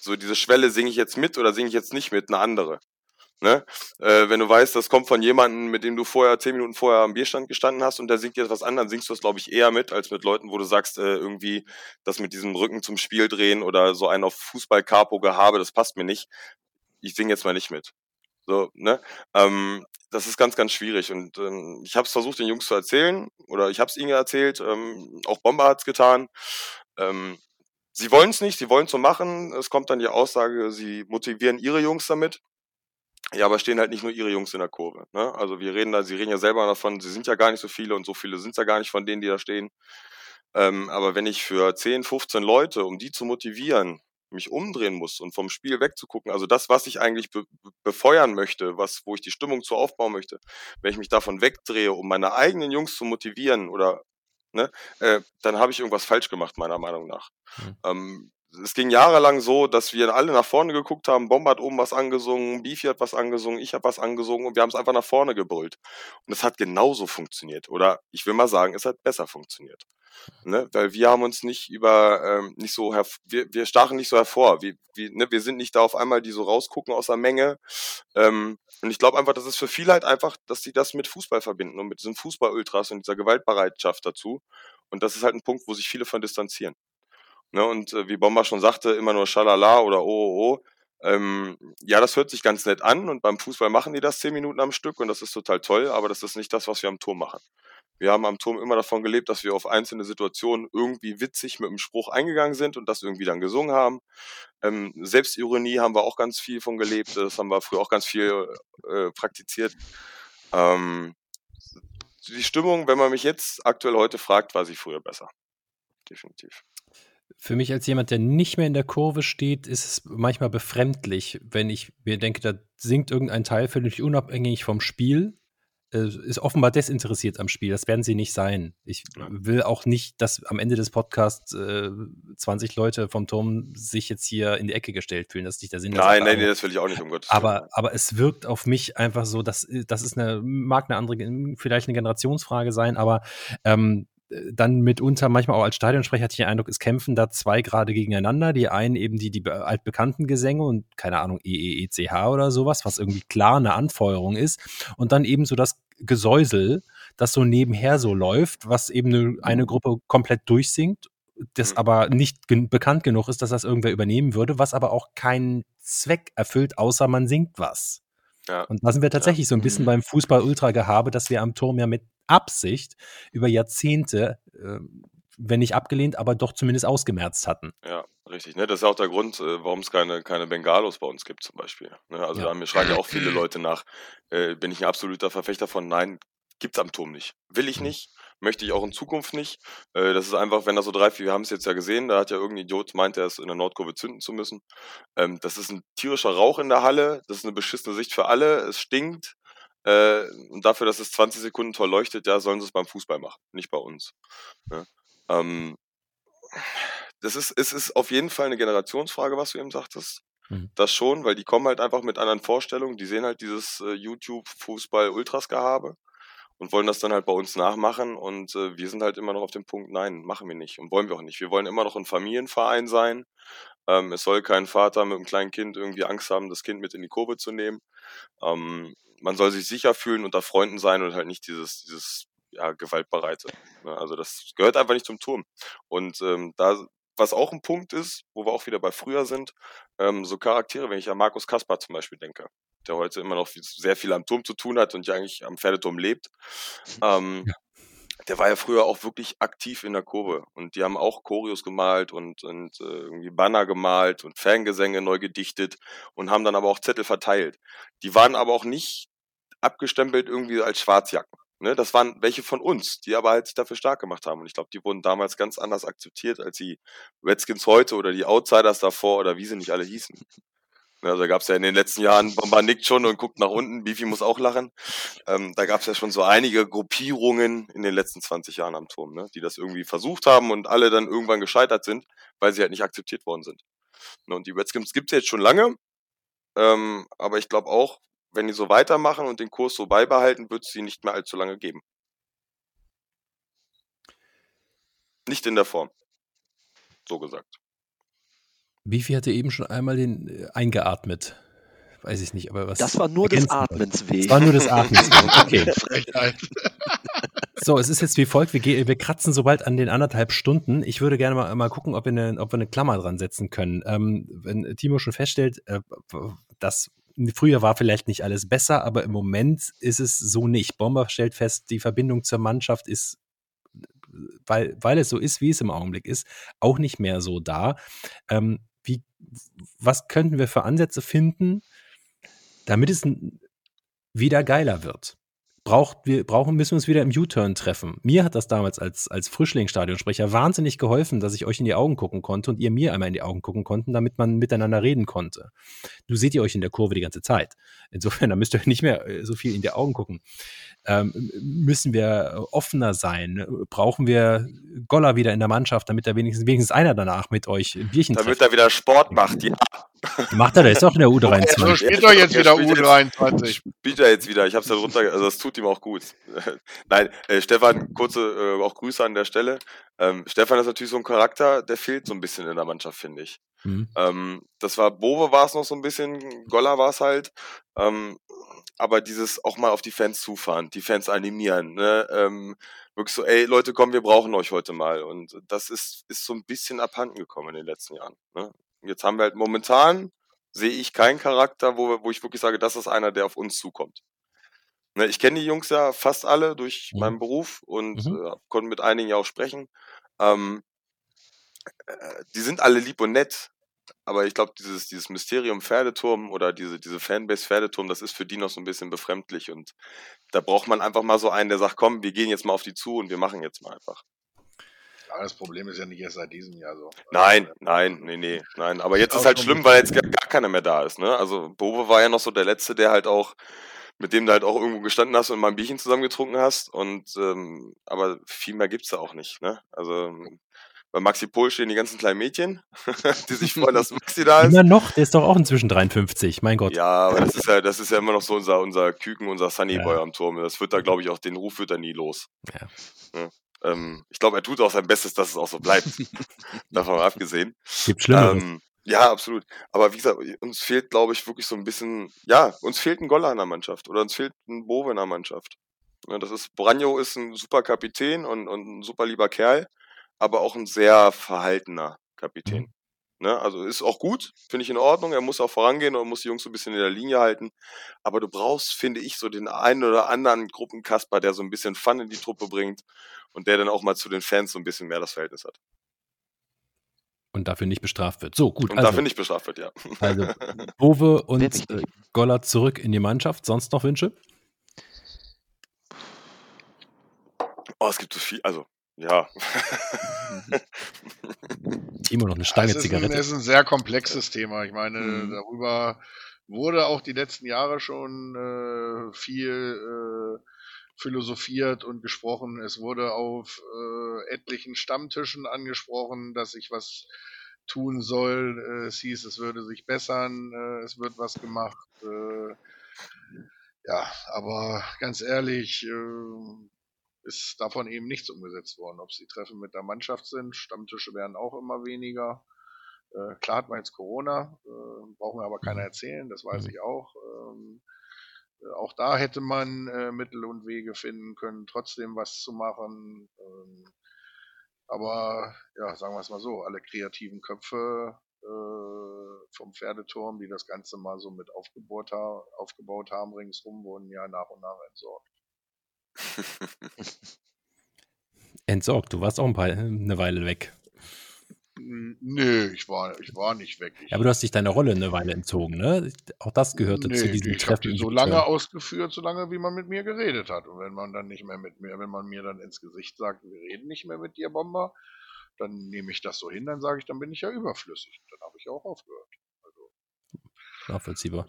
so diese Schwelle, singe ich jetzt mit oder singe ich jetzt nicht mit, eine andere. Ne? Äh, wenn du weißt, das kommt von jemandem, mit dem du vorher zehn Minuten vorher am Bierstand gestanden hast und der singt jetzt was an, dann singst du das, glaube ich, eher mit, als mit Leuten, wo du sagst, äh, irgendwie das mit diesem Rücken zum Spiel drehen oder so ein auf Fußball-Capo-Gehabe, das passt mir nicht. Ich singe jetzt mal nicht mit. So, ne? Ähm, das ist ganz, ganz schwierig. Und ähm, ich habe es versucht, den Jungs zu erzählen, oder ich habe es ihnen erzählt, ähm, auch Bomber hat es getan. Ähm, sie wollen es nicht, sie wollen es so machen. Es kommt dann die Aussage, sie motivieren ihre Jungs damit. Ja, aber stehen halt nicht nur ihre Jungs in der Kurve. Ne? Also wir reden da, sie reden ja selber davon, sie sind ja gar nicht so viele und so viele sind ja gar nicht von denen, die da stehen. Ähm, aber wenn ich für 10, 15 Leute, um die zu motivieren, mich umdrehen muss und vom Spiel wegzugucken, also das, was ich eigentlich be befeuern möchte, was, wo ich die Stimmung zu aufbauen möchte, wenn ich mich davon wegdrehe, um meine eigenen Jungs zu motivieren oder ne, äh, dann habe ich irgendwas falsch gemacht, meiner Meinung nach. Mhm. Ähm, es ging jahrelang so, dass wir alle nach vorne geguckt haben. Bomber hat oben was angesungen, Beefy hat was angesungen, ich habe was angesungen und wir haben es einfach nach vorne gebrüllt. Und es hat genauso funktioniert. Oder ich will mal sagen, es hat besser funktioniert. Ne? Weil wir haben uns nicht über, ähm, nicht so, wir, wir stachen nicht so hervor. Wir, wir, ne? wir sind nicht da auf einmal, die so rausgucken aus der Menge. Ähm, und ich glaube einfach, das ist für viele halt einfach, dass sie das mit Fußball verbinden und mit diesem Fußball-Ultras und dieser Gewaltbereitschaft dazu. Und das ist halt ein Punkt, wo sich viele von distanzieren. Ne? Und äh, wie Bomber schon sagte, immer nur Schalala oder Oh, oh, oh. Ähm, ja, das hört sich ganz nett an und beim Fußball machen die das zehn Minuten am Stück und das ist total toll, aber das ist nicht das, was wir am Turm machen. Wir haben am Turm immer davon gelebt, dass wir auf einzelne Situationen irgendwie witzig mit dem Spruch eingegangen sind und das irgendwie dann gesungen haben. Ähm, Selbstironie haben wir auch ganz viel von gelebt. Das haben wir früher auch ganz viel äh, praktiziert. Ähm, die Stimmung, wenn man mich jetzt aktuell heute fragt, war sie früher besser. Definitiv. Für mich als jemand, der nicht mehr in der Kurve steht, ist es manchmal befremdlich, wenn ich mir denke, da singt irgendein Teil völlig unabhängig vom Spiel äh, ist offenbar desinteressiert am Spiel. Das werden sie nicht sein. Ich will auch nicht, dass am Ende des Podcasts äh, 20 Leute vom Turm sich jetzt hier in die Ecke gestellt fühlen. Das ist nicht der Sinn. Nein, nein, nee, das will ich auch nicht, um Gottes aber, aber es wirkt auf mich einfach so, dass das ist eine, mag eine andere, vielleicht eine Generationsfrage sein, aber ähm, dann mitunter manchmal auch als Stadionsprecher hatte ich den Eindruck, es kämpfen da zwei gerade gegeneinander. Die einen eben die, die altbekannten Gesänge und keine Ahnung, EEECH oder sowas, was irgendwie klar eine Anfeuerung ist. Und dann eben so das Gesäusel, das so nebenher so läuft, was eben eine, eine Gruppe komplett durchsingt, das mhm. aber nicht gen bekannt genug ist, dass das irgendwer übernehmen würde, was aber auch keinen Zweck erfüllt, außer man singt was. Ja. Und da sind wir tatsächlich ja. so ein bisschen mhm. beim Fußball-Ultra-Gehabe, dass wir am Turm ja mit Absicht über Jahrzehnte, äh, wenn nicht abgelehnt, aber doch zumindest ausgemerzt hatten. Ja, richtig. Ne? Das ist auch der Grund, äh, warum es keine, keine Bengalos bei uns gibt zum Beispiel. Ne? Also ja. da mir schreien ja auch viele Leute nach, äh, bin ich ein absoluter Verfechter von, nein, gibt's am Turm nicht. Will ich mhm. nicht, möchte ich auch in Zukunft nicht. Äh, das ist einfach, wenn da so drei, vier, wir haben es jetzt ja gesehen, da hat ja irgendein Idiot meint, er es in der Nordkurve zünden zu müssen. Ähm, das ist ein tierischer Rauch in der Halle, das ist eine beschissene Sicht für alle, es stinkt, äh, und dafür, dass es 20 Sekunden toll leuchtet, ja, sollen sie es beim Fußball machen, nicht bei uns. Ne? Ähm, das ist, es ist auf jeden Fall eine Generationsfrage, was du eben sagtest. Mhm. Das schon, weil die kommen halt einfach mit anderen Vorstellungen. Die sehen halt dieses äh, YouTube-Fußball-Ultras-Gehabe und wollen das dann halt bei uns nachmachen. Und äh, wir sind halt immer noch auf dem Punkt, nein, machen wir nicht und wollen wir auch nicht. Wir wollen immer noch ein Familienverein sein. Ähm, es soll kein Vater mit einem kleinen Kind irgendwie Angst haben, das Kind mit in die Kurve zu nehmen. Ähm, man soll sich sicher fühlen, unter Freunden sein und halt nicht dieses, dieses ja, Gewaltbereite. Ne? Also das gehört einfach nicht zum Turm. Und ähm, da, was auch ein Punkt ist, wo wir auch wieder bei früher sind, ähm, so Charaktere, wenn ich an Markus Kaspar zum Beispiel denke, der heute immer noch sehr viel am Turm zu tun hat und ja eigentlich am Pferdeturm lebt. Ähm, ja der war ja früher auch wirklich aktiv in der Kurve und die haben auch Choreos gemalt und, und äh, irgendwie Banner gemalt und Fangesänge neu gedichtet und haben dann aber auch Zettel verteilt. Die waren aber auch nicht abgestempelt irgendwie als Schwarzjacken. Ne, das waren welche von uns, die aber halt sich dafür stark gemacht haben. Und ich glaube, die wurden damals ganz anders akzeptiert als die Redskins heute oder die Outsiders davor oder wie sie nicht alle hießen. Also da gab es ja in den letzten Jahren, Bomba nickt schon und guckt nach unten, Bifi muss auch lachen. Ähm, da gab es ja schon so einige Gruppierungen in den letzten 20 Jahren am Turm, ne, die das irgendwie versucht haben und alle dann irgendwann gescheitert sind, weil sie halt nicht akzeptiert worden sind. Ne, und die Redskins gibt es jetzt schon lange, ähm, aber ich glaube auch, wenn die so weitermachen und den Kurs so beibehalten, wird es sie nicht mehr allzu lange geben. Nicht in der Form. So gesagt. Bifi hatte eben schon einmal den äh, eingeatmet. Weiß ich nicht, aber was. Das war nur des Atmens weh. Das war nur des Atmens weh. Okay. so, es ist jetzt wie folgt: wir, wir, kratzen sobald an den anderthalb Stunden. Ich würde gerne mal, mal gucken, ob wir, eine, ob wir eine Klammer dran setzen können. Ähm, wenn Timo schon feststellt, äh, dass früher war vielleicht nicht alles besser, aber im Moment ist es so nicht. Bomber stellt fest, die Verbindung zur Mannschaft ist weil, weil es so ist, wie es im Augenblick ist, auch nicht mehr so da. Ähm, was könnten wir für Ansätze finden, damit es wieder geiler wird, braucht, wir brauchen, müssen wir uns wieder im U-Turn treffen. Mir hat das damals als, als Frischlingsstadionsprecher wahnsinnig geholfen, dass ich euch in die Augen gucken konnte und ihr mir einmal in die Augen gucken konnten, damit man miteinander reden konnte. Du seht ihr euch in der Kurve die ganze Zeit. Insofern, da müsst ihr nicht mehr äh, so viel in die Augen gucken. Ähm, müssen wir offener sein? Brauchen wir Goller wieder in der Mannschaft, damit er wenigstens, wenigstens einer danach mit euch ein Bierchen Damit er wieder Sport macht, ja. Macht er, der ist auch in der U23. So spielt er jetzt wieder U23. Spielt er jetzt wieder. Ich habe es ja runter, also das tut ihm auch gut. Nein, äh, Stefan, kurze äh, auch Grüße an der Stelle. Ähm, Stefan ist natürlich so ein Charakter, der fehlt so ein bisschen in der Mannschaft, finde ich. Mhm. Ähm, das war Bove war es noch so ein bisschen, Goller war es halt. Ähm, aber dieses auch mal auf die Fans zufahren, die Fans animieren, ne? Ähm, wirklich so, ey Leute, komm, wir brauchen euch heute mal. Und das ist, ist so ein bisschen abhanden gekommen in den letzten Jahren. Ne? Jetzt haben wir halt momentan, sehe ich keinen Charakter, wo, wo ich wirklich sage, das ist einer, der auf uns zukommt. Ne, ich kenne die Jungs ja fast alle durch mhm. meinen Beruf und mhm. äh, konnte mit einigen ja auch sprechen. Ähm, äh, die sind alle lieb und nett, aber ich glaube, dieses, dieses Mysterium Pferdeturm oder diese, diese Fanbase Pferdeturm, das ist für die noch so ein bisschen befremdlich und da braucht man einfach mal so einen, der sagt, komm, wir gehen jetzt mal auf die zu und wir machen jetzt mal einfach. Ja, das Problem ist ja nicht erst seit diesem Jahr so. Nein, nein, nee, nee, nein. Aber jetzt ist halt schlimm, weil jetzt gar, gar keiner mehr da ist, ne? Also Bobe war ja noch so der Letzte, der halt auch, mit dem du halt auch irgendwo gestanden hast und mal ein Bierchen zusammen getrunken hast. Und ähm, aber viel mehr gibt's da auch nicht, ne? Also bei Maxi Pol stehen die ganzen kleinen Mädchen, die sich freuen, dass Maxi da ist. Immer noch, der ist doch auch inzwischen 53, mein Gott. Ja, aber das ist ja, das ist ja immer noch so unser, unser Küken, unser Sunnyboy ja. am Turm. Das wird da, glaube ich, auch, den Ruf wird er nie los. Ja. ja. Ähm, ich glaube, er tut auch sein Bestes, dass es auch so bleibt. Davon mal abgesehen. Gibt Schlimmeres. Ähm, ja, absolut. Aber wie gesagt, uns fehlt, glaube ich, wirklich so ein bisschen, ja, uns fehlt ein Goller in der Mannschaft oder uns fehlt ein Bove in der Mannschaft. Ja, das ist, Branjo ist ein super Kapitän und, und ein super lieber Kerl, aber auch ein sehr verhaltener Kapitän. Mhm. Ne? Also ist auch gut, finde ich in Ordnung. Er muss auch vorangehen und muss die Jungs so ein bisschen in der Linie halten. Aber du brauchst, finde ich, so den einen oder anderen Gruppenkasper, der so ein bisschen Fun in die Truppe bringt und der dann auch mal zu den Fans so ein bisschen mehr das Verhältnis hat. Und dafür nicht bestraft wird. So, gut. Und also, dafür nicht bestraft wird, ja. Also, Bove und äh, Goller zurück in die Mannschaft. Sonst noch Wünsche? Oh, es gibt so viel. Also, ja. Timo noch eine Stange ja, Zigarette. Das ist ein sehr komplexes Thema. Ich meine, mhm. darüber wurde auch die letzten Jahre schon äh, viel äh, philosophiert und gesprochen. Es wurde auf äh, etlichen Stammtischen angesprochen, dass sich was tun soll. Äh, es hieß, es würde sich bessern, äh, es wird was gemacht. Äh, ja, aber ganz ehrlich, äh, ist davon eben nichts umgesetzt worden. Ob es die Treffen mit der Mannschaft sind, Stammtische werden auch immer weniger. Äh, klar hat man jetzt Corona, äh, brauchen wir aber keiner mhm. erzählen, das weiß mhm. ich auch. Ähm, äh, auch da hätte man äh, Mittel und Wege finden können, trotzdem was zu machen. Ähm, aber ja, sagen wir es mal so, alle kreativen Köpfe äh, vom Pferdeturm, die das Ganze mal so mit aufgebaut, ha aufgebaut haben ringsrum, wurden ja nach und nach entsorgt. Entsorgt, du warst auch ein paar, eine Weile weg. Nö, ich war, ich war nicht weg. Ich ja, aber du hast dich deine Rolle eine Weile entzogen, ne? Auch das gehörte nee, zu diesem ich Treffen. Ich die so lange ausgeführt, so lange, wie man mit mir geredet hat. Und wenn man dann nicht mehr mit mir, wenn man mir dann ins Gesicht sagt, wir reden nicht mehr mit dir, Bomber, dann nehme ich das so hin, dann sage ich, dann bin ich ja überflüssig. Dann habe ich auch aufgehört. Also, Nachvollziehbar.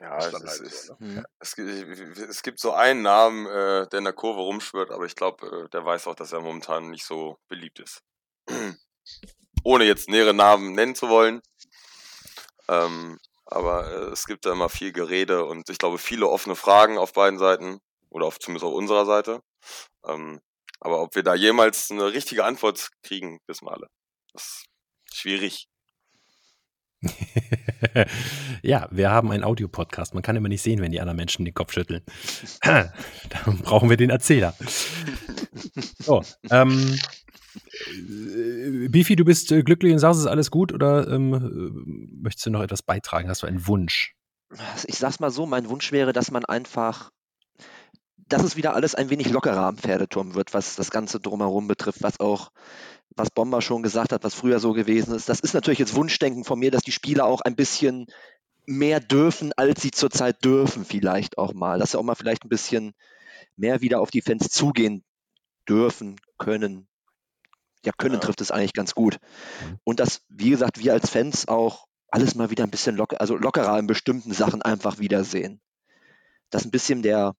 Ja, es, halt ist, so, ne? es, es, gibt so einen Namen, äh, der in der Kurve rumschwirrt, aber ich glaube, äh, der weiß auch, dass er momentan nicht so beliebt ist. Ohne jetzt nähere Namen nennen zu wollen. Ähm, aber äh, es gibt da immer viel Gerede und ich glaube viele offene Fragen auf beiden Seiten oder auf, zumindest auf unserer Seite. Ähm, aber ob wir da jemals eine richtige Antwort kriegen, wissen wir alle. Das ist schwierig. Ja, wir haben einen Audiopodcast. Man kann immer nicht sehen, wenn die anderen Menschen den Kopf schütteln. Dann brauchen wir den Erzähler. So, ähm, äh, Bifi, du bist äh, glücklich und sagst, es ist alles gut oder ähm, äh, möchtest du noch etwas beitragen? Hast du einen Wunsch? Ich sag's mal so, mein Wunsch wäre, dass man einfach, dass es wieder alles ein wenig lockerer am Pferdeturm wird, was das Ganze drumherum betrifft, was auch was Bomber schon gesagt hat, was früher so gewesen ist. Das ist natürlich jetzt Wunschdenken von mir, dass die Spieler auch ein bisschen mehr dürfen, als sie zurzeit dürfen, vielleicht auch mal. Dass sie auch mal vielleicht ein bisschen mehr wieder auf die Fans zugehen dürfen, können. Ja, können ja. trifft es eigentlich ganz gut. Mhm. Und dass, wie gesagt, wir als Fans auch alles mal wieder ein bisschen locker, also lockerer in bestimmten Sachen einfach wiedersehen. Dass ein bisschen der,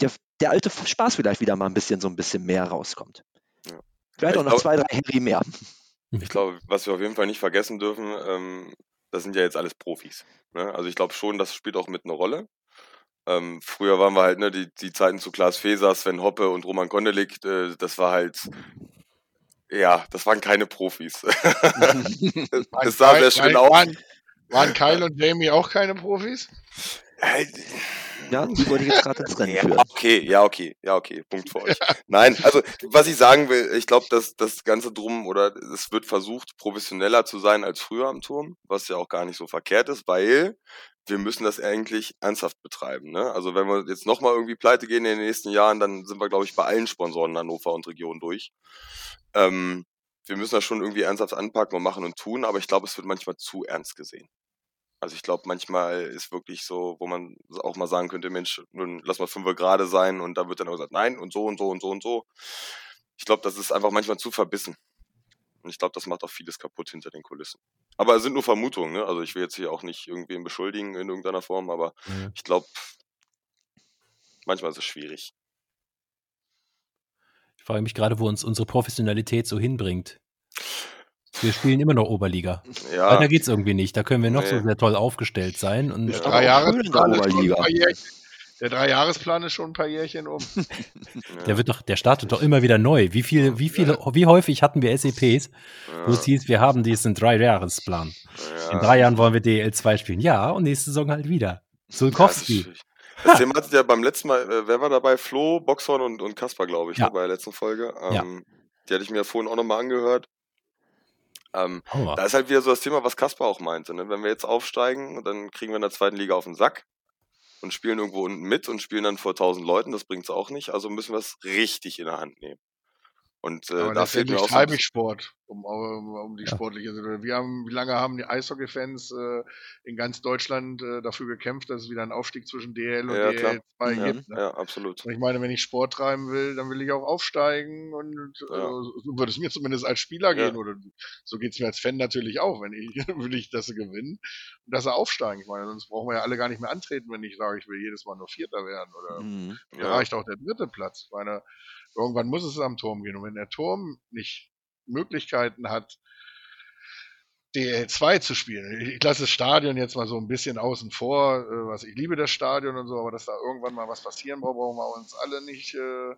der, der alte Spaß vielleicht wieder mal ein bisschen so ein bisschen mehr rauskommt. Ja. Vielleicht auch noch glaub, zwei, drei Harry mehr. Ich glaube, was wir auf jeden Fall nicht vergessen dürfen, ähm, das sind ja jetzt alles Profis. Ne? Also ich glaube schon, das spielt auch mit eine Rolle. Ähm, früher waren wir halt, ne, die, die Zeiten zu Klaas Feser, Sven Hoppe und Roman Kondelik, äh, das war halt, ja, das waren keine Profis. es sah sehr schön aus. Waren, waren Kyle und Jamie auch keine Profis? Ja, die wollte ich jetzt gerade ins Rennen führen. Ja, okay, ja, okay, ja, okay, Punkt für euch. Nein, also was ich sagen will, ich glaube, dass das Ganze drum oder es wird versucht, professioneller zu sein als früher am Turm, was ja auch gar nicht so verkehrt ist, weil wir müssen das eigentlich ernsthaft betreiben. Ne? Also wenn wir jetzt nochmal irgendwie pleite gehen in den nächsten Jahren, dann sind wir, glaube ich, bei allen Sponsoren Hannover und Region durch. Ähm, wir müssen das schon irgendwie ernsthaft anpacken und machen und tun, aber ich glaube, es wird manchmal zu ernst gesehen. Also ich glaube, manchmal ist wirklich so, wo man auch mal sagen könnte, Mensch, nun lass mal fünf gerade sein und da wird dann auch gesagt, nein und so und so und so und so. Ich glaube, das ist einfach manchmal zu verbissen. Und ich glaube, das macht auch vieles kaputt hinter den Kulissen. Aber es sind nur Vermutungen, ne? Also ich will jetzt hier auch nicht irgendwen beschuldigen in irgendeiner Form, aber mhm. ich glaube, manchmal ist es schwierig. Ich frage mich gerade, wo uns unsere Professionalität so hinbringt. Wir spielen immer noch Oberliga. Ja. Weiter geht's irgendwie nicht. Da können wir noch nee. so sehr toll aufgestellt sein. Und der Dreijahresplan der Dreijahresplan ist schon ein paar Jährchen um. der wird doch, der startet doch immer wieder neu. Wie viel, wie viele, wie häufig hatten wir SEPs, wo es hieß, wir haben diesen Dreijahresplan. Ja. In drei Jahren wollen wir DL2 spielen. Ja, und nächste Saison halt wieder. Sulkowski. Ja, das Thema hattet ja beim letzten Mal, äh, wer war dabei? Flo, Boxhorn und, und Kaspar, glaube ich, ja. ne, bei der letzten Folge. Ähm, ja. Die hatte ich mir vorhin auch nochmal angehört. Ähm, oh. Da ist halt wieder so das Thema, was Kasper auch meinte. Ne? Wenn wir jetzt aufsteigen, dann kriegen wir in der zweiten Liga auf den Sack und spielen irgendwo unten mit und spielen dann vor 1000 Leuten. Das bringt's auch nicht. Also müssen wir es richtig in der Hand nehmen. Und äh, da fehlt mir auch so Sport, um, um, um die ja. sportliche Situation. Wir haben, wie lange haben die Eishockey-Fans äh, in ganz Deutschland äh, dafür gekämpft, dass es wieder einen Aufstieg zwischen DL und ja, DL2 ja, gibt? Ne? Ja, absolut. Und ich meine, wenn ich Sport treiben will, dann will ich auch aufsteigen und äh, so würde es mir zumindest als Spieler gehen oder so geht es mir als Fan natürlich auch, wenn ich will ich, dass sie gewinnen und dass sie aufsteigen. Ich meine, sonst brauchen wir ja alle gar nicht mehr antreten, wenn ich sage, ich will jedes Mal nur Vierter werden oder mhm. reicht auch der dritte Platz. Ich meine, Irgendwann muss es am Turm gehen. Und wenn der Turm nicht Möglichkeiten hat, DL2 zu spielen. Ich lasse das Stadion jetzt mal so ein bisschen außen vor, äh, was ich liebe das Stadion und so, aber dass da irgendwann mal was passieren braucht, brauchen wir uns alle nicht äh,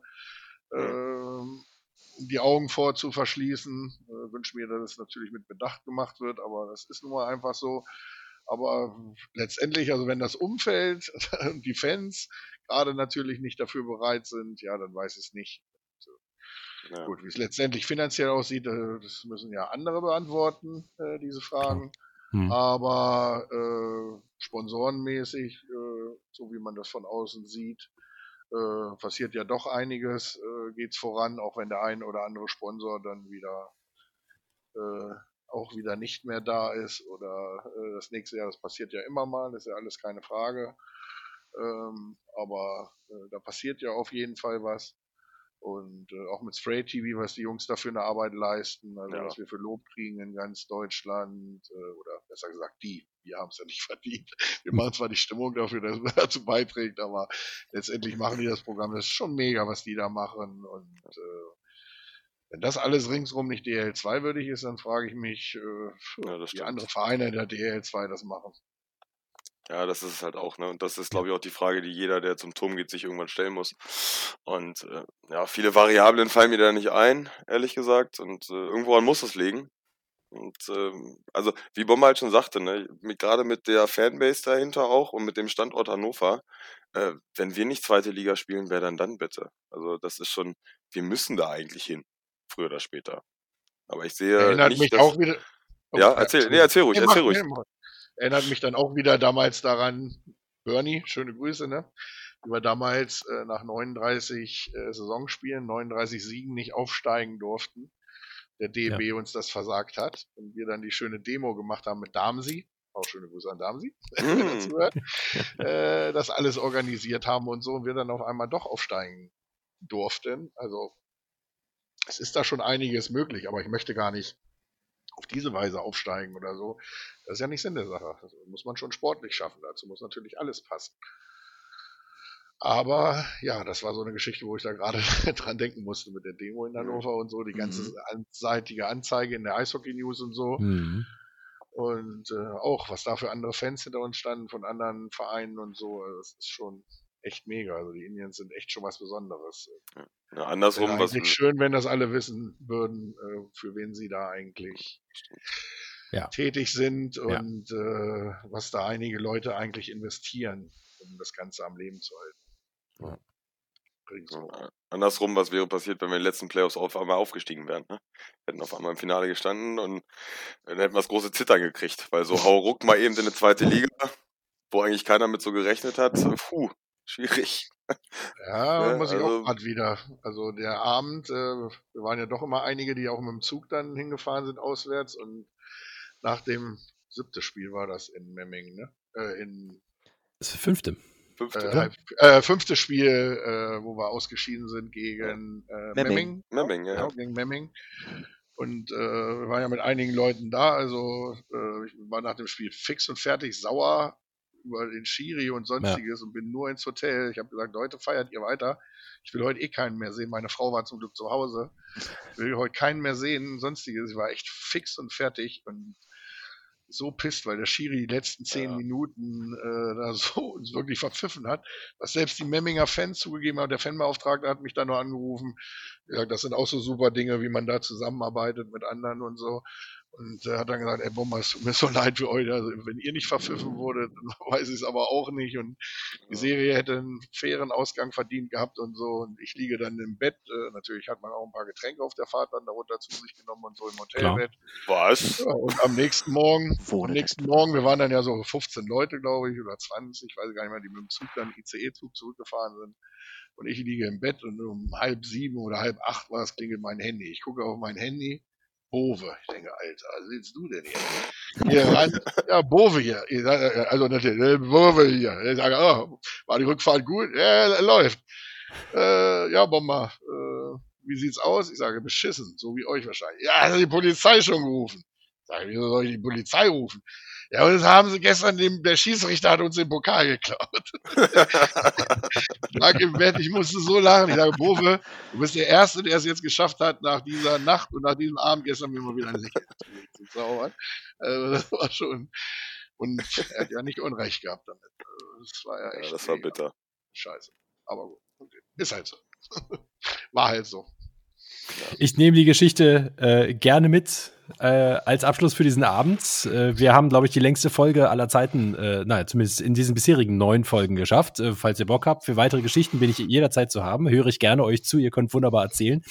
äh, die Augen vor zu verschließen. Äh, wünsche mir, dass es natürlich mit Bedacht gemacht wird, aber das ist nun mal einfach so. Aber letztendlich, also wenn das Umfeld und die Fans gerade natürlich nicht dafür bereit sind, ja, dann weiß ich es nicht. Ja. Gut, wie es letztendlich finanziell aussieht, äh, das müssen ja andere beantworten, äh, diese Fragen. Hm. Aber äh, sponsorenmäßig, äh, so wie man das von außen sieht, äh, passiert ja doch einiges, äh, geht's voran, auch wenn der ein oder andere Sponsor dann wieder äh, auch wieder nicht mehr da ist oder äh, das nächste Jahr, das passiert ja immer mal, das ist ja alles keine Frage. Ähm, aber äh, da passiert ja auf jeden Fall was. Und äh, auch mit Spray TV, was die Jungs dafür eine Arbeit leisten, also ja. was wir für Lob kriegen in ganz Deutschland, äh, oder besser gesagt die, wir haben es ja nicht verdient. Wir machen zwar die Stimmung dafür, dass man dazu beiträgt, aber letztendlich machen die das Programm. Das ist schon mega, was die da machen. Und äh, wenn das alles ringsrum nicht DL2 würdig ist, dann frage ich mich, äh, ja, wie andere Vereine in der DL2 das machen. Ja, das ist es halt auch, ne? Und das ist, glaube ich, auch die Frage, die jeder, der zum Turm geht, sich irgendwann stellen muss. Und äh, ja, viele Variablen fallen mir da nicht ein, ehrlich gesagt. Und äh, irgendworan muss es liegen. Und ähm, also, wie Bomber halt schon sagte, ne, gerade mit der Fanbase dahinter auch und mit dem Standort Hannover, äh, wenn wir nicht zweite Liga spielen, wer dann dann bitte? Also, das ist schon, wir müssen da eigentlich hin, früher oder später. Aber ich sehe. Erinnert nicht, mich dass, auch wieder. Oh, ja, erzähl, nee, erzähl ruhig, erzähl ruhig. Erinnert mich dann auch wieder damals daran, Bernie, schöne Grüße, ne? Wie wir damals äh, nach 39 äh, Saisonspielen, 39 Siegen nicht aufsteigen durften. Der DB ja. uns das versagt hat und wir dann die schöne Demo gemacht haben mit Damsi. auch schöne Grüße an Damsi, mm. äh, das alles organisiert haben und so und wir dann auf einmal doch aufsteigen durften. Also es ist da schon einiges möglich, aber ich möchte gar nicht auf diese Weise aufsteigen oder so. Das ist ja nicht Sinn der Sache. Das muss man schon sportlich schaffen. Dazu muss natürlich alles passen. Aber ja, das war so eine Geschichte, wo ich da gerade dran denken musste mit der Demo in Hannover und so, die ganze mhm. seitige Anzeige in der Eishockey News und so. Mhm. Und äh, auch, was da für andere Fans hinter uns standen, von anderen Vereinen und so, das ist schon echt mega. Also die Indians sind echt schon was Besonderes. Ja, andersrum, Wäre was. schön, wenn das alle wissen würden, äh, für wen sie da eigentlich ja. tätig sind und ja. äh, was da einige Leute eigentlich investieren, um das Ganze am Leben zu halten. Ja. Andersrum, was wäre passiert, wenn wir in den letzten Playoffs auf einmal aufgestiegen wären? Ne? Wir hätten auf einmal im Finale gestanden und dann hätten wir das große Zittern gekriegt, weil so hau ruck mal eben in eine zweite Liga, wo eigentlich keiner mit so gerechnet hat, puh, schwierig. Ja, ne? muss ich also, auch gerade wieder. Also der Abend, äh, wir waren ja doch immer einige, die auch mit dem Zug dann hingefahren sind auswärts und nach dem siebten Spiel war das in Memmingen, ne? Äh, in das fünfte. Fünfte, äh, halb, äh, fünfte Spiel, äh, wo wir ausgeschieden sind gegen äh, Memming. Memming, ja. ja. Gegen Memming. Und äh, wir waren ja mit einigen Leuten da, also äh, ich war nach dem Spiel fix und fertig, sauer, über den Schiri und sonstiges ja. und bin nur ins Hotel. Ich habe gesagt, Leute, feiert ihr weiter. Ich will heute eh keinen mehr sehen. Meine Frau war zum Glück zu Hause. Ich will heute keinen mehr sehen, sonstiges. Ich war echt fix und fertig und so pisst, weil der Schiri die letzten zehn ja. Minuten äh, da so uns wirklich verpfiffen hat, was selbst die Memminger Fans zugegeben haben. Der Fanbeauftragte hat mich da nur angerufen. Ja, das sind auch so super Dinge, wie man da zusammenarbeitet mit anderen und so. Und er hat dann gesagt, ey Bomber, es tut mir so leid für euch. Also, wenn ihr nicht verpfiffen wurdet, dann weiß ich es aber auch nicht. Und die Serie hätte einen fairen Ausgang verdient gehabt und so. Und ich liege dann im Bett. Äh, natürlich hat man auch ein paar Getränke auf der Fahrt dann darunter zu sich genommen und so im Hotelbett. Was? Ja, und am nächsten Morgen, am nächsten Morgen, wir waren dann ja so 15 Leute, glaube ich, oder 20, ich weiß gar nicht mehr, die mit dem Zug dann ICE-Zug zurückgefahren sind. Und ich liege im Bett und um halb sieben oder halb acht war es, klingelt mein Handy. Ich gucke auf mein Handy Bove. Ich denke, Alter, was willst du denn hier? hier ran, ja, Bove hier. Also natürlich, äh, Bove hier. Ich sage, oh, war die Rückfahrt gut? Ja, läuft. Äh, ja, Bomber, äh, wie sieht's aus? Ich sage, beschissen, so wie euch wahrscheinlich. Ja, hat die Polizei schon gerufen. Ich sage, wieso soll ich die Polizei rufen? Ja, und das haben sie gestern, dem, der Schießrichter hat uns den Pokal geklaut. ich lag im Bett, ich musste so lachen. Ich sage, Bove, du bist der Erste, der es jetzt geschafft hat, nach dieser Nacht und nach diesem Abend gestern mir mal wieder ein Lächeln zu zaubern. Also, das war schon, und er hat ja nicht Unrecht gehabt damit. Also, das war ja echt. Ja, das war bitter. Scheiße. Aber gut, okay. ist halt so. war halt so. Ich nehme die Geschichte äh, gerne mit äh, als Abschluss für diesen Abend. Äh, wir haben, glaube ich, die längste Folge aller Zeiten, äh, naja, zumindest in diesen bisherigen neun Folgen geschafft. Äh, falls ihr Bock habt, für weitere Geschichten bin ich jederzeit zu haben. Höre ich gerne euch zu. Ihr könnt wunderbar erzählen.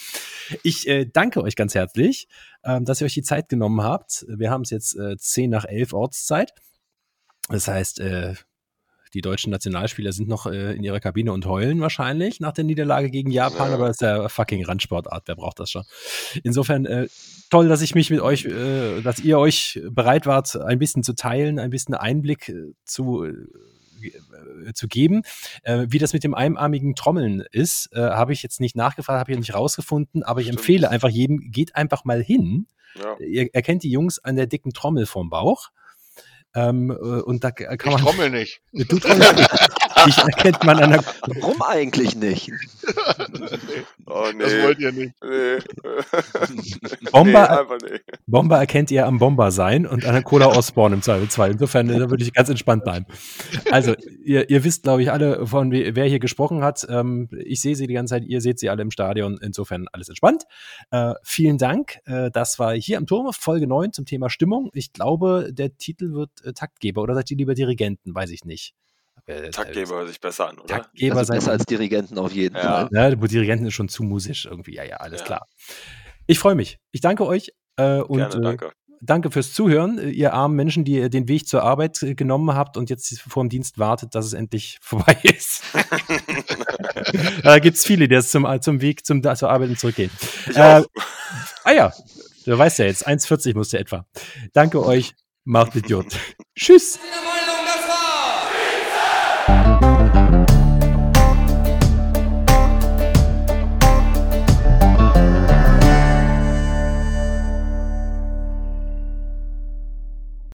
Ich äh, danke euch ganz herzlich, ähm, dass ihr euch die Zeit genommen habt. Wir haben es jetzt äh, zehn nach elf Ortszeit. Das heißt, äh, die deutschen Nationalspieler sind noch äh, in ihrer Kabine und heulen wahrscheinlich nach der Niederlage gegen Japan, ja. aber das ist ja fucking Randsportart, wer braucht das schon? Insofern äh, toll, dass ich mich mit euch, äh, dass ihr euch bereit wart, ein bisschen zu teilen, ein bisschen Einblick äh, zu äh, zu geben. Äh, wie das mit dem einarmigen Trommeln ist, äh, habe ich jetzt nicht nachgefragt, habe ich nicht rausgefunden, aber ich Stimmt. empfehle einfach jedem, geht einfach mal hin. Ja. Ihr erkennt die Jungs an der dicken Trommel vorm Bauch. Ähm, äh, und da kann man. Ich trommel nicht. Du trommelst nicht. Dich erkennt man an der. Warum eigentlich nicht? Oh, nee. Das wollt ihr nicht. Nee. Bomber, nee, Bomber erkennt ihr am Bomber sein und an der Cola Osborne im Zweifelsfall. Insofern da würde ich ganz entspannt bleiben. Also, ihr, ihr wisst, glaube ich, alle, von wer hier gesprochen hat. Ähm, ich sehe sie die ganze Zeit, ihr seht sie alle im Stadion. Insofern alles entspannt. Äh, vielen Dank. Äh, das war hier am Turm, Folge 9 zum Thema Stimmung. Ich glaube, der Titel wird äh, Taktgeber oder seid ihr lieber Dirigenten? Weiß ich nicht. Äh, Taktgeber hört sich besser an, oder? Taktgeber also besser als Dirigenten auf jeden ja. Fall. Ja, Dirigenten ist schon zu musisch irgendwie. Ja, ja, alles ja. klar. Ich freue mich. Ich danke euch äh, und Gerne, danke. Äh, danke fürs Zuhören, ihr armen Menschen, die den Weg zur Arbeit äh, genommen habt und jetzt vor dem Dienst wartet, dass es endlich vorbei ist. da gibt es viele, die jetzt zum, zum Weg zum, zur Arbeit zurückgehen. Äh, ah ja, du weißt ja jetzt, 1,40 musste etwa. Danke euch. Macht Idiot. Tschüss.